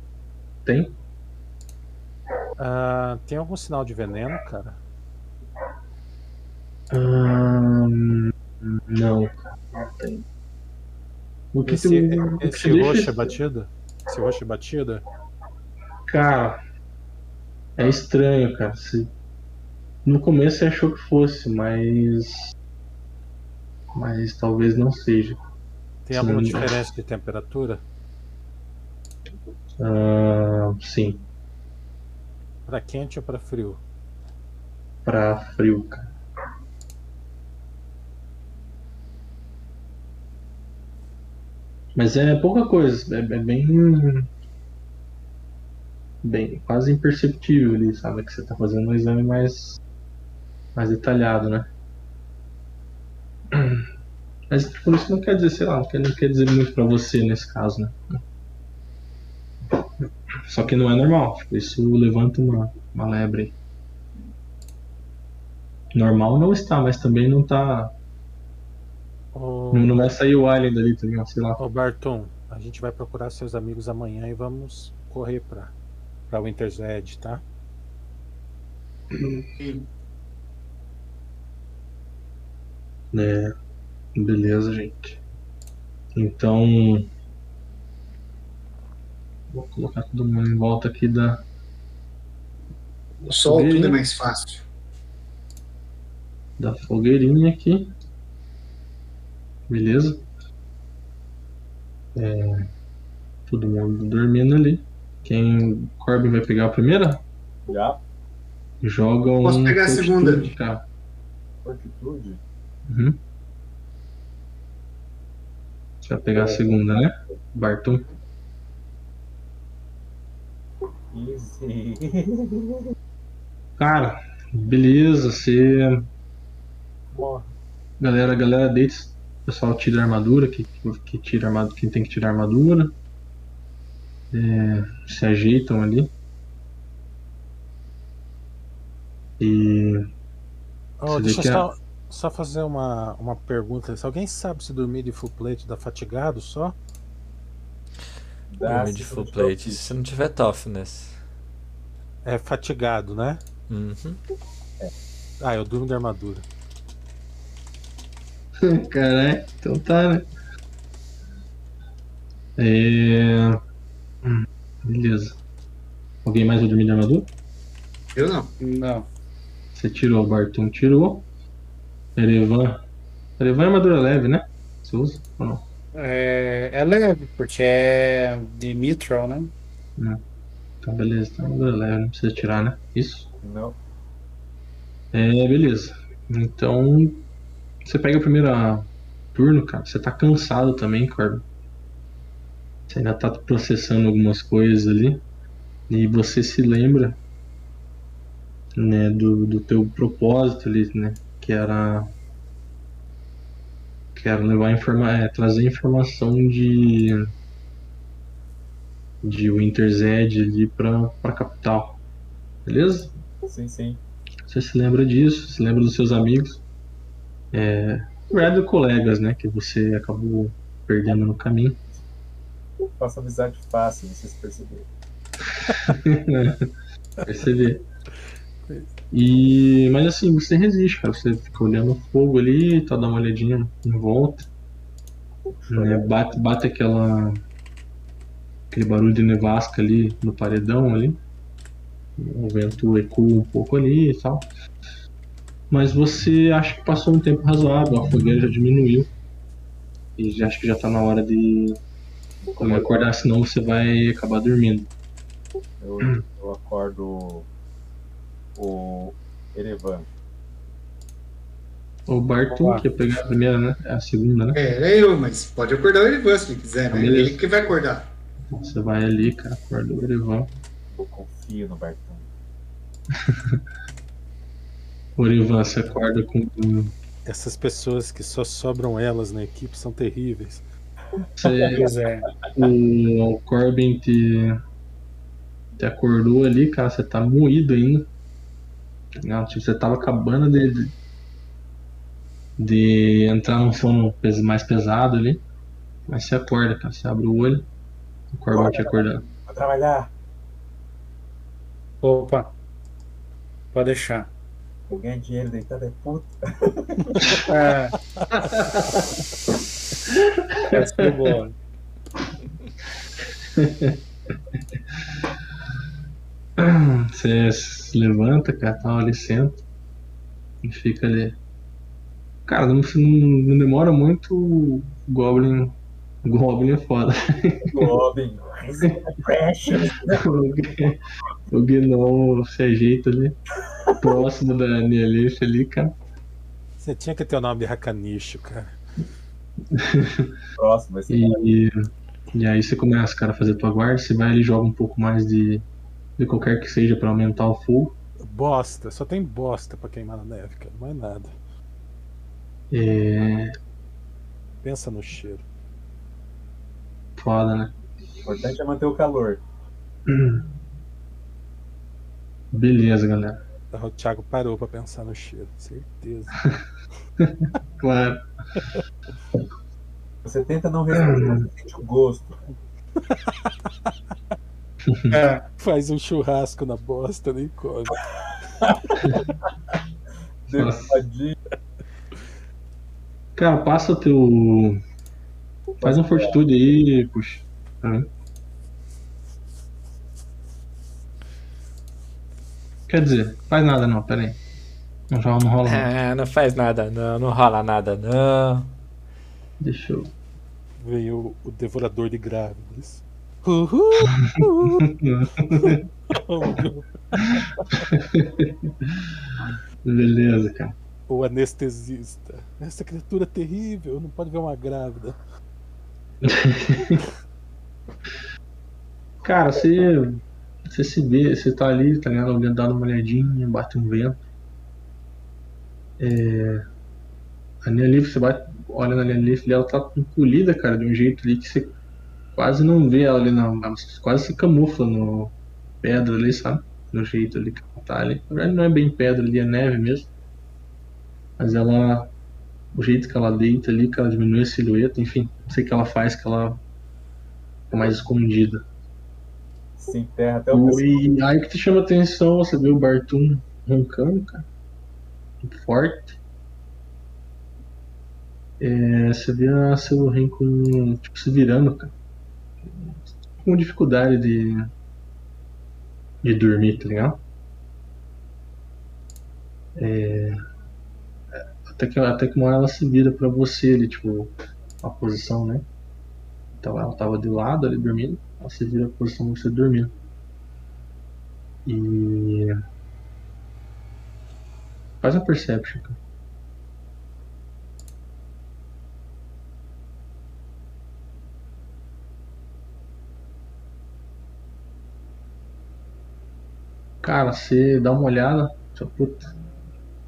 tem. Ah, tem algum sinal de veneno, cara? Ahn, não, não tem. O que Esse, tu- que esse deixa- roxo é batida? Esse roxo é batida? Cara, é estranho, cara. Se- No começo você achou que fosse, mas. Mas talvez não seja. Tem alguma Sim. diferença de temperatura? Ahn, sim, Pra quente ou pra frio? pra frio, cara. Mas é pouca coisa, é, é bem. bem, quase imperceptível ali, sabe? Que você tá fazendo um exame mais, mais detalhado, né? Mas por isso não quer dizer, sei lá, não quer, não quer dizer muito pra você nesse caso, né? Só que não é normal, isso levanta uma, uma lebre. Normal não está, mas também não tá. Ô, Não, não vai sair o Alien dali também, ó, sei lá. ô Barton, a gente vai procurar seus amigos amanhã e vamos correr pra, pra Winter's Edge, tá? É, beleza, gente. Então. Vou colocar todo mundo em volta aqui da. O sol Fogueirinha. tudo é mais fácil. da fogueirinha aqui. Beleza? É, todo mundo dormindo ali. Quem. Corbin vai pegar a primeira? Já? Joga um. Posso pegar a segunda. cara. Fortitude? Uhum. Você vai pegar a segunda, né? Barton. Easy. [LAUGHS] Cara, beleza, você. Morre. Galera, galera deita. O pessoal tira a armadura, que, que tira armadura, quem tem que tirar a armadura. É, se ajeitam ali. E. Vê deixa eu só, só fazer uma, uma pergunta. Se alguém sabe se dormir de full plate dá fatigado só? Dormir de full plate. Se não tiver toughness. É fatigado, né? Uhum. Ah, eu durmo de armadura. [LAUGHS] Caralho, então tá, né? É. hum, Beleza. Alguém mais vai dormir de armadura? Eu não. Não. Você tirou, o Barton tirou. Erevan. Erevan é armadura leve, né? Você usa ou não? É, é leve, porque é de Mithril, né? Tá, beleza. Tá armadura leve, não precisa tirar, né? Isso. Não. É, beleza. Então, você pega o primeiro ah, turno, cara. Você tá cansado também, Corbin. Você ainda tá processando algumas coisas ali. E você se lembra, né, do, do teu propósito ali, né? Que era. Que era levar informa é, trazer informação de. De Winter's Edge ali pra, pra capital. Beleza? Sim, sim. Você se lembra disso, se lembra dos seus amigos. É, na verdade, colegas, né? Que você acabou perdendo no caminho. Faço amizade fácil, vocês perceberam. [LAUGHS] Perceber. E, mas assim, você resiste, cara. Você fica olhando o fogo ali, tá dando uma olhadinha em volta. né, bate, bate aquela. aquele barulho de nevasca ali no paredão ali. O vento ecoa um pouco ali e tal. Mas você acha que passou um tempo razoável, a fogueira já diminuiu. E já acho que já tá na hora de de acordar, senão você vai acabar dormindo. Eu, eu acordo o Erevan. O Barton, que ia pegar a primeira, né? É a segunda, né? É, era eu, mas pode acordar o Erivan se ele quiser, né? Beleza. Ele que vai acordar. Você vai ali, cara, acorda o Erivan. Eu confio no Bartão. O [LAUGHS] Erivan, você acorda com. Essas pessoas que só sobram elas na equipe são terríveis. Você, [LAUGHS] Pois é. o, o Corbin te, te acordou ali, cara, você tá moído ainda. Não, tipo, você tava acabando de, de entrar num sono mais pesado ali. Mas você acorda, cara, você abre o olho. O Corbin te acordando. Vou trabalhar. Opa. Pode deixar. Eu ganho dinheiro deitado é puta. [LAUGHS] É. Essa foi boa. [LAUGHS] [CLEARS THROAT] Você se levanta, cara, tá ali, senta e fica ali. Cara, não, não, não demora muito. O Goblin. o Goblin é foda. [LAUGHS] Goblin. Precious. o Gnomo se ajeita ali. Próximo da Nielish ali, cara. Você tinha que ter o nome de Hakanicho, cara. [LAUGHS] Próximo vai ser. E, e aí você começa, cara, a fazer tua guarda. Você vai ali, joga um pouco mais de, de qualquer que seja pra aumentar o fogo. Bosta, só tem bosta pra queimar na neve, cara. Não é nada. É. Pensa no cheiro. Foda, né? O importante é manter o calor. [CLEARS THROAT] Beleza, galera. O Thiago parou pra pensar no cheiro, certeza. [LAUGHS] Claro. Você tenta não responder, [CLEARS THROAT] você sente o gosto. [LAUGHS] É, Faz um churrasco na bosta, nem come. [LAUGHS] Cara, passa teu. Faz um fortitude aí, puxa. Tá. Quer dizer, faz nada não, pera aí. Não, rola- não rola não. Ah, não faz nada não, não rola nada não. Deixa eu. Veio o devorador de grávidas. Uhul! Uhul. Beleza, cara. o anestesista. Essa criatura é terrível, não pode ver uma grávida. [LAUGHS] Cara, você. Você se vê, você tá ali, tá ligado? Olhando, dando uma olhadinha, bate um vento. É. A linha livre, você vai, olha na linha livre, ela tá encolhida, cara, de um jeito ali que você quase não vê ela ali, não. Ela quase se camufla no pedra ali, sabe? No jeito ali que ela tá ali. Na verdade, não é bem pedra ali, é neve mesmo. Mas ela. O jeito que ela deita ali, que ela diminui a silhueta, enfim, não sei o que ela faz, que ela fica mais escondida. Se enterra até o. E aí que te chama atenção, você vê o Bartum roncando, cara. Forte. É, você vê a Silverhen com. Tipo, se virando, cara. Com dificuldade de. de dormir, tá ligado? É, até, que, até que uma hora ela se vira pra você ali, tipo, a posição, né? Então ela tava de lado ali dormindo, ela se vira pra posição você dormindo. E. Faz uma perception. Cara, você dá uma olhada, puta.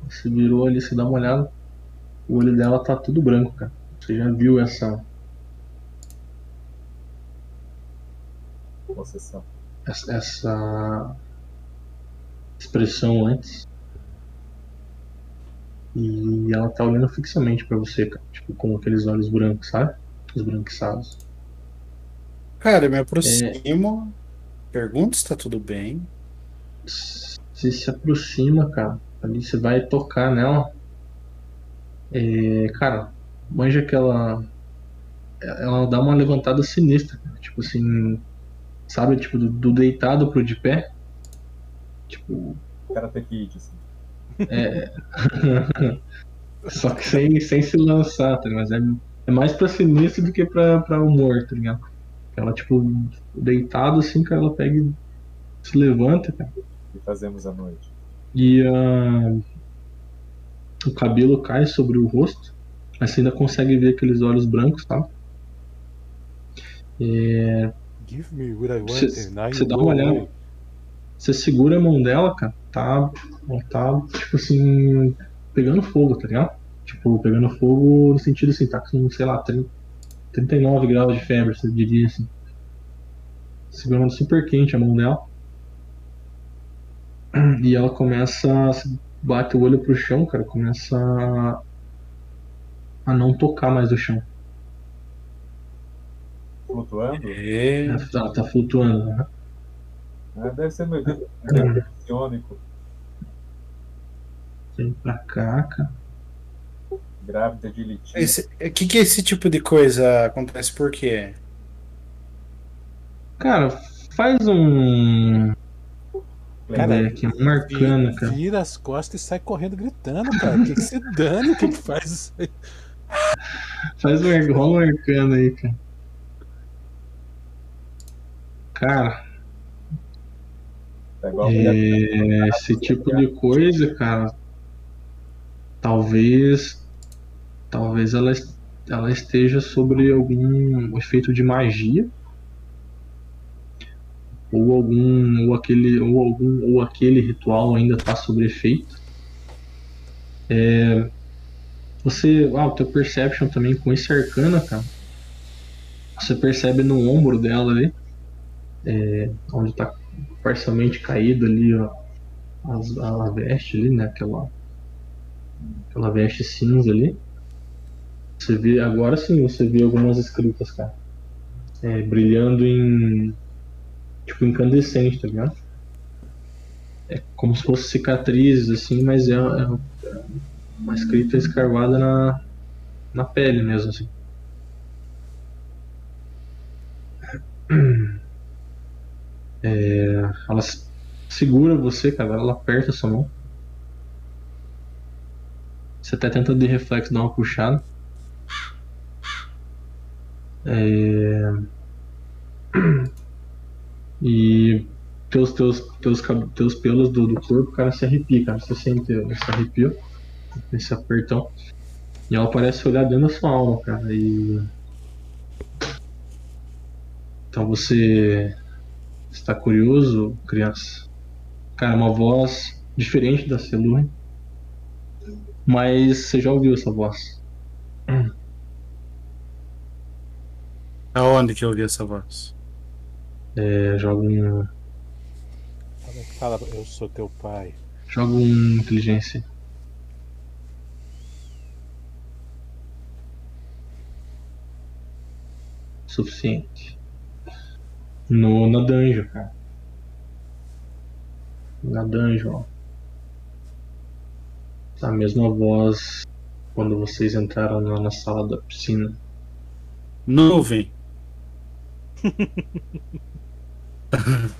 Você virou ali, você dá uma olhada. O olho dela tá tudo branco, cara. Você já viu essa, Possessão. essa, essa expressão antes. E ela tá olhando fixamente pra você, cara. Tipo, com aqueles olhos brancos, sabe? Esbranquiçados. cara, eu me aproximo. Pergunto se tá tudo bem. Você se aproxima, cara. Ali você vai tocar nela. É, cara, manja que ela. Ela dá uma levantada sinistra, cara. Tipo assim. Sabe, tipo, do, do deitado pro de pé. Tipo, Karate Kid, assim. É. [LAUGHS] Só que sem, sem se lançar, tá ligado? Mas é, é mais pra sinistro do que pra, pra humor, tá ligado? Ela, tipo, deitado assim, cara, ela pega e se levanta, cara. Fazemos à noite. E ah, o cabelo cai sobre o rosto, mas você ainda consegue ver aqueles olhos brancos, tá? É, Give me what I want Cê- and I cê dá uma olhada. away. você segura a mão dela, cara, tá, tá, tipo assim, pegando fogo, tá ligado? Tipo, pegando fogo no sentido assim, tá com, sei lá, 30, 39 graus de febre, você diria assim. Segurando super quente a mão dela. [CLEARS THROAT] E ela começa a se- bate o olho pro chão, cara, começa a, a não tocar mais do chão. Flutuando? É, Ela tá flutuando, né? Ah, deve ser meu dedo meu psionico. Vem pra cá, cara. Grávida de litígio. o que que esse tipo de coisa acontece por quê? Cara, faz um. Cara, aqui, um arcana, cara. Vira as costas e sai correndo gritando, cara. O que, que você dane? O que, que faz isso aí? Faz um, ar- rola um arcano aí, cara. Cara, Tá é, esse tipo de coisa, cara. Talvez. Talvez ela, ela esteja sobre algum efeito de magia. Ou algum ou aquele ou algum ou aquele ritual ainda está sob efeito. É, você, ah, o teu perception também com esse arcana, cara. Você percebe no ombro dela ali, é, onde está parcialmente caído ali, ó, as- a, veste ali, né? Aquela, aquela veste cinza ali. Você vê, agora sim, você vê algumas escritas, cara. É, brilhando em. Tipo, incandescente, tá ligado? É como se fosse cicatrizes, assim, mas é, é uma escrita escarvada na, na pele mesmo, assim. É, ela segura você, cara, ela aperta sua mão. Você até tenta de reflexo dar uma puxada. É... E teus, teus, teus, teus pelos do, do corpo, cara, se arrepia, cara. Você sente esse arrepio, esse apertão. E ela parece olhar dentro da sua alma, cara. E. Então você está curioso, criança? Cara, uma voz diferente da Celune. Mas você já ouviu essa voz? Aonde que eu ouvi essa voz? É, joga um. Fala, eu sou teu pai. Joga um inteligência. Suficiente. No, na dungeon, cara. Na dungeon, ó. A mesma voz quando vocês entraram lá na sala da piscina. Nuvem. [LAUGHS] [COUGHS]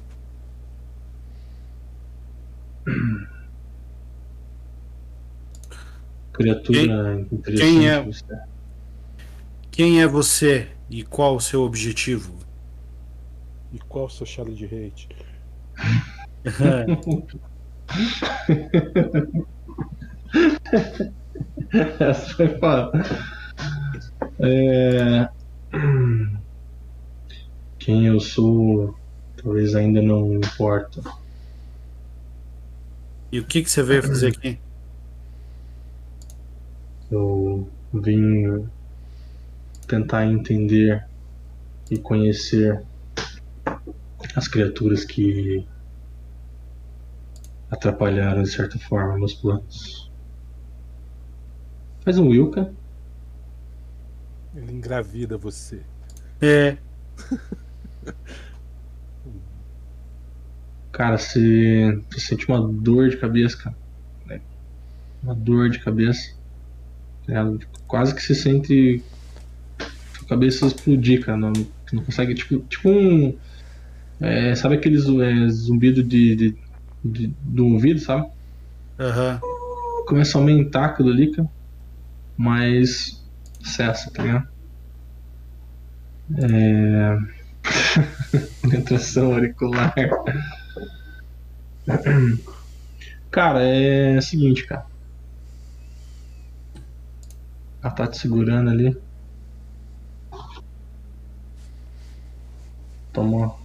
Criatura interessante. quem é? você. Quem é você e qual o seu objetivo? E qual o seu chale de hate? [LAUGHS] Essa foi foda. É... [COUGHS] Quem eu sou, talvez ainda não importa. E o que, que você veio fazer aqui? Eu vim tentar entender e conhecer as criaturas que atrapalharam de certa forma meus planos. Faz um Wilka. Ele engravida você. É, [LAUGHS] Cara, você, você sente uma dor de cabeça, cara. É, Uma dor de cabeça. Ligado? Quase que você sente sua cabeça explodir, cara. Não, não consegue. Tipo, tipo um. é, sabe aquele zu- é, zumbido de, de, de- do ouvido, sabe? aham. Começa a aumentar aquilo ali, cara. Mas cessa, tá ligado? É. [LAUGHS] Penetração auricular. [CLEARS THROAT] Cara, é o seguinte, cara. Ela tá te segurando ali. Toma.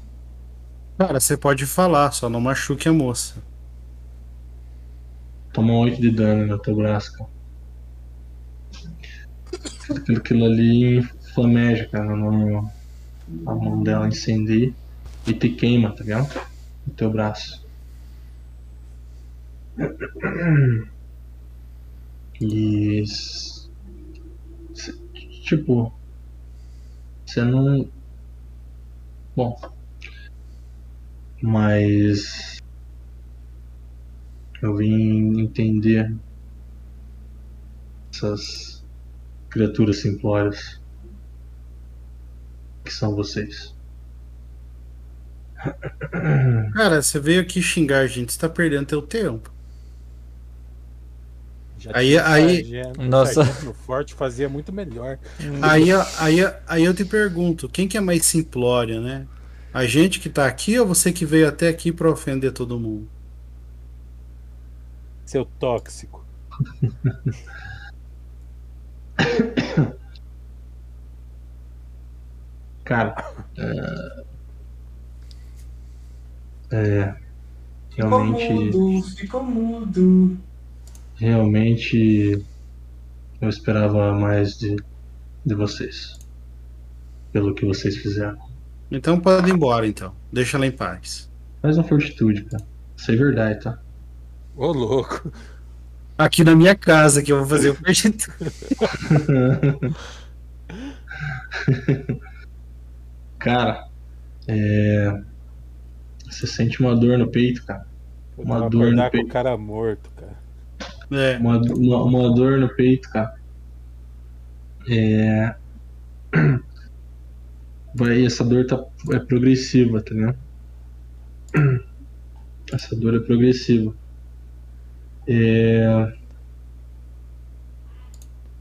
Cara, você pode falar, só não machuque a moça. Toma 8 de dano no teu braço, cara. Aquilo, aquilo ali flameja, cara, no, a mão dela incendia e te queima, tá ligado? No teu braço. E. Tipo. Você não. Bom. Mas. Eu vim entender essas criaturas simplórias que são vocês. Cara, você veio aqui xingar a gente, você tá perdendo teu tempo. Já Aí- aí- sargento, Nossa. sargento no forte fazia muito melhor. Aí, aí, aí eu te pergunto, quem que é mais simplória, né? A gente que tá aqui ou você que veio até aqui pra ofender todo mundo? Seu tóxico. [COUGHS] Cara, é, É. Ficou Realmente. mudo, ficou mudo. Realmente. Eu esperava mais de, de vocês. Pelo que vocês fizeram. Então pode ir embora, então. Deixa ela em paz. Faz uma fortitude, cara. Isso é verdade, tá? Ô, louco. Aqui na minha casa que eu vou fazer o projeto. [LAUGHS] cara, é. Você sente uma dor no peito, cara. Uma dor no com peito. o cara morto, cara. É. Uma, uma, uma dor no peito, cara. É. Vai, essa dor tá, é progressiva, tá ligado? Essa dor é progressiva. É.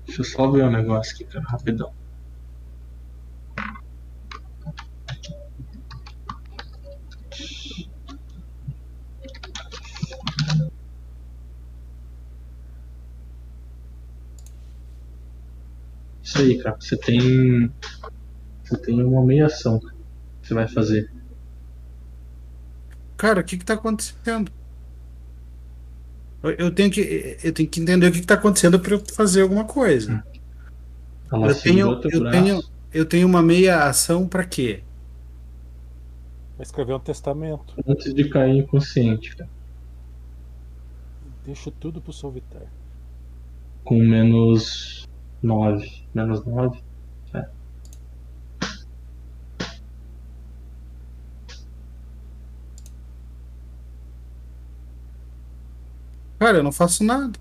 Deixa eu só ver um negócio aqui, cara, rapidão. Isso aí, cara. Você tem. Você tem uma meia ação cara, que você vai fazer. Cara, o que que tá acontecendo? Eu- Eu tenho que, eu tenho que entender o que que tá acontecendo pra eu fazer alguma coisa. Ela Eu segurou tenho, eu braço. tenho, eu tenho uma meia ação pra quê? Vai escrever um testamento. Antes de cair inconsciente, cara. Deixo tudo pro Solvitar. Com menos 9. Menos 9. Cara, eu não faço nada.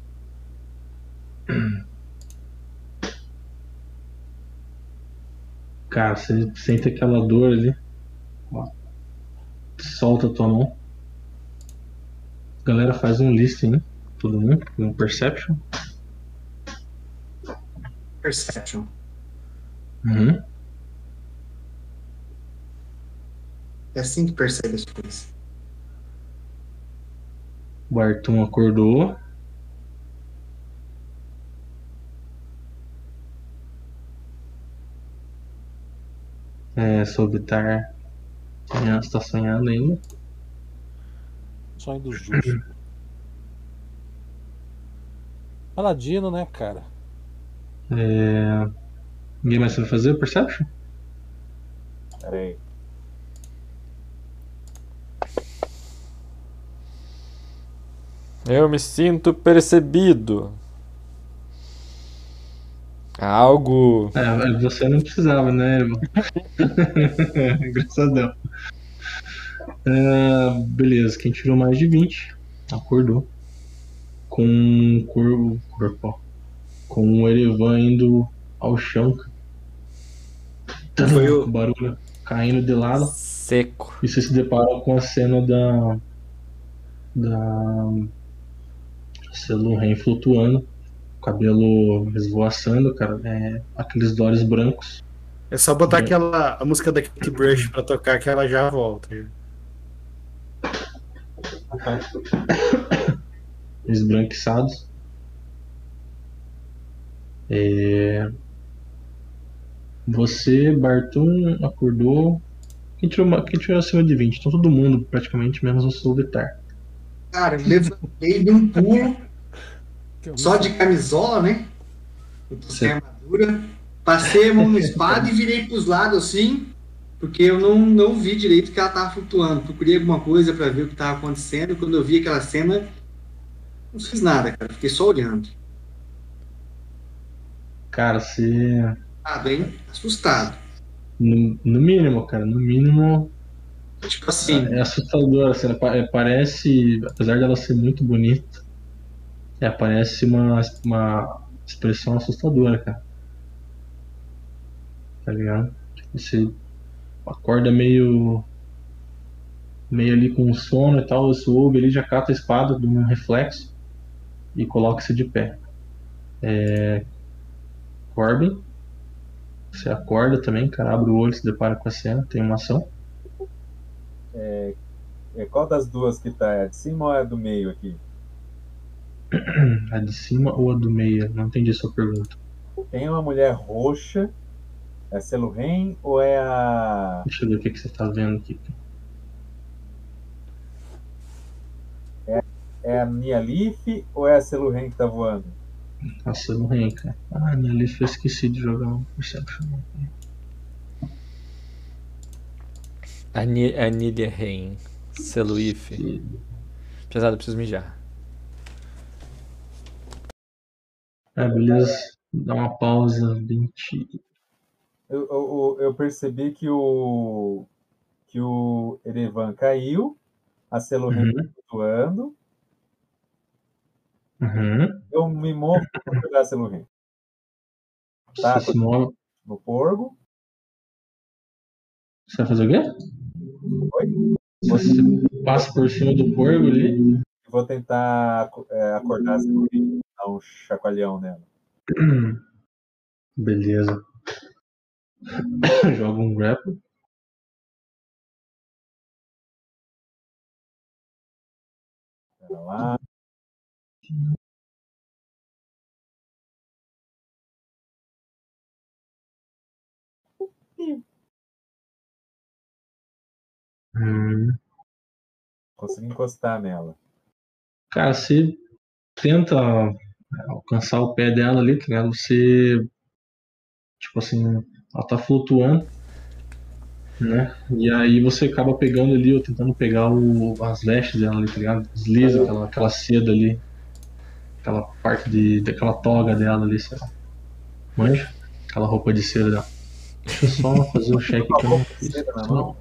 Cara, você sente aquela dor ali. Ó. Solta a tua mão. Galera, faz um listing, todo mundo. Um perception. Perception. Uhum. É assim que percebe as coisas. O Artum acordou. É, Sobitar sonhando, está sonhando ainda. Sonho do justo. Paladino, né, cara? É... Ninguém mais vai fazer o Perception? Pera aí. Eu me sinto percebido. Algo. É, você não precisava, né, irmão? [LAUGHS] Engraçadão. É, beleza, quem tirou mais de 20 acordou. Com um corpo, corpo ó, com o Erevan indo ao chão. cara. Foi o- barulho caindo de lado. Seco. E você se depara com a cena da. Da. Celuren flutuando, cabelo esvoaçando, cara. É, aqueles olhos brancos. É só botar É. aquela a música da Kate Brush pra tocar que ela já volta. [COUGHS] esbranquiçados. É... Você, Bartum, acordou. Quem tirou, uma- quem tirou acima de 20? Então todo mundo, praticamente, menos o Solvitar. Cara, eu levantei de um pulo, só de camisola, né? Eu tô sem armadura. Passei a mão na espada e virei pros lados assim, porque eu não, não vi direito que ela tava flutuando. Procurei alguma coisa pra ver o que tava acontecendo. Quando eu vi aquela cena, não fiz nada, cara. Fiquei só olhando. Cara, você. Assustado, hein? Assustado. No, no mínimo, cara, no mínimo. Tipo assim, É assustador. Assim, é, parece. Apesar dela ser muito bonita, é, parece uma, uma expressão assustadora, cara. Tá ligado? Você acorda meio. meio ali com sono e tal, você ouve ali, já cata a espada de um reflexo e coloca-se de pé. É... Corbin, você acorda também, cara, abre o olho, se depara com a cena, tem uma ação. É, qual das duas que tá? É a de cima ou é a do meio aqui? [CLEARS THROAT] A de cima ou a do meio? Não entendi a sua pergunta. Tem uma mulher roxa. É a Celuren ou é a. Deixa eu ver o que, que você tá vendo aqui. é a Nia Leaf ou é a Celuren que tá voando? Não rei, cara. Ah, minha lista eu esqueci de jogar um Perception. Ani- Anília Rein. Celuife. Pesado, preciso mijar. Ah, beleza. Dá uma pausa. 20. Eu, eu, eu percebi que o que o Erevan caiu, a tá Uhum. flutuando. Uhum. Eu me movo para pegar a Celuren. Tá, se move. no porgo. Você vai fazer o quê? Oi? Você passa por cima do porco ali. Vou tentar é, acordar a Celuren, dar um chacoalhão nela. [CLEARS THROAT] Beleza. [COUGHS] Joga um grapple. Pera lá. Hum. Consegui encostar nela. Cara, você tenta alcançar o pé dela ali, tá ligado? Você. Tipo assim, ela tá flutuando. Né? E aí você acaba pegando ali, ou tentando pegar o, as vestes dela ali, tá ligado? Desliza aquela, aquela seda ali. Aquela parte de, daquela toga dela ali, sei lá. Manja? Aquela roupa de seda dela. Deixa eu só fazer o check que [LAUGHS] eu não fiz. Seda na mão?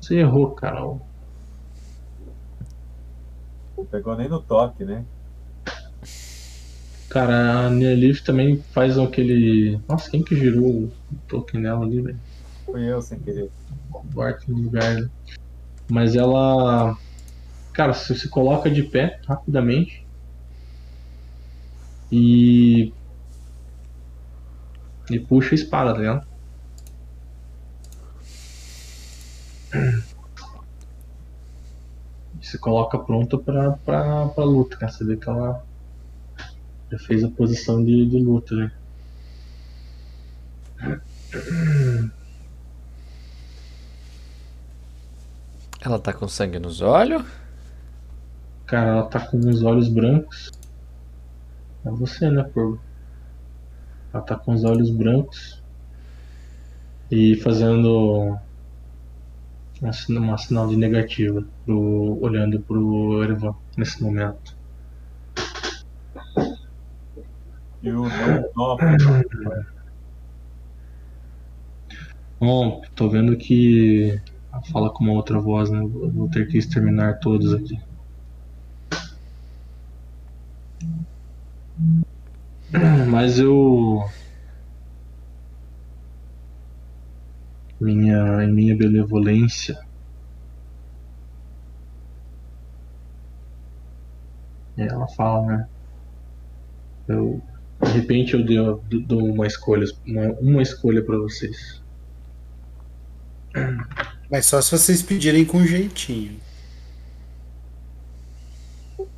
Você errou, cara. Não pegou nem no toque, né? Cara, a Nealif também faz aquele. Nossa, quem que girou o token dela ali, velho? Fui eu sem querer. O arco no lugar. né? Mas ela. Cara, você se coloca de pé rapidamente. E. E puxa a espada, tá ligado? E se coloca pronta pra, pra, pra luta, cara. Você vê que ela já fez a posição de, de luta, né? Ela tá com sangue nos olhos? Cara, ela tá com os olhos brancos. É você, né, Porgo? Ela tá com os olhos brancos. E fazendo uma, sina- uma sinal de negativa, pro, olhando pro Ervan nesse momento. E o não. Bom, tô vendo que ela fala com uma outra voz, né? Eu Vou ter que exterminar todos aqui. Mas eu. Minha, em minha benevolência. E ela fala, né? Eu, de repente eu dou, dou uma escolha, uma, uma escolha para vocês. Mas só se vocês pedirem com jeitinho.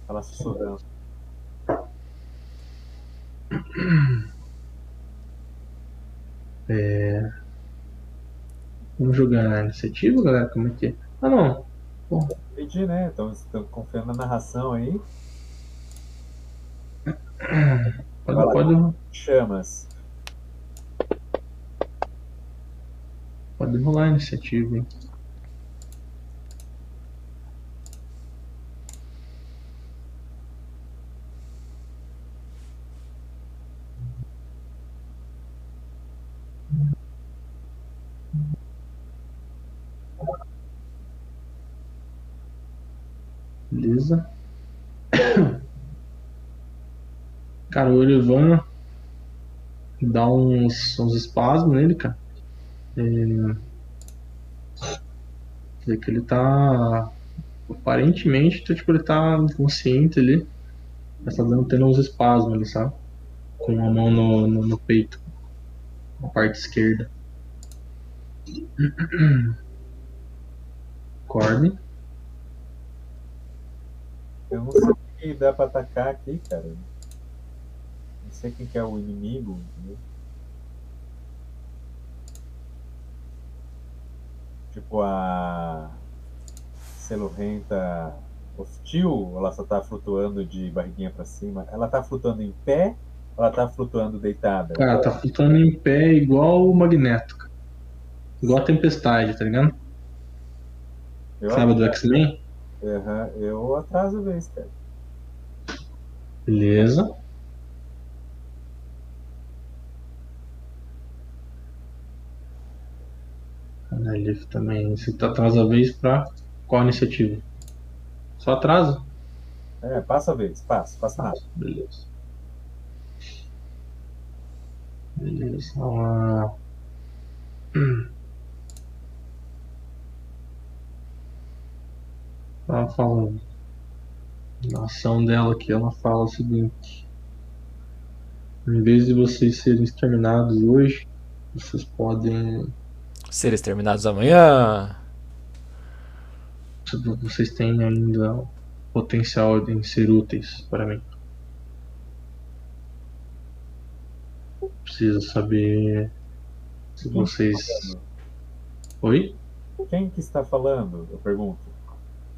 Ela sussurrando. [CLEARS THROAT] É... Vamos jogar na iniciativa, galera? Como é que é? Ah, não. Entendi, né? Então estão confiando na narração aí. [CLEARS THROAT] Pode, lá. pode, Chamas. pode rolar a iniciativa, hein? Beleza. Cara, o Olivan dá uns, uns espasmos nele, cara. É... Vê que ele tá. Aparentemente, tá, tipo, ele tá inconsciente ali. Mas tá dando, tendo uns espasmos ali, sabe? Com a mão no, no, no peito. Na parte esquerda. [CLEARS THROAT] Corne. Eu não sei o que dá pra atacar aqui, cara. Não sei quem que é o inimigo. entendeu? Tipo a Celurrenta hostil ela só tá flutuando de barriguinha pra cima? Ela tá flutuando em pé ou ela tá flutuando deitada? Cara, tá flutuando em pé igual o Magneto. cara. Igual a Tempestade, tá ligado? Eu, Sabe do X-Men? Aham, eu atraso a vez, cara. Beleza. Analif também. Você tá atrasa a vez pra qual iniciativa? Só atrasa? É, passa a vez, passa, passa rápido. Beleza. Beleza. Ah. [CLEARS THROAT] Ela fala. Na ação dela aqui, ela fala o seguinte. Em vez de vocês serem exterminados hoje, vocês podem. Ser exterminados amanhã. Vocês têm ainda potencial de ser úteis para mim. Preciso saber se vocês. Oi? Quem que está falando? Eu pergunto.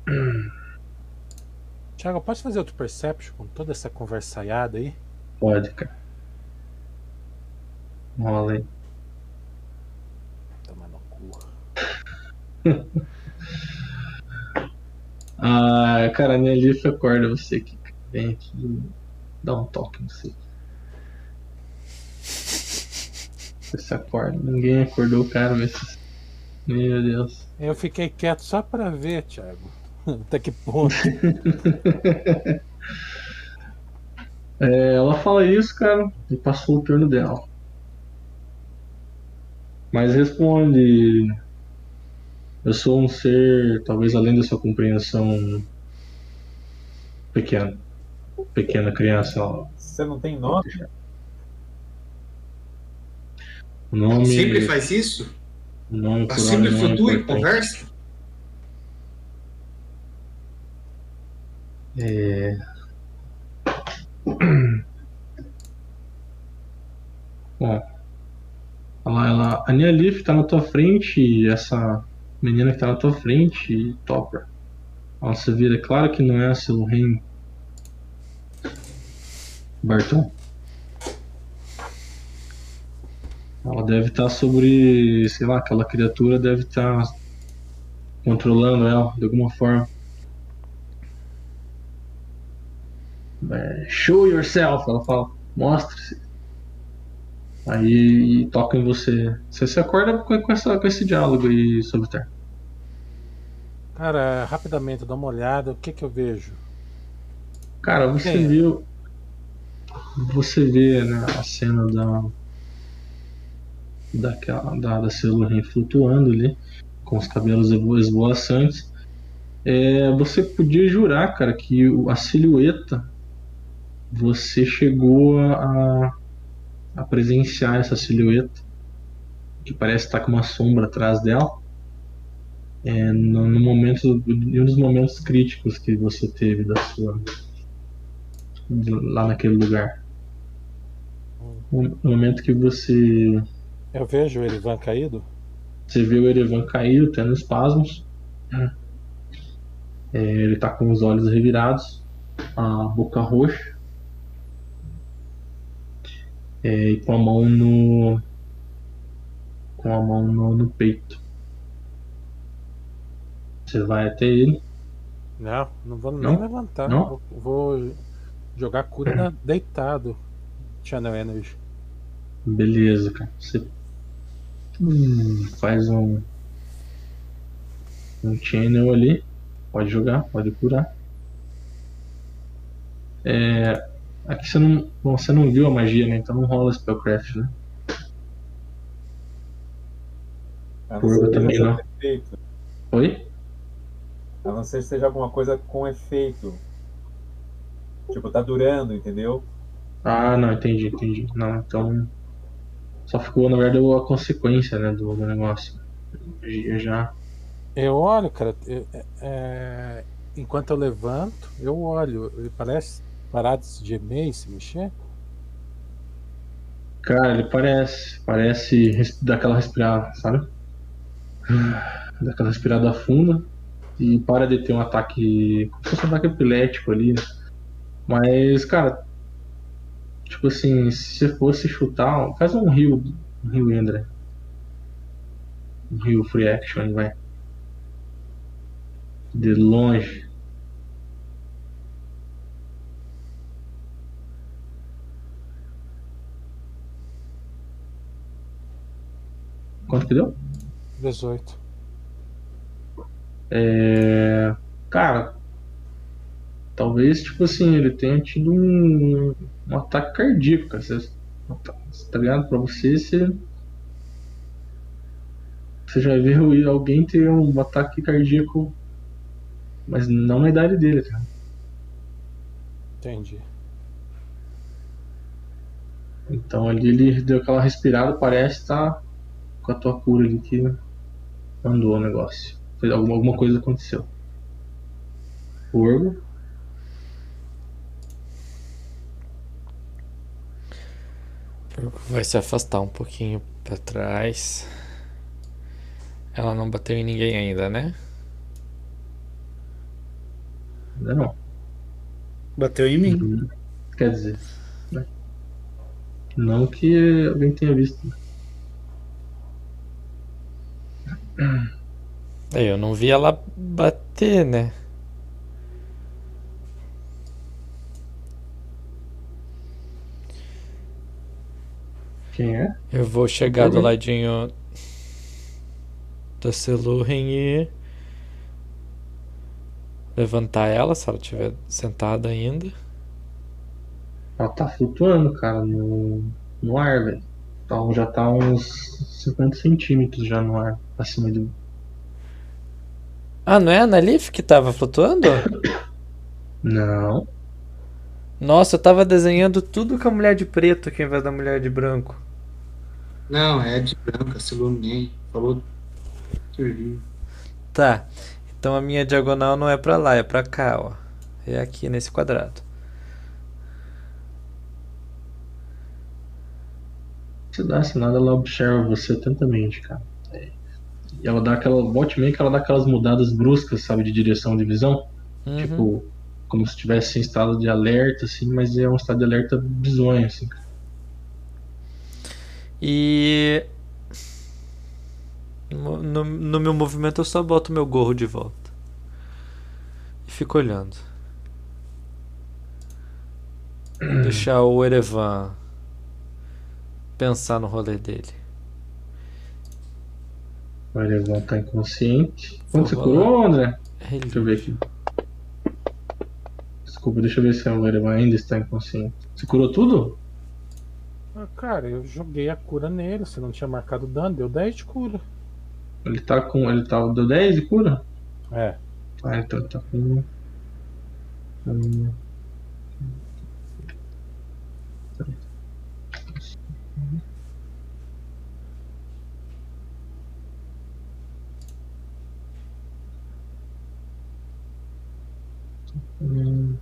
[CLEARS THROAT] Thiago, pode fazer outro perception com toda essa conversaiada aí? Pode, cara. Rola aí. Toma no cu. [LAUGHS] Ah, cara, a Nelif acorda você aqui. Vem aqui. Dá um toque em você. Você acorda. Ninguém acordou o cara, mas. Meu Deus. Eu fiquei quieto só pra ver, Thiago. [LAUGHS] Até que ponto? [LAUGHS] É, ela fala isso, cara, e passou o turno dela. Mas responde. Eu sou um ser, talvez além da sua compreensão, pequeno. Pequena criança. ó. Você não tem nome? O nome. Sempre faz isso? O nome Ela sempre é flutua e conversa? É... Bom, [CLEARS THROAT] ela, ela, a Nia Leaf tá na tua frente e essa menina que tá na tua frente, Topper. Ela se vira, é claro que não é a Silren Barton. Ela deve estar sobre, sei lá, aquela criatura deve estar controlando ela de alguma forma. Show yourself, ela fala, mostre-se. Aí toca em você. Você se acorda com, essa, com esse diálogo aí, Solitaire. Cara, rapidamente, dá uma olhada, o que que eu vejo? Cara, você Quem é? viu. Você vê né, a cena da. Daquela, da, da Silverhen flutuando ali, com os cabelos esvo- esvoaçantes. É, você podia jurar, cara, que a silhueta você chegou a, a presenciar essa silhueta que parece estar com uma sombra atrás dela. É, no, no momento, em um dos momentos críticos que você teve da sua de- lá naquele lugar. No momento que você Eu vejo o Erivan caído? você vê o Erevan caído, tendo espasmos. né? É, ele tá com os olhos revirados, a boca roxa. É, e com a mão no. Com a mão no, no peito. Você vai até ele. Não, não vou nem Não? levantar. Não? Vou, vou jogar cura na- [CLEARS THROAT] deitado. Channel Energy. Beleza, cara. Você hum, faz um. Um channel ali. Pode jogar, pode curar. É, aqui você não, bom, você não viu a magia, né? Então não rola Spellcraft, né? A não ser também não. efeito. Oi? A não ser que seja alguma coisa com efeito. Tipo, tá durando, entendeu? Ah, não, entendi, entendi. Não, então. Só ficou, na verdade, a consequência, né, do, do negócio. Magia já. Eu olho, cara. eu- é- é, enquanto eu levanto, eu olho. Parece parar de se gemer e se mexer. Cara, ele parece. Parece res- dar aquela respirada, sabe? [SIGHS] Daquela respirada funda. e para de ter um ataque. Como se fosse um ataque epilético ali. né? Mas, cara. Tipo assim, se você fosse chutar. Faz um rio. Um rio Indra. Um rio free action, vai. De longe. Quanto que deu? 18. É, Cara, talvez, tipo assim, ele tenha tido um, um ataque cardíaco, cara. Você, tá ligado? Pra você, você. Você já viu alguém ter um ataque cardíaco, mas não na idade dele, cara. Entendi. Então ali ele deu aquela respirada, parece estar com a tua cura ali que andou o negócio. Alguma, alguma coisa aconteceu. Orgo. Vai se afastar um pouquinho pra trás. Ela não bateu em ninguém ainda, né? Ainda não. Bateu em mim. Quer dizer. né? Não que alguém tenha visto. É, Eu não vi ela bater, né? Quem é? Eu vou chegar do ladinho da Seluren e levantar ela, se ela estiver sentada ainda. Ela tá flutuando, cara, no, no ar, velho. Então já tá uns 50 centímetros já no ar, acima de. Ah, não é a Nalif que tava flutuando? Não. Nossa, eu tava desenhando tudo com a mulher de preto aqui ao invés da mulher de branco. Não, é de branca, se iluminei. Falou. Tá. Então a minha diagonal não é pra lá, é pra cá, ó. É aqui nesse quadrado. Se dá nada, ela observa você atentamente, cara. É. E ela dá aquela. Volte meio que ela dá aquelas mudadas bruscas, sabe, de direção de visão. Uhum. Tipo, como se estivesse em estado de alerta, assim, mas é um estado de alerta bizonho, assim. cara. E no, no- no meu movimento eu só boto meu gorro de volta. E fico olhando. Vou [CLEARS THROAT] deixar o Erevan pensar no rolê dele. O Erevan tá inconsciente. Quanto você curou, André? Ele- Deixa eu ver aqui. Desculpa, deixa eu ver se o Erevan ainda está inconsciente. Você curou tudo? Ah, cara, eu joguei a cura nele. Você não tinha marcado dano, deu 10 de cura. Ele tá com. Ele tá. Deu 10 de cura? É. Ah, então ele tá com. Hum. Você,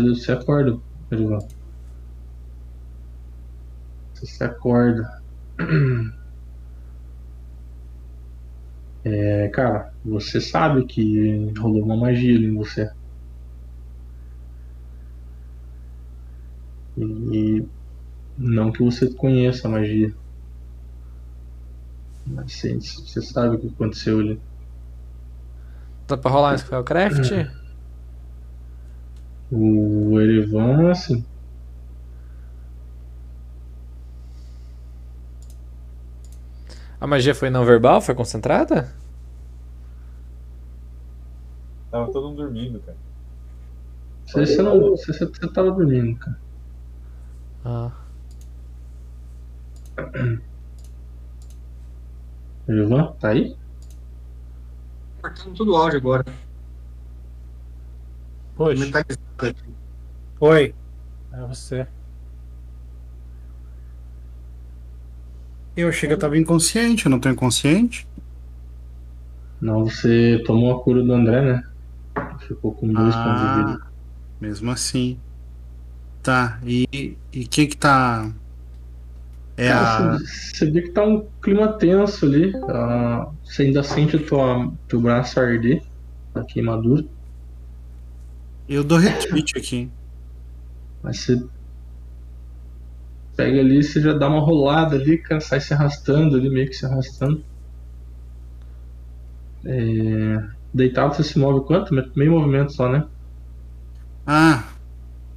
você acorda, Erivan. Você se acorda. É, cara, você sabe que rolou uma magia ali em você. E não que você conheça a magia. Você sabe o que aconteceu ali. Dá pra rolar um Spellcraft? O Erevan, assim, A magia foi não verbal? Foi concentrada? Tava todo mundo dormindo, cara. você, você, não, você, você você tava dormindo, cara. Ah. [CLEARS THROAT] Erevan, tá aí? Cortando tudo o áudio agora. Poxa. Oi. é você. Eu achei que eu tava inconsciente, eu não tô inconsciente? Não, você tomou a cura do André, né? Ficou com dois pontos de vida. Ah, mesmo assim. Tá, e, e quem que tá. É Cara, a. você, vê que tá um clima tenso ali. ah, você ainda sente o tua, teu braço arder da queimadura. Eu dou retweet aqui. Mas você pega ali, você já dá uma rolada ali, cara, sai se arrastando ali, meio que se arrastando. É, Deitado você se move quanto? Meio movimento só, né? Ah,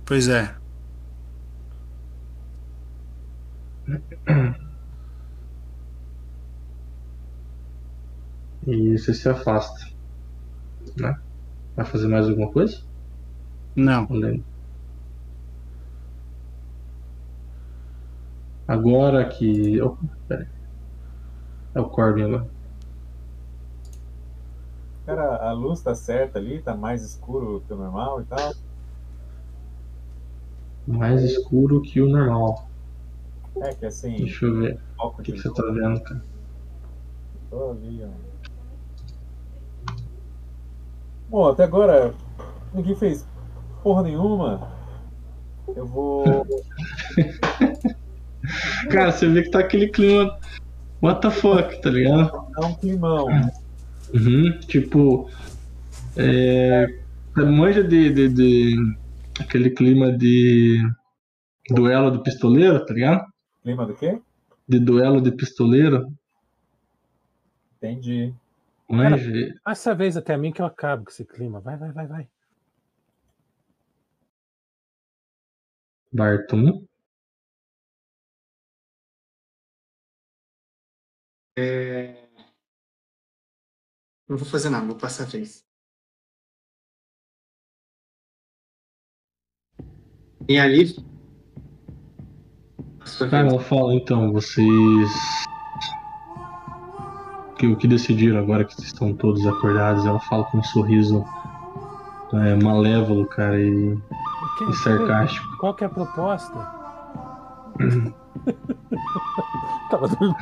pois é. E você se afasta. Né? Vai fazer mais alguma coisa? Não. Agora que. Oh, pera aí. É o Corbin agora. Cara, a luz tá certa ali, tá mais escuro que o normal e tal. Mais escuro que o normal. É que assim, Deixa eu ver. O que, que você tá vendo, cara? Tô ali, ó. Bom, até agora ninguém fez porra nenhuma. Eu vou. [LAUGHS] Cara, você vê que tá aquele clima. What the fuck, tá ligado? dar um climão. Uhum, tipo. É. Manja de, de, de- Aquele clima de. Duelo de pistoleiro, tá ligado? Clima do quê? De duelo de pistoleiro. Entendi. Manja. Essa vez até a mim que eu acabo com esse clima. Vai, vai, vai, vai. Bartum. É... Não vou fazer nada, vou passar a vez. E ali. Vez. ela fala, então, vocês. Que, o que decidiram agora que estão todos acordados? Ela fala com um sorriso é, malévolo, cara, e, que- e sarcástico. Qual que é a proposta? [LAUGHS] Tava dormindo.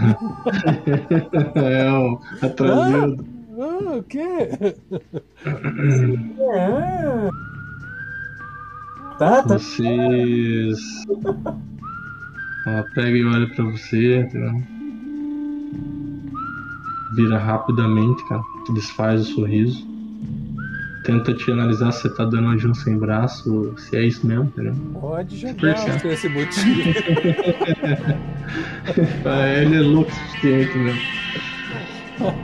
[LAUGHS] é, ó, atrasado. Ah, o quê? É. [LAUGHS] Tá, tá. Vocês. Ela pega e olha pra você, entendeu? Vira rapidamente, cara. Desfaz o sorriso. Tenta te analisar se você tá dando um sem braço, se é isso mesmo, entendeu? Pode jogar por esse motivo. [LAUGHS] Ah, Ele é louco o suficiente mesmo.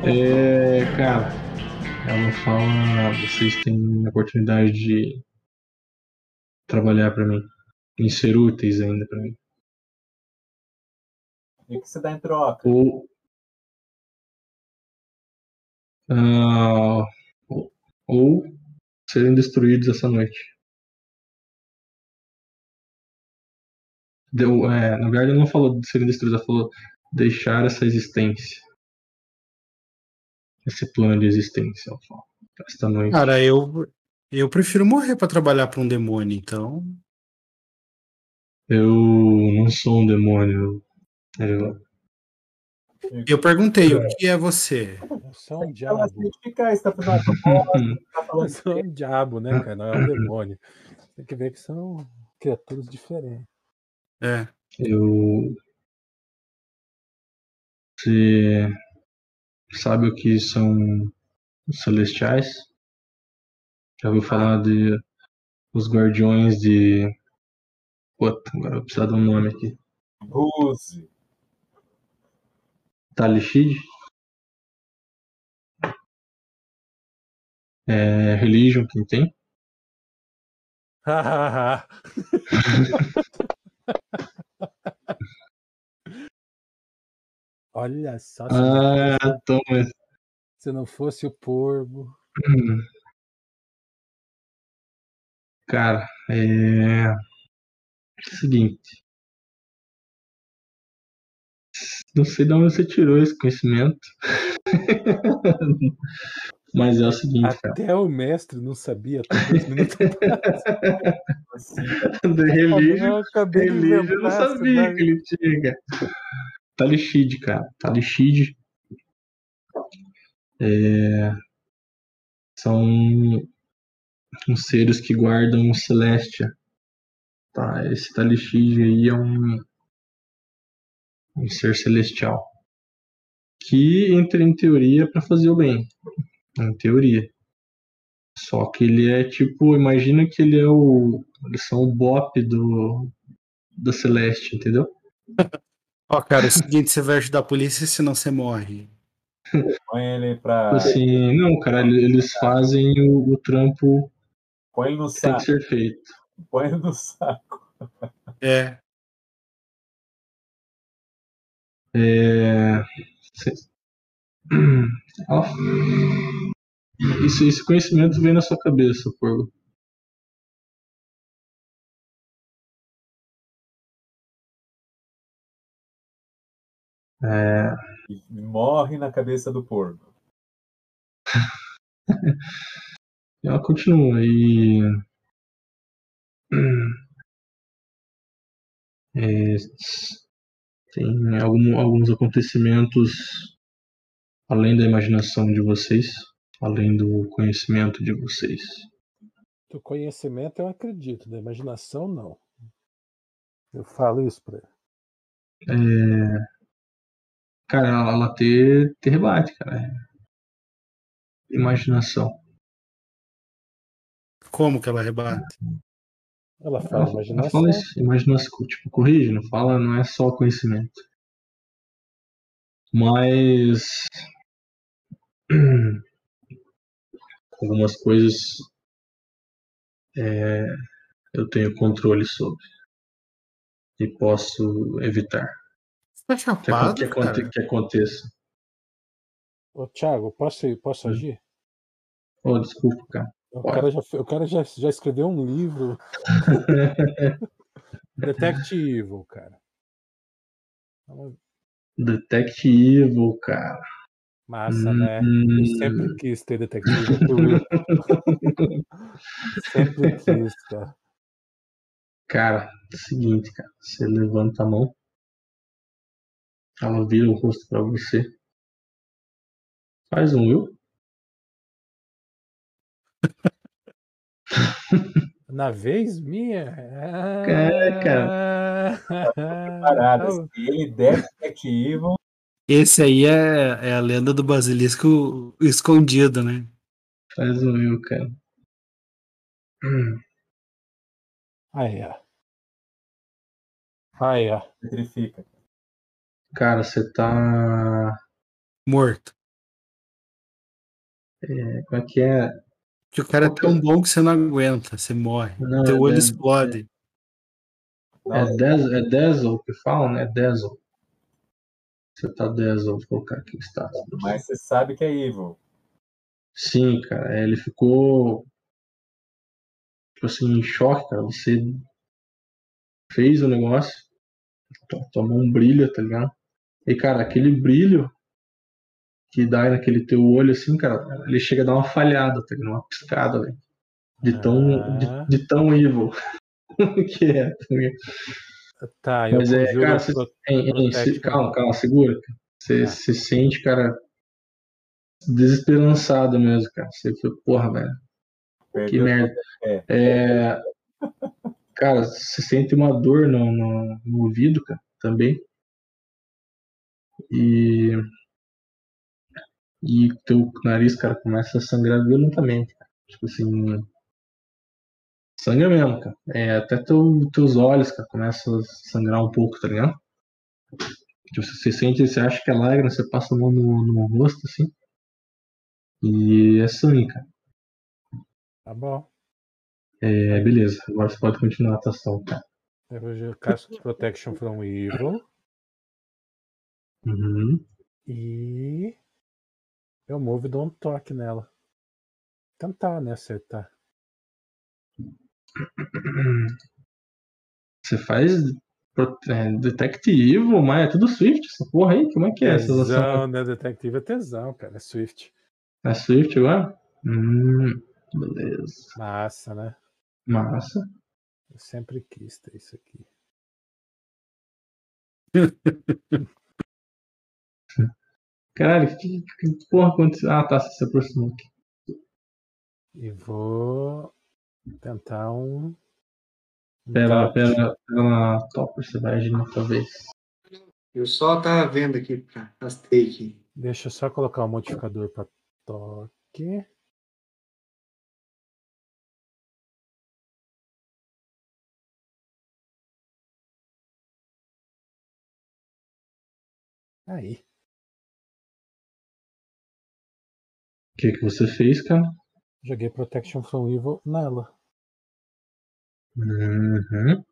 É, cara, ela fala, vocês têm a oportunidade de trabalhar pra mim, em ser úteis ainda pra mim. E o que você dá em troca? Ou, ah, ou, ou serem destruídos essa noite. Deu, é, na verdade, ela não falou de serem destruídos, ela falou deixar essa existência. Esse plano de existência, ela. Esta noite. Cara, eu, eu prefiro morrer pra trabalhar pra um demônio, então. Eu não sou um demônio. Eu, Eu perguntei, o que é você? Eu sou um diabo. você tá tá sou [LAUGHS] um diabo, né, cara? Não é um [LAUGHS] demônio. Tem que ver que são criaturas diferentes. É. eu. Você sabe o que são os celestiais? Já ouviu falar de os guardiões de. Puta, agora eu vou precisar de um nome aqui. Ruse. Talishid? É, Religion, quem tem? [LAUGHS] Olha só, se não, Ah, fosse, toma. se não fosse o porvo. Hum. Cara, é. Seguinte. Não sei de onde você tirou esse conhecimento. [LAUGHS] Mas é o seguinte, cara. Até o mestre não sabia até dois minutos atrás. [LAUGHS] De de Religion eu não sabia que ele tinha, cara. Talishid, cara. Talishid. É... São uns seres que guardam o Celestia. Tá, esse Talishid aí é um um ser celestial. Que entra em teoria para fazer o bem. Em teoria. Só que ele é tipo, imagina que ele é o. Eles são o Bop do. da Celeste, entendeu? [LAUGHS] Ó, cara, é o seguinte, você vai ajudar a polícia, senão você morre. Põe ele pra. Assim, não, cara, eles fazem o, o trampo Põe ele no que tem que saco. ser feito. Põe ele no saco. É. É... [CLEARS THROAT] Isso, esse conhecimento vem na sua cabeça, porco. É, morre na cabeça do porco. [LAUGHS] ela continua e. [CLEARS THROAT] É, tem algum- alguns acontecimentos além da imaginação de vocês, além do conhecimento de vocês. Do conhecimento eu acredito, da imaginação não. Eu falo isso pra ele. É, cara, ela, ela ter, ter rebate, cara. É Imaginação. Como que ela rebate? Ela Ela, fala ela imaginação. fala isso, imaginação, tipo, corrige, não fala, não é só conhecimento. Mas [CLEARS THROAT] algumas coisas é, eu tenho controle sobre e posso evitar Você tá chapado, que, aconte- que aconteça. Ô, Thiago, posso, posso agir? Oh, desculpa, cara. O cara, já, o cara já, já escreveu um livro. [LAUGHS] Detect Evil, cara. Detect Evil, cara. Massa, né? Eu Hum, sempre quis ter Detect Evil. [LAUGHS] Sempre quis, cara. Cara, é seguinte, cara. Você levanta a mão. Ela vira o rosto pra você. Faz um eu. Na vez minha? É, cara. [LAUGHS] Parada. Se ele der Evil, Esse aí é, é a lenda do basilisco escondido, né? Faz um eu, cara. Hum, Aí, ó. Aí, ó. petrifica. Cara, você tá. Morto. é, Como é que é? Que o cara é tão bom que você não aguenta, você morre. Não, Teu é olho de- explode. É Dazzle, é Dazzle que fala, né? Dazzle. Você tá Dazzle, vou colocar aqui o status. mas você sabe que é Evil. Sim, cara, é, ele ficou tipo assim, em choque, cara. Você fez o negócio, to- tomou um brilho, tá ligado? E, cara, aquele brilho que dá naquele teu olho, assim, cara, ele chega a dar uma falhada, tá ligado? Uma piscada, velho. De tão, Ah. de, de tão evil [LAUGHS] que é, tá ligado? Tá, eu Mas é, cara, você- calma, calma, segura. cara. Você Ah. se sente, cara, desesperançado mesmo, cara. Você fica, porra, velho. Que Perdeu merda. É. É, cara, você sente uma dor no, no, no ouvido, cara, também. E. E teu nariz, cara, começa a sangrar violentamente. Cara. Tipo assim. Sangra mesmo, cara. É, até teu, teus olhos, cara, começam a sangrar um pouco, tá ligado? Tipo, você sente, você acha que é lágrima, você passa a mão no, no rosto, assim. E é sangue, cara. Tá bom. É, beleza. Agora você pode continuar a atuação, cara. Eu vou cast Protection from Evil. Uhum. E. Eu move e dou um toque nela. Tentar, né? Acertar. Você faz é, Detect Evil, mas é tudo Swift, essa porra aí? Como é que é essa ação? Tesão, né? Detective é tesão, cara. É Swift. É Swift agora? Hum, beleza. Massa, né? Massa. Eu sempre quis ter isso aqui. [LAUGHS] Caralho, que, que porra aconteceu? Ah, tá, você se aproximou aqui. E vou tentar um. um pera, pera na Topper, você vai agir outra vez. Eu só tava vendo aqui pra as take. Deixa eu só colocar o modificador para toque. Aí. Que, que você fez, cara? Joguei Protection from Evil nela. Uhum.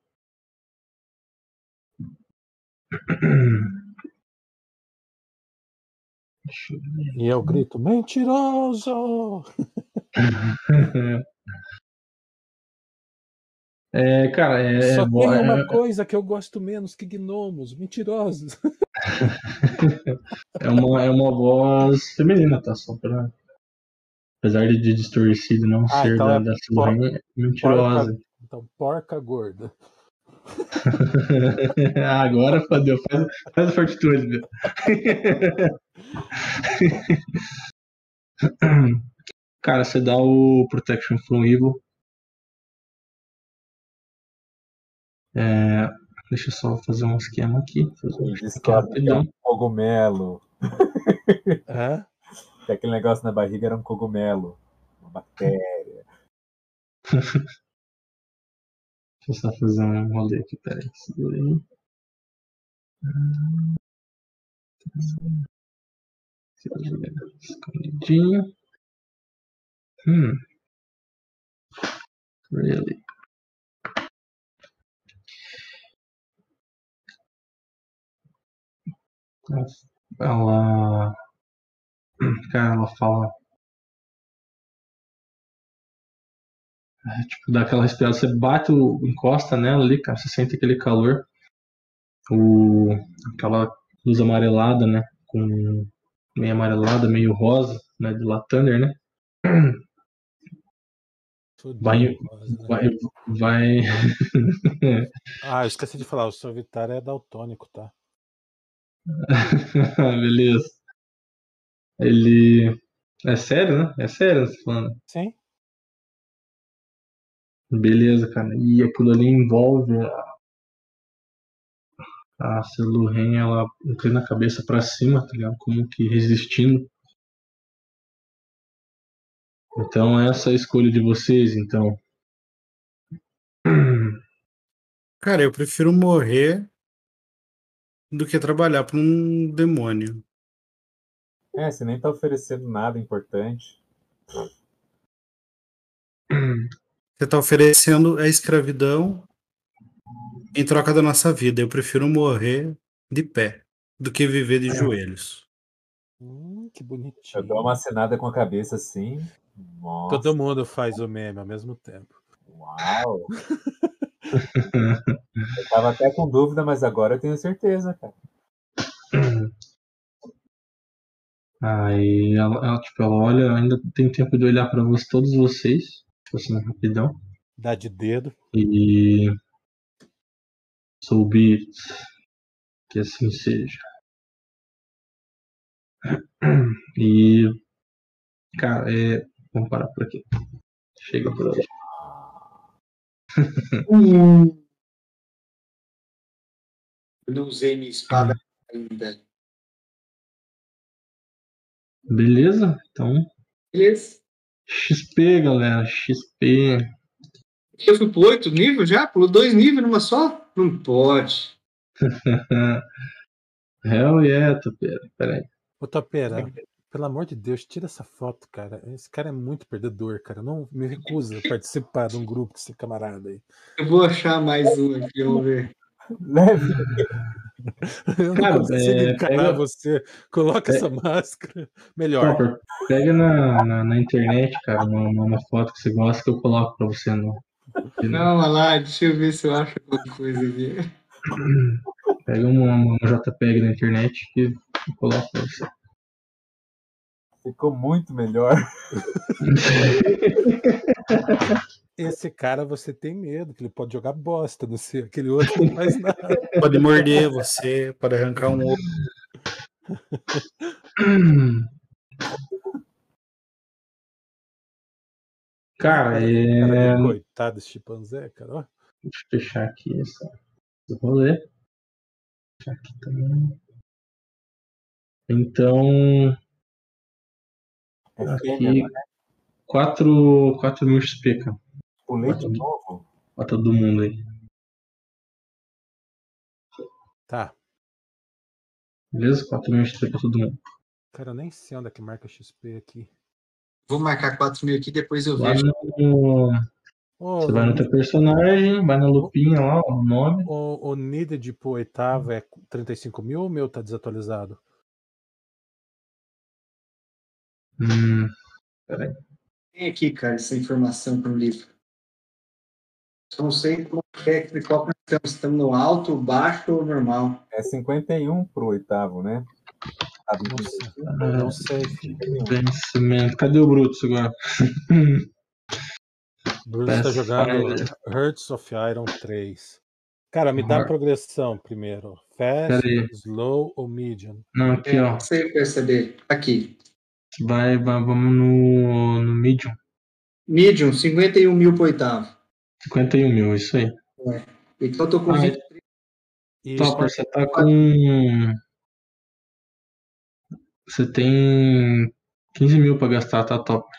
E eu grito, mentiroso! [LAUGHS] É, cara, é, Só é, bo- tem é- uma coisa que eu gosto menos que gnomos, mentirosos. [LAUGHS] é uma, é uma voz feminina, tá? Só pra. Apesar de distorcido não Ah, ser então da, é da por- Silvana, é mentirosa. Então, porca gorda. [LAUGHS] Ah, Agora fodeu, faz, faz a fortitude, meu. [LAUGHS] Cara, você dá o Protection from Evil. É, deixa eu só fazer um esquema aqui. Fazer um esquema que é rapidão. um cogumelo. [LAUGHS] Hã? Que aquele negócio na barriga era um cogumelo. Uma bactéria. [LAUGHS] Deixa eu só fazer um rolê aqui, peraí. Segura aí. Escondidinho. Hum. Really? Ela. Cara, ela fala. É, tipo, dá aquela respirada, você bate, o, encosta nela ali, cara, você sente aquele calor. O, aquela luz amarelada, né? Com meio amarelada, meio rosa, né? De Latander, né? Fudido, Vai- né? Vai. vai... [LAUGHS] Ah, eu esqueci de falar, o seu Vitar é daltônico, tá? [LAUGHS] Beleza. Ele. É sério, né? É sério você falando. Sim. Beleza, cara. E aquilo ali envolve a, a Celuren, ela inclina a cabeça pra cima, tá ligado? Como que resistindo. Então essa é a escolha de vocês, então. Cara, eu prefiro morrer do que trabalhar para um demônio. É, você nem tá oferecendo nada importante. Você tá oferecendo a escravidão em troca da nossa vida. Eu prefiro morrer de pé do que viver de joelhos. Hum, que Eu bonitinho. dou uma acenada com a cabeça assim. Nossa, Todo mundo faz o meme ao mesmo tempo. uau! [LAUGHS] eu tava até com dúvida, mas agora eu tenho certeza, cara. [LAUGHS] Aí ela, ela, tipo, ela olha, ainda tem tempo de olhar pra você, todos vocês, tipo assim, rapidão. Dá de dedo. E. So be it. Que assim seja. [CLEARS THROAT] E. Cara, é. Vamos parar por aqui. Chega por hoje. [LAUGHS] Eu não usei minha espada ainda. Beleza? Então. Beleza. XP, galera. XP. Eu fui pro oito nível já? Pulou dois níveis numa só? Não pode. [LAUGHS] Hell yeah, Topeira. Pera aí. Ô, Topera, pelo amor de Deus, tira essa foto, cara. Esse cara é muito perdedor, cara. Não me recusa a participar de um grupo desse camarada aí. Eu vou achar mais um aqui, vamos ver. Leve. Eu não Cara, consigo é, encarar pega- você. Coloca É. essa máscara. Melhor. Topper, pega na, na, na internet, cara, uma, uma- uma foto que você gosta que eu coloco pra você no. Calma lá, deixa eu ver se eu acho alguma coisa aqui. Pega uma, uma JPEG na internet que eu coloco pra você. Ficou muito melhor. [LAUGHS] Esse cara você tem medo, que ele pode jogar bosta no seu. Aquele outro não faz [LAUGHS] nada. Pode morder você, pode arrancar um ovo. [COUGHS] Cara, é. Coitado desse chimpanzé, cara. ó. Deixa eu fechar aqui essa, esse rolê. Aqui também. Então, É aqui 4, 4 mil XP, cara. O leite novo? Pra todo mundo aí. Tá. Beleza? 4 mil XP pra todo mundo. Cara, eu nem sei onde é que marca XP aqui. Vou marcar 4 mil aqui, depois eu Lá vejo. no. Ô, Você vai no teu personagem, vai na lupinha lá, o nome. o, o needed pro oitavo é 35 mil ou o meu tá desatualizado? Hum, Tem aqui, cara, essa informação para o livro. Não sei como é que qual estamos. Estamos no alto, baixo ou normal. É 51 pro oitavo, né? Sabe? Nossa, não sei, vencimento. Cadê o Brutus agora? [LAUGHS] Bruce tá Pathfinder. jogando Hearts of Iron 3. Cara, me dá a progressão primeiro. Fast, slow ou medium? Não, aqui, É, ó. não sei perceber. Aqui. Vai, vai, vamos no, no medium. Medium, 51 mil para oitavo. 51 mil, isso aí. Então eu tô com Ah, 20. E, Topper, você tá com. Você tem 15 mil pra gastar, tá, Topper?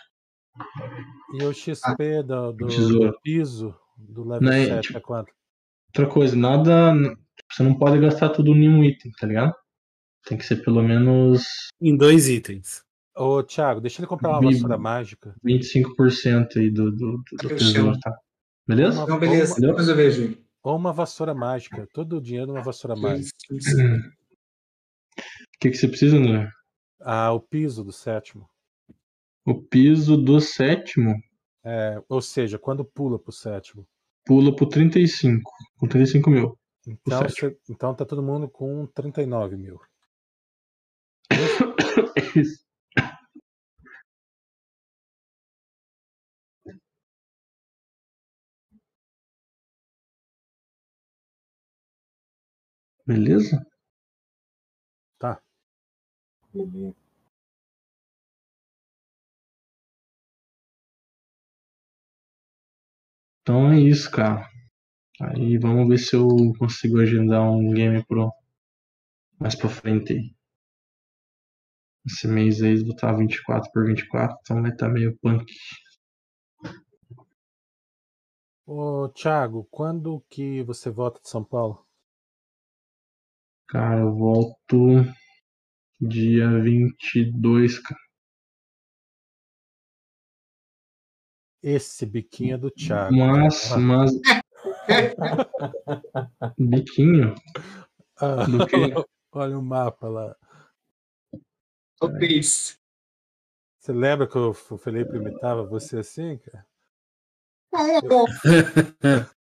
e o XP do, do- Tesouro. do piso do level Não, é, 7 tipo- é quanto? Outra coisa, nada. Você não pode gastar tudo em um item, tá ligado? Tem que ser pelo menos Em dois itens. Ô, Thiago, deixa ele comprar uma Vivo. vassoura mágica. 25% aí do, do, do, do Eu tesouro, tá? Beleza? Uma- Não, beleza. Entendeu? Depois eu vejo. Ou uma vassoura mágica. Todo o dinheiro numa vassoura mágica. O que, que você precisa, André? Ah, o piso do sétimo. O piso do sétimo É, ou seja, quando pula pro sétimo. pula pro 35, com 35 mil. Então, sétimo. cê- então tá todo mundo com 39 mil. [COUGHS] Isso. Beleza? Tá. Beleza. Então é isso, cara. Aí vamos ver se eu consigo agendar um game pro mais pra frente aí. Esse mês aí vou estar 24 por 24, então vai estar meio punk. Ô, Thiago, quando que você volta de São Paulo? Cara, eu volto dia 22, cara. Esse biquinho é do Thiago. Mas, mas. [LAUGHS] Biquinho? Ah, Do quê? olha o mapa lá. Ô, Cris. Você lembra que o o Felipe imitava você assim, cara? [LAUGHS]